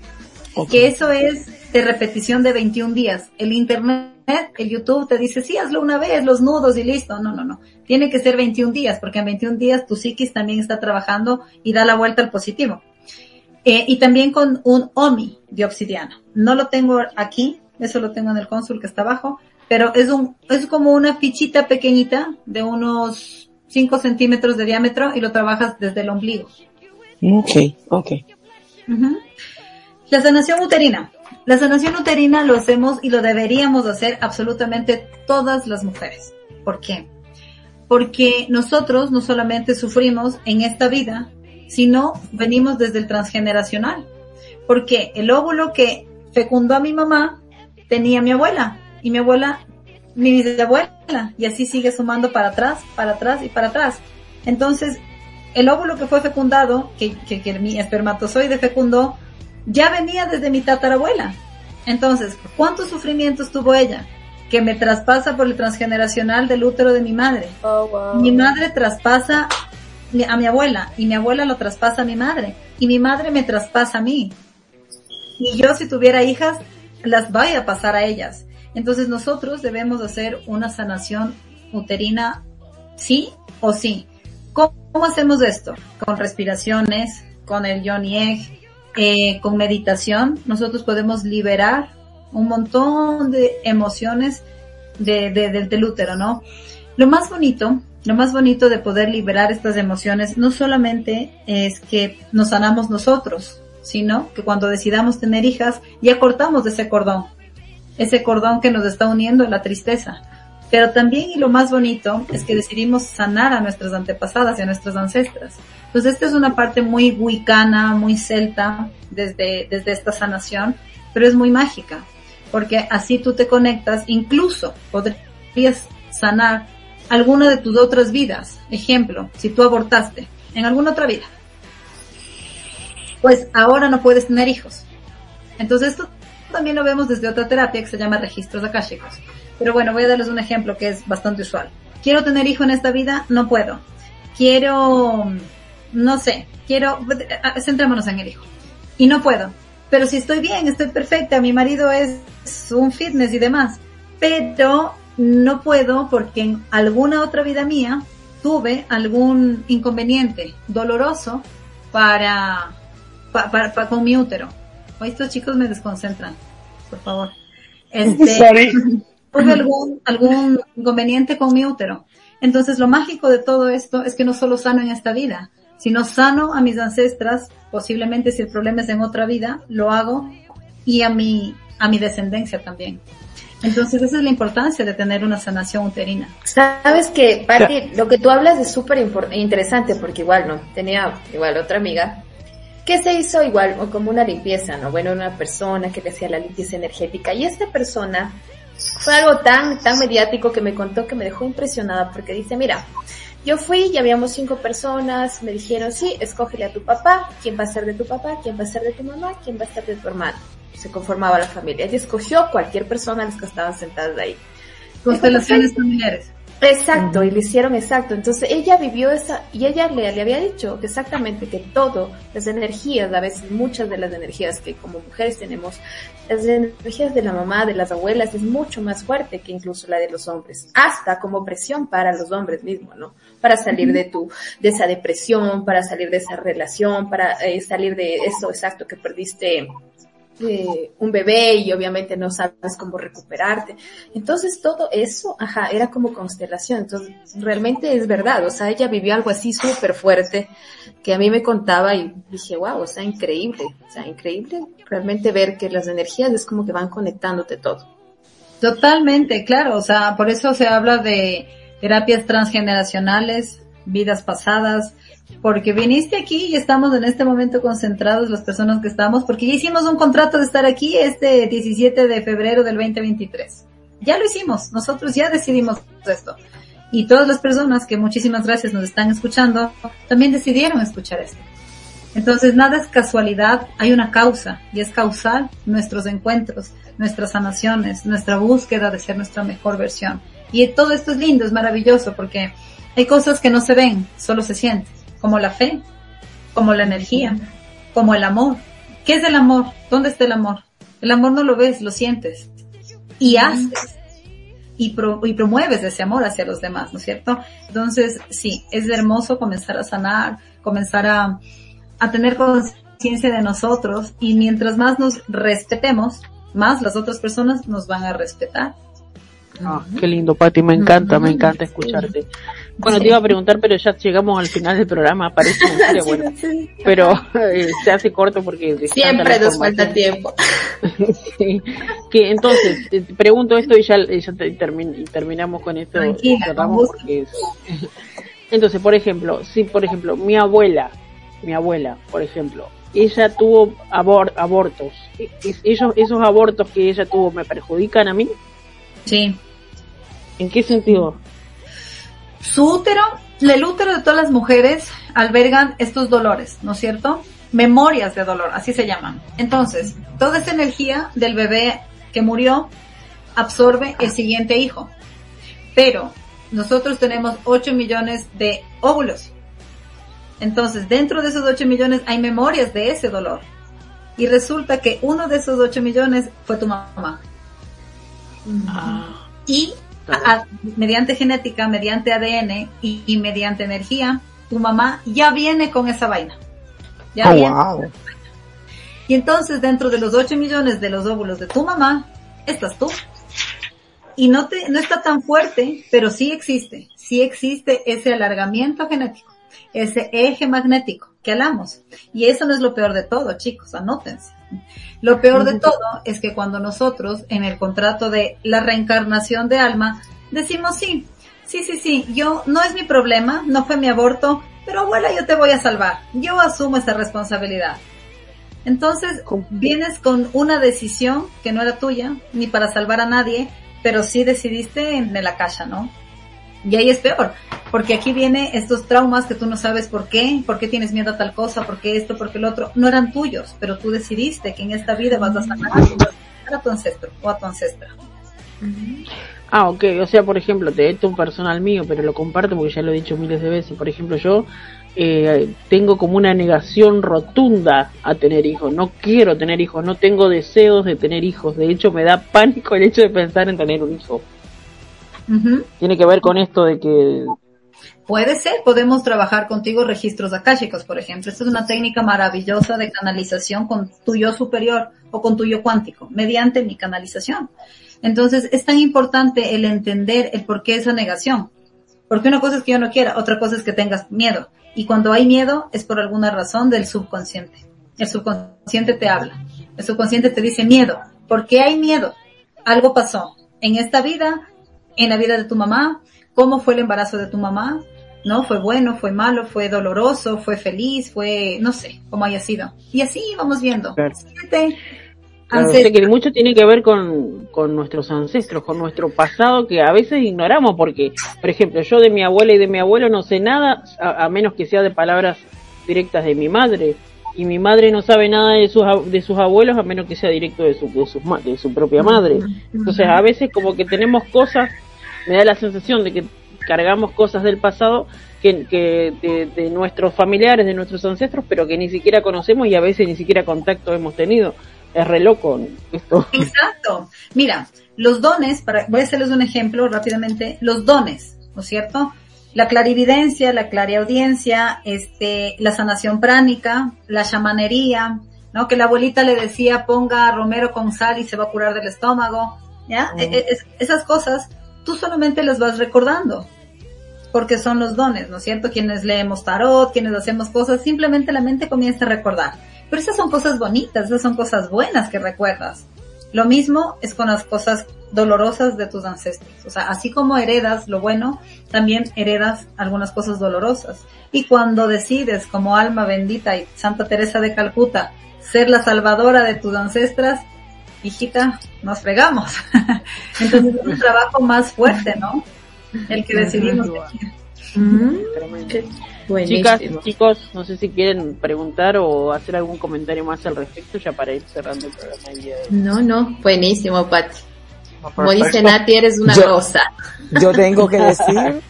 que eso es de repetición de 21 días. El internet, el YouTube te dice, sí, hazlo una vez, los nudos y listo. No, no, no. Tiene que ser 21 días, porque en 21 días tu psiquis también está trabajando y da la vuelta al positivo. Eh, y también con un OMI de obsidiana. No lo tengo aquí, eso lo tengo en el cónsul que está abajo, pero es un, es como una fichita pequeñita de unos 5 centímetros de diámetro y lo trabajas desde el ombligo. Ok, ok. La sanación uterina. La sanación uterina lo hacemos y lo deberíamos hacer absolutamente todas las mujeres. ¿Por qué? Porque nosotros no solamente sufrimos en esta vida, sino venimos desde el transgeneracional. Porque el óvulo que fecundó a mi mamá tenía mi abuela y mi abuela mi bisabuela y así sigue sumando para atrás, para atrás y para atrás. Entonces, el óvulo que fue fecundado, que, que, que mi espermatozoide fecundó, ya venía desde mi tatarabuela. Entonces, ¿cuántos sufrimientos tuvo ella? Que me traspasa por el transgeneracional del útero de mi madre. Mi madre traspasa a mi abuela y mi abuela lo traspasa a mi madre y mi madre me traspasa a mí. Y yo si tuviera hijas, las voy a pasar a ellas. Entonces nosotros debemos hacer una sanación uterina, sí o sí. ¿Cómo, cómo hacemos esto? Con respiraciones, con el Yoni Egg, eh, con meditación, nosotros podemos liberar un montón de emociones de, de- del- útero, ¿no? Lo más bonito, lo más bonito de poder liberar estas emociones no solamente es que nos sanamos nosotros, sino que cuando decidamos tener hijas ya cortamos ese cordón, ese cordón que nos está uniendo a la tristeza. Pero también y lo más bonito es que decidimos sanar a nuestras antepasadas y a nuestras ancestras. Entonces esta es una parte muy wicana, muy celta desde, desde esta sanación, pero es muy mágica, porque así tú te conectas, incluso podrías sanar alguna de tus otras vidas. Ejemplo, si tú abortaste en alguna otra vida, pues ahora no puedes tener hijos. Entonces esto también lo vemos desde otra terapia que se llama registros akáshicos. Pero bueno, voy a darles un ejemplo que es bastante usual. Quiero tener hijo en esta vida, no puedo. Quiero, no sé, quiero, centrémonos en el hijo. Y no puedo. Pero si estoy bien, estoy perfecta, mi marido es un fitness y demás. Pero no puedo porque en alguna otra vida mía tuve algún inconveniente doloroso para, pa- para, pa- con mi útero. Hoy estos chicos me desconcentran, por favor. [laughs] Este, Sorry. [laughs] tuve algún, algún inconveniente con mi útero. Entonces lo mágico de todo esto es que no solo sano en esta vida, sino sano a mis ancestras, posiblemente si el problema es en otra vida, lo hago, y a mi, a mi descendencia también. Entonces esa es la importancia de tener una sanación uterina. Sabes que, Pati, lo que tú hablas es súper interesante porque igual, ¿no? Tenía igual otra amiga que se hizo igual o como una limpieza, ¿no? Bueno, una persona que le hacía la limpieza energética y esta persona fue algo tan, tan mediático que me contó que me dejó impresionada porque dice, mira, yo fui y habíamos cinco personas, me dijeron, sí, escógele a tu papá, quién va a ser de tu papá, quién va a ser de tu mamá, quién va a ser de tu hermano. Se conformaba la familia. Ella escogió cualquier persona de las que estaban sentadas ahí. Constelaciones familiares. Exacto, y lo hicieron exacto. Entonces ella vivió esa, y ella le, le había dicho que exactamente que todo, las energías, a veces muchas de las energías que como mujeres tenemos, las energías de la mamá, de las abuelas, es mucho más fuerte que incluso la de los hombres. Hasta como presión para los hombres mismos, ¿no? Para salir de tu, de esa depresión, para salir de esa relación, para eh, salir de eso exacto que perdiste eh, un bebé y obviamente no sabes cómo recuperarte. Entonces todo eso, ajá, era como constelación. Entonces realmente es verdad, o sea, ella vivió algo así súper fuerte que a mí me contaba y dije, wow, o sea, increíble, o sea, increíble realmente ver que las energías es como que van conectándote todo. Totalmente, claro, o sea, por eso se habla de terapias transgeneracionales, vidas pasadas, porque viniste aquí y estamos en este momento concentrados las personas que estamos, porque ya hicimos un contrato de estar aquí este 17 de febrero del 2023. Ya lo hicimos, nosotros ya decidimos esto. Y todas las personas que muchísimas gracias nos están escuchando, también decidieron escuchar esto. Entonces nada es casualidad, hay una causa y es causal nuestros encuentros, nuestras sanaciones, nuestra búsqueda de ser nuestra mejor versión. Y todo esto es lindo, es maravilloso porque hay cosas que no se ven, solo se sienten, como la fe, como la energía, como el amor. ¿Qué es el amor? ¿Dónde está el amor? El amor no lo ves, lo sientes y haces y, y promueves ese amor hacia los demás, ¿no es cierto? Entonces, sí, es hermoso comenzar a sanar, comenzar a, a tener conciencia de nosotros y mientras más nos respetemos, más las otras personas nos van a respetar. Ah, qué lindo, Pati, me encanta, me encanta escucharte. Bueno, te iba a preguntar, pero ya llegamos al final del programa, parece bueno, [laughs] pero eh, se hace corto porque siempre nos falta tiempo. [laughs] Que entonces te pregunto esto y ya, ya terminamos con esto. [laughs] entonces, por ejemplo, si por ejemplo mi abuela, mi abuela, por ejemplo, ella tuvo abortos, ellos esos abortos que ella tuvo me perjudican a mí. Sí. ¿En qué sentido? Su útero, el útero de todas las mujeres albergan estos dolores, ¿no es cierto? Memorias de dolor, así se llaman. Entonces, toda esa energía del bebé que murió absorbe el siguiente hijo. Pero nosotros tenemos 8 millones de óvulos. Entonces, dentro de esos 8 millones hay memorias de ese dolor. Y resulta que uno de esos 8 millones fue tu mamá. Ah. Y mediante genética, mediante ADN y, mediante energía, tu mamá ya viene con esa vaina. Ya oh, Y entonces dentro de los 8 millones de los óvulos de tu mamá, estás tú. Y no te, no está tan fuerte, pero sí existe. Sí existe ese alargamiento genético, ese eje magnético que hablamos. Y eso no es lo peor de todo, chicos, anótense. Lo peor de todo es que cuando nosotros en el contrato de la reencarnación de alma decimos sí, sí, sí, sí, yo no es mi problema, no fue mi aborto, pero abuela yo te voy a salvar, yo asumo esa responsabilidad. Entonces vienes con una decisión que no era tuya, ni para salvar a nadie, pero sí decidiste en la caja, ¿no? Y ahí es peor, porque aquí viene estos traumas que tú no sabes por qué, por qué tienes miedo a tal cosa, por qué esto, por qué el otro, no eran tuyos, pero tú decidiste que en esta vida vas a sanar a tu ancestro o a tu ancestra. Ah, ok, o sea, por ejemplo, te esto un personal mío, pero lo comparto porque ya lo he dicho miles de veces. Por ejemplo, yo eh, tengo como una negación rotunda a tener hijos. No quiero tener hijos, no tengo deseos de tener hijos. De hecho, me da pánico el hecho de pensar en tener un hijo. Tiene que ver con esto de que... Puede ser, podemos trabajar contigo registros akáshicos, por ejemplo. Esta es una técnica maravillosa de canalización con tu yo superior o con tu yo cuántico, mediante mi canalización. Entonces, es tan importante el entender el por qué esa negación. Porque una cosa es que yo no quiera, otra cosa es que tengas miedo. Y cuando hay miedo es por alguna razón del subconsciente. El subconsciente te habla. El subconsciente te dice miedo. ¿Por qué hay miedo? Algo pasó en esta vida, en la vida de tu mamá, cómo fue el embarazo de tu mamá, ¿no? Fue bueno, fue malo, fue doloroso, fue feliz, fue, no sé, cómo haya sido. Y así vamos viendo. Sé que mucho tiene que ver con, con nuestros ancestros, con nuestro pasado que a veces ignoramos porque, por ejemplo, yo de mi abuela y de mi abuelo no sé nada a, menos que sea de palabras directas de mi madre y mi madre no sabe nada de sus de sus abuelos a menos que sea directo de su de su, de su propia madre. Entonces a veces como que tenemos cosas, me da la sensación de que cargamos cosas del pasado que, que de, de, nuestros familiares, de nuestros ancestros, pero que ni siquiera conocemos y a veces ni siquiera contacto hemos tenido es re loco esto. [laughs] Exacto. Mira, los dones, para, voy a hacerles un ejemplo rápidamente, los dones, ¿no es cierto? La clarividencia, la clariaudiencia, este, la sanación pránica, la chamanería, ¿no? Que la abuelita le decía ponga romero con sal y se va a curar del estómago, ¿ya? E- e- es- esas cosas tú solamente las vas recordando porque son los dones, ¿no es cierto? Quienes leemos tarot, quienes hacemos cosas, simplemente la mente comienza a recordar. Pero esas son cosas bonitas, esas son cosas buenas que recuerdas. Lo mismo es con las cosas dolorosas de tus ancestros. O sea, así como heredas lo bueno, también heredas algunas cosas dolorosas. Y cuando decides, como alma bendita y Santa Teresa de Calcuta, ser la salvadora de tus ancestras, hijita, nos fregamos. [laughs] Entonces es un trabajo más fuerte, ¿no? El que decidimos. Chicas, chicos, no sé si quieren preguntar o hacer algún comentario más al respecto ya para ir cerrando el programa. No, no, buenísimo, Pati. Como dice. Nati, eres una Yo- rosa. Yo tengo que [laughs] decir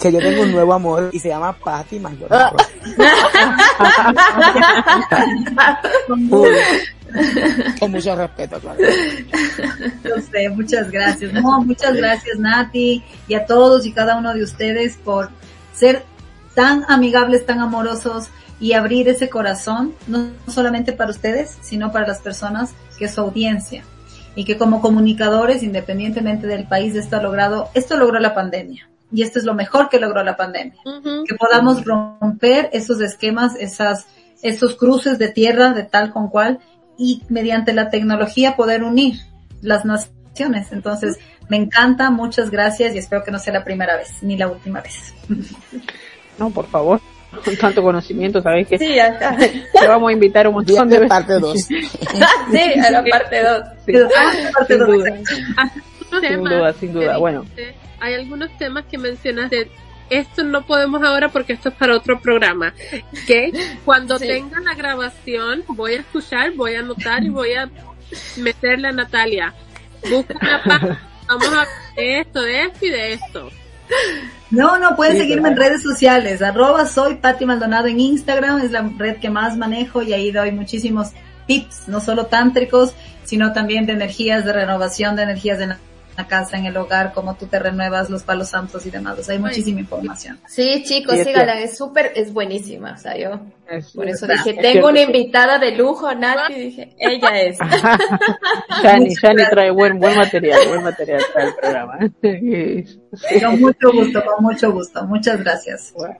que yo tengo un nuevo amor y se llama Patty Maldonado. [laughs] Con mucho respeto, claro. Yo sé, muchas gracias. No, muchas gracias Nati y a todos y cada uno de ustedes por ser tan amigables, tan amorosos y abrir ese corazón, no solamente para ustedes, sino para las personas que es su audiencia. Y que como comunicadores, independientemente del país, esto ha logrado, esto logró la pandemia. Y esto es lo mejor que logró la pandemia. Que podamos romper esos esquemas, esas, esos cruces de tierra de tal con cual y mediante la tecnología poder unir las naciones. Entonces, me encanta, muchas gracias y espero que no sea la primera vez, ni la última vez. [laughs] No, por favor, con tanto conocimiento, sabéis que Sí, acá. [laughs] te vamos a invitar un montón de parte 2. [laughs] Sí, a la parte 2. Sí, Ah, sin dos. duda, sin duda, sin duda. Bueno, dijiste, Hay algunos temas que mencionaste. Esto no podemos ahora porque esto es para otro programa. Que cuando Sí. tenga la grabación voy a escuchar, voy a anotar y voy a meterle a Natalia. Busca una [laughs] página. Vamos a hablar de esto, de esto y de esto. No, no, pueden Sí, seguirme en redes sociales. Arroba soy Patti Maldonado en Instagram, es la red que más manejo y ahí doy muchísimos tips, no solo tántricos, sino también de energías de renovación, de energías de la casa, en el hogar, cómo tú te renuevas, los palos santos y demás. O sea, hay muchísima información. Sí, chicos, Sí, es síganla, es súper, es buenísima, o sea, yo es- por eso es dije, tengo una invitada de lujo, Nati, dije, ella es. [laughs] Yani, Yani trae buen, buen material, buen material para el programa. [laughs] Sí. Con mucho gusto, con mucho gusto. Muchas gracias. Bueno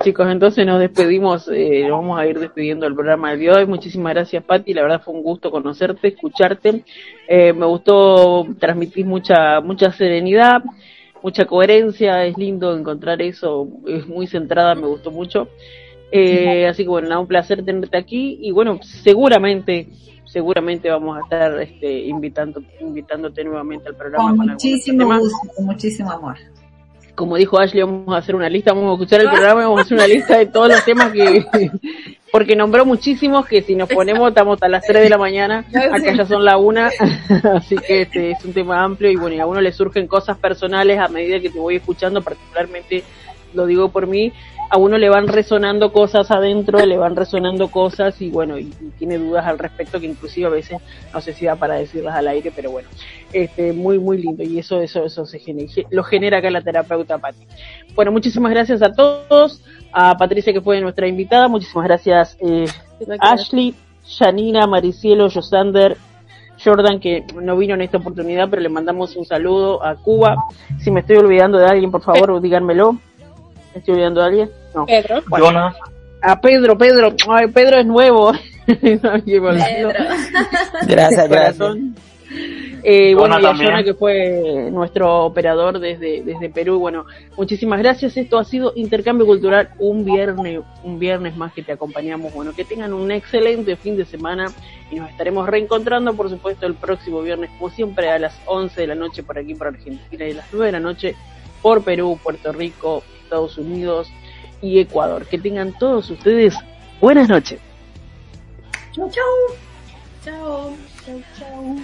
chicos, entonces nos despedimos, eh, vamos a ir despidiendo el programa del día de hoy. Muchísimas gracias Patti, la verdad fue un gusto conocerte, escucharte. Eh, me gustó transmitir mucha, mucha serenidad, mucha coherencia, es lindo encontrar eso, es muy centrada, me gustó mucho. Eh, así que bueno, nada, un placer tenerte aquí y bueno, seguramente, seguramente vamos a estar este, invitando, invitándote nuevamente al programa. Con muchísimo gusto, con muchísimo amor. Como dijo Ashley, vamos a hacer una lista, vamos a escuchar el programa y vamos a hacer una lista de todos los temas que, [laughs] porque nombró muchísimos que si nos ponemos estamos a las 3 de la mañana, acá ya son la una, [laughs] así que este es un tema amplio y bueno, y a uno le surgen cosas personales a medida que te voy escuchando, particularmente lo digo por mí, a uno le van resonando cosas adentro, le van resonando cosas y bueno, y, y tiene dudas al respecto que inclusive a veces no sé si da para decirlas al aire, pero bueno, este muy muy lindo y eso eso eso se genera, lo genera acá la terapeuta Patti. Bueno, muchísimas gracias a todos, a Patricia que fue nuestra invitada, muchísimas gracias eh, Ashley, Janina, Maricielo, Josander, Jordan que no vino en esta oportunidad, pero le mandamos un saludo a Cuba. Si me estoy olvidando de alguien, por favor, díganmelo. ¿Me estoy olvidando de alguien? No. Pedro. Bueno. Jonas, A Pedro, Pedro. Ay, Pedro es nuevo. [laughs] Pedro. Gracias, gracias. Eh, bueno, y a. Jonah que fue nuestro operador desde, desde Perú. Bueno, muchísimas gracias. Esto ha sido Intercambio Cultural, un viernes, un viernes más que te acompañamos. Bueno, que tengan un excelente fin de semana y nos estaremos reencontrando, por supuesto, el próximo viernes, como siempre, a las 11 de la noche por aquí, por Argentina, y a las 9 de la noche por Perú, Puerto Rico, Estados Unidos y Ecuador. Que tengan todos ustedes buenas noches. Chau, chau. Chao. Chau, chau.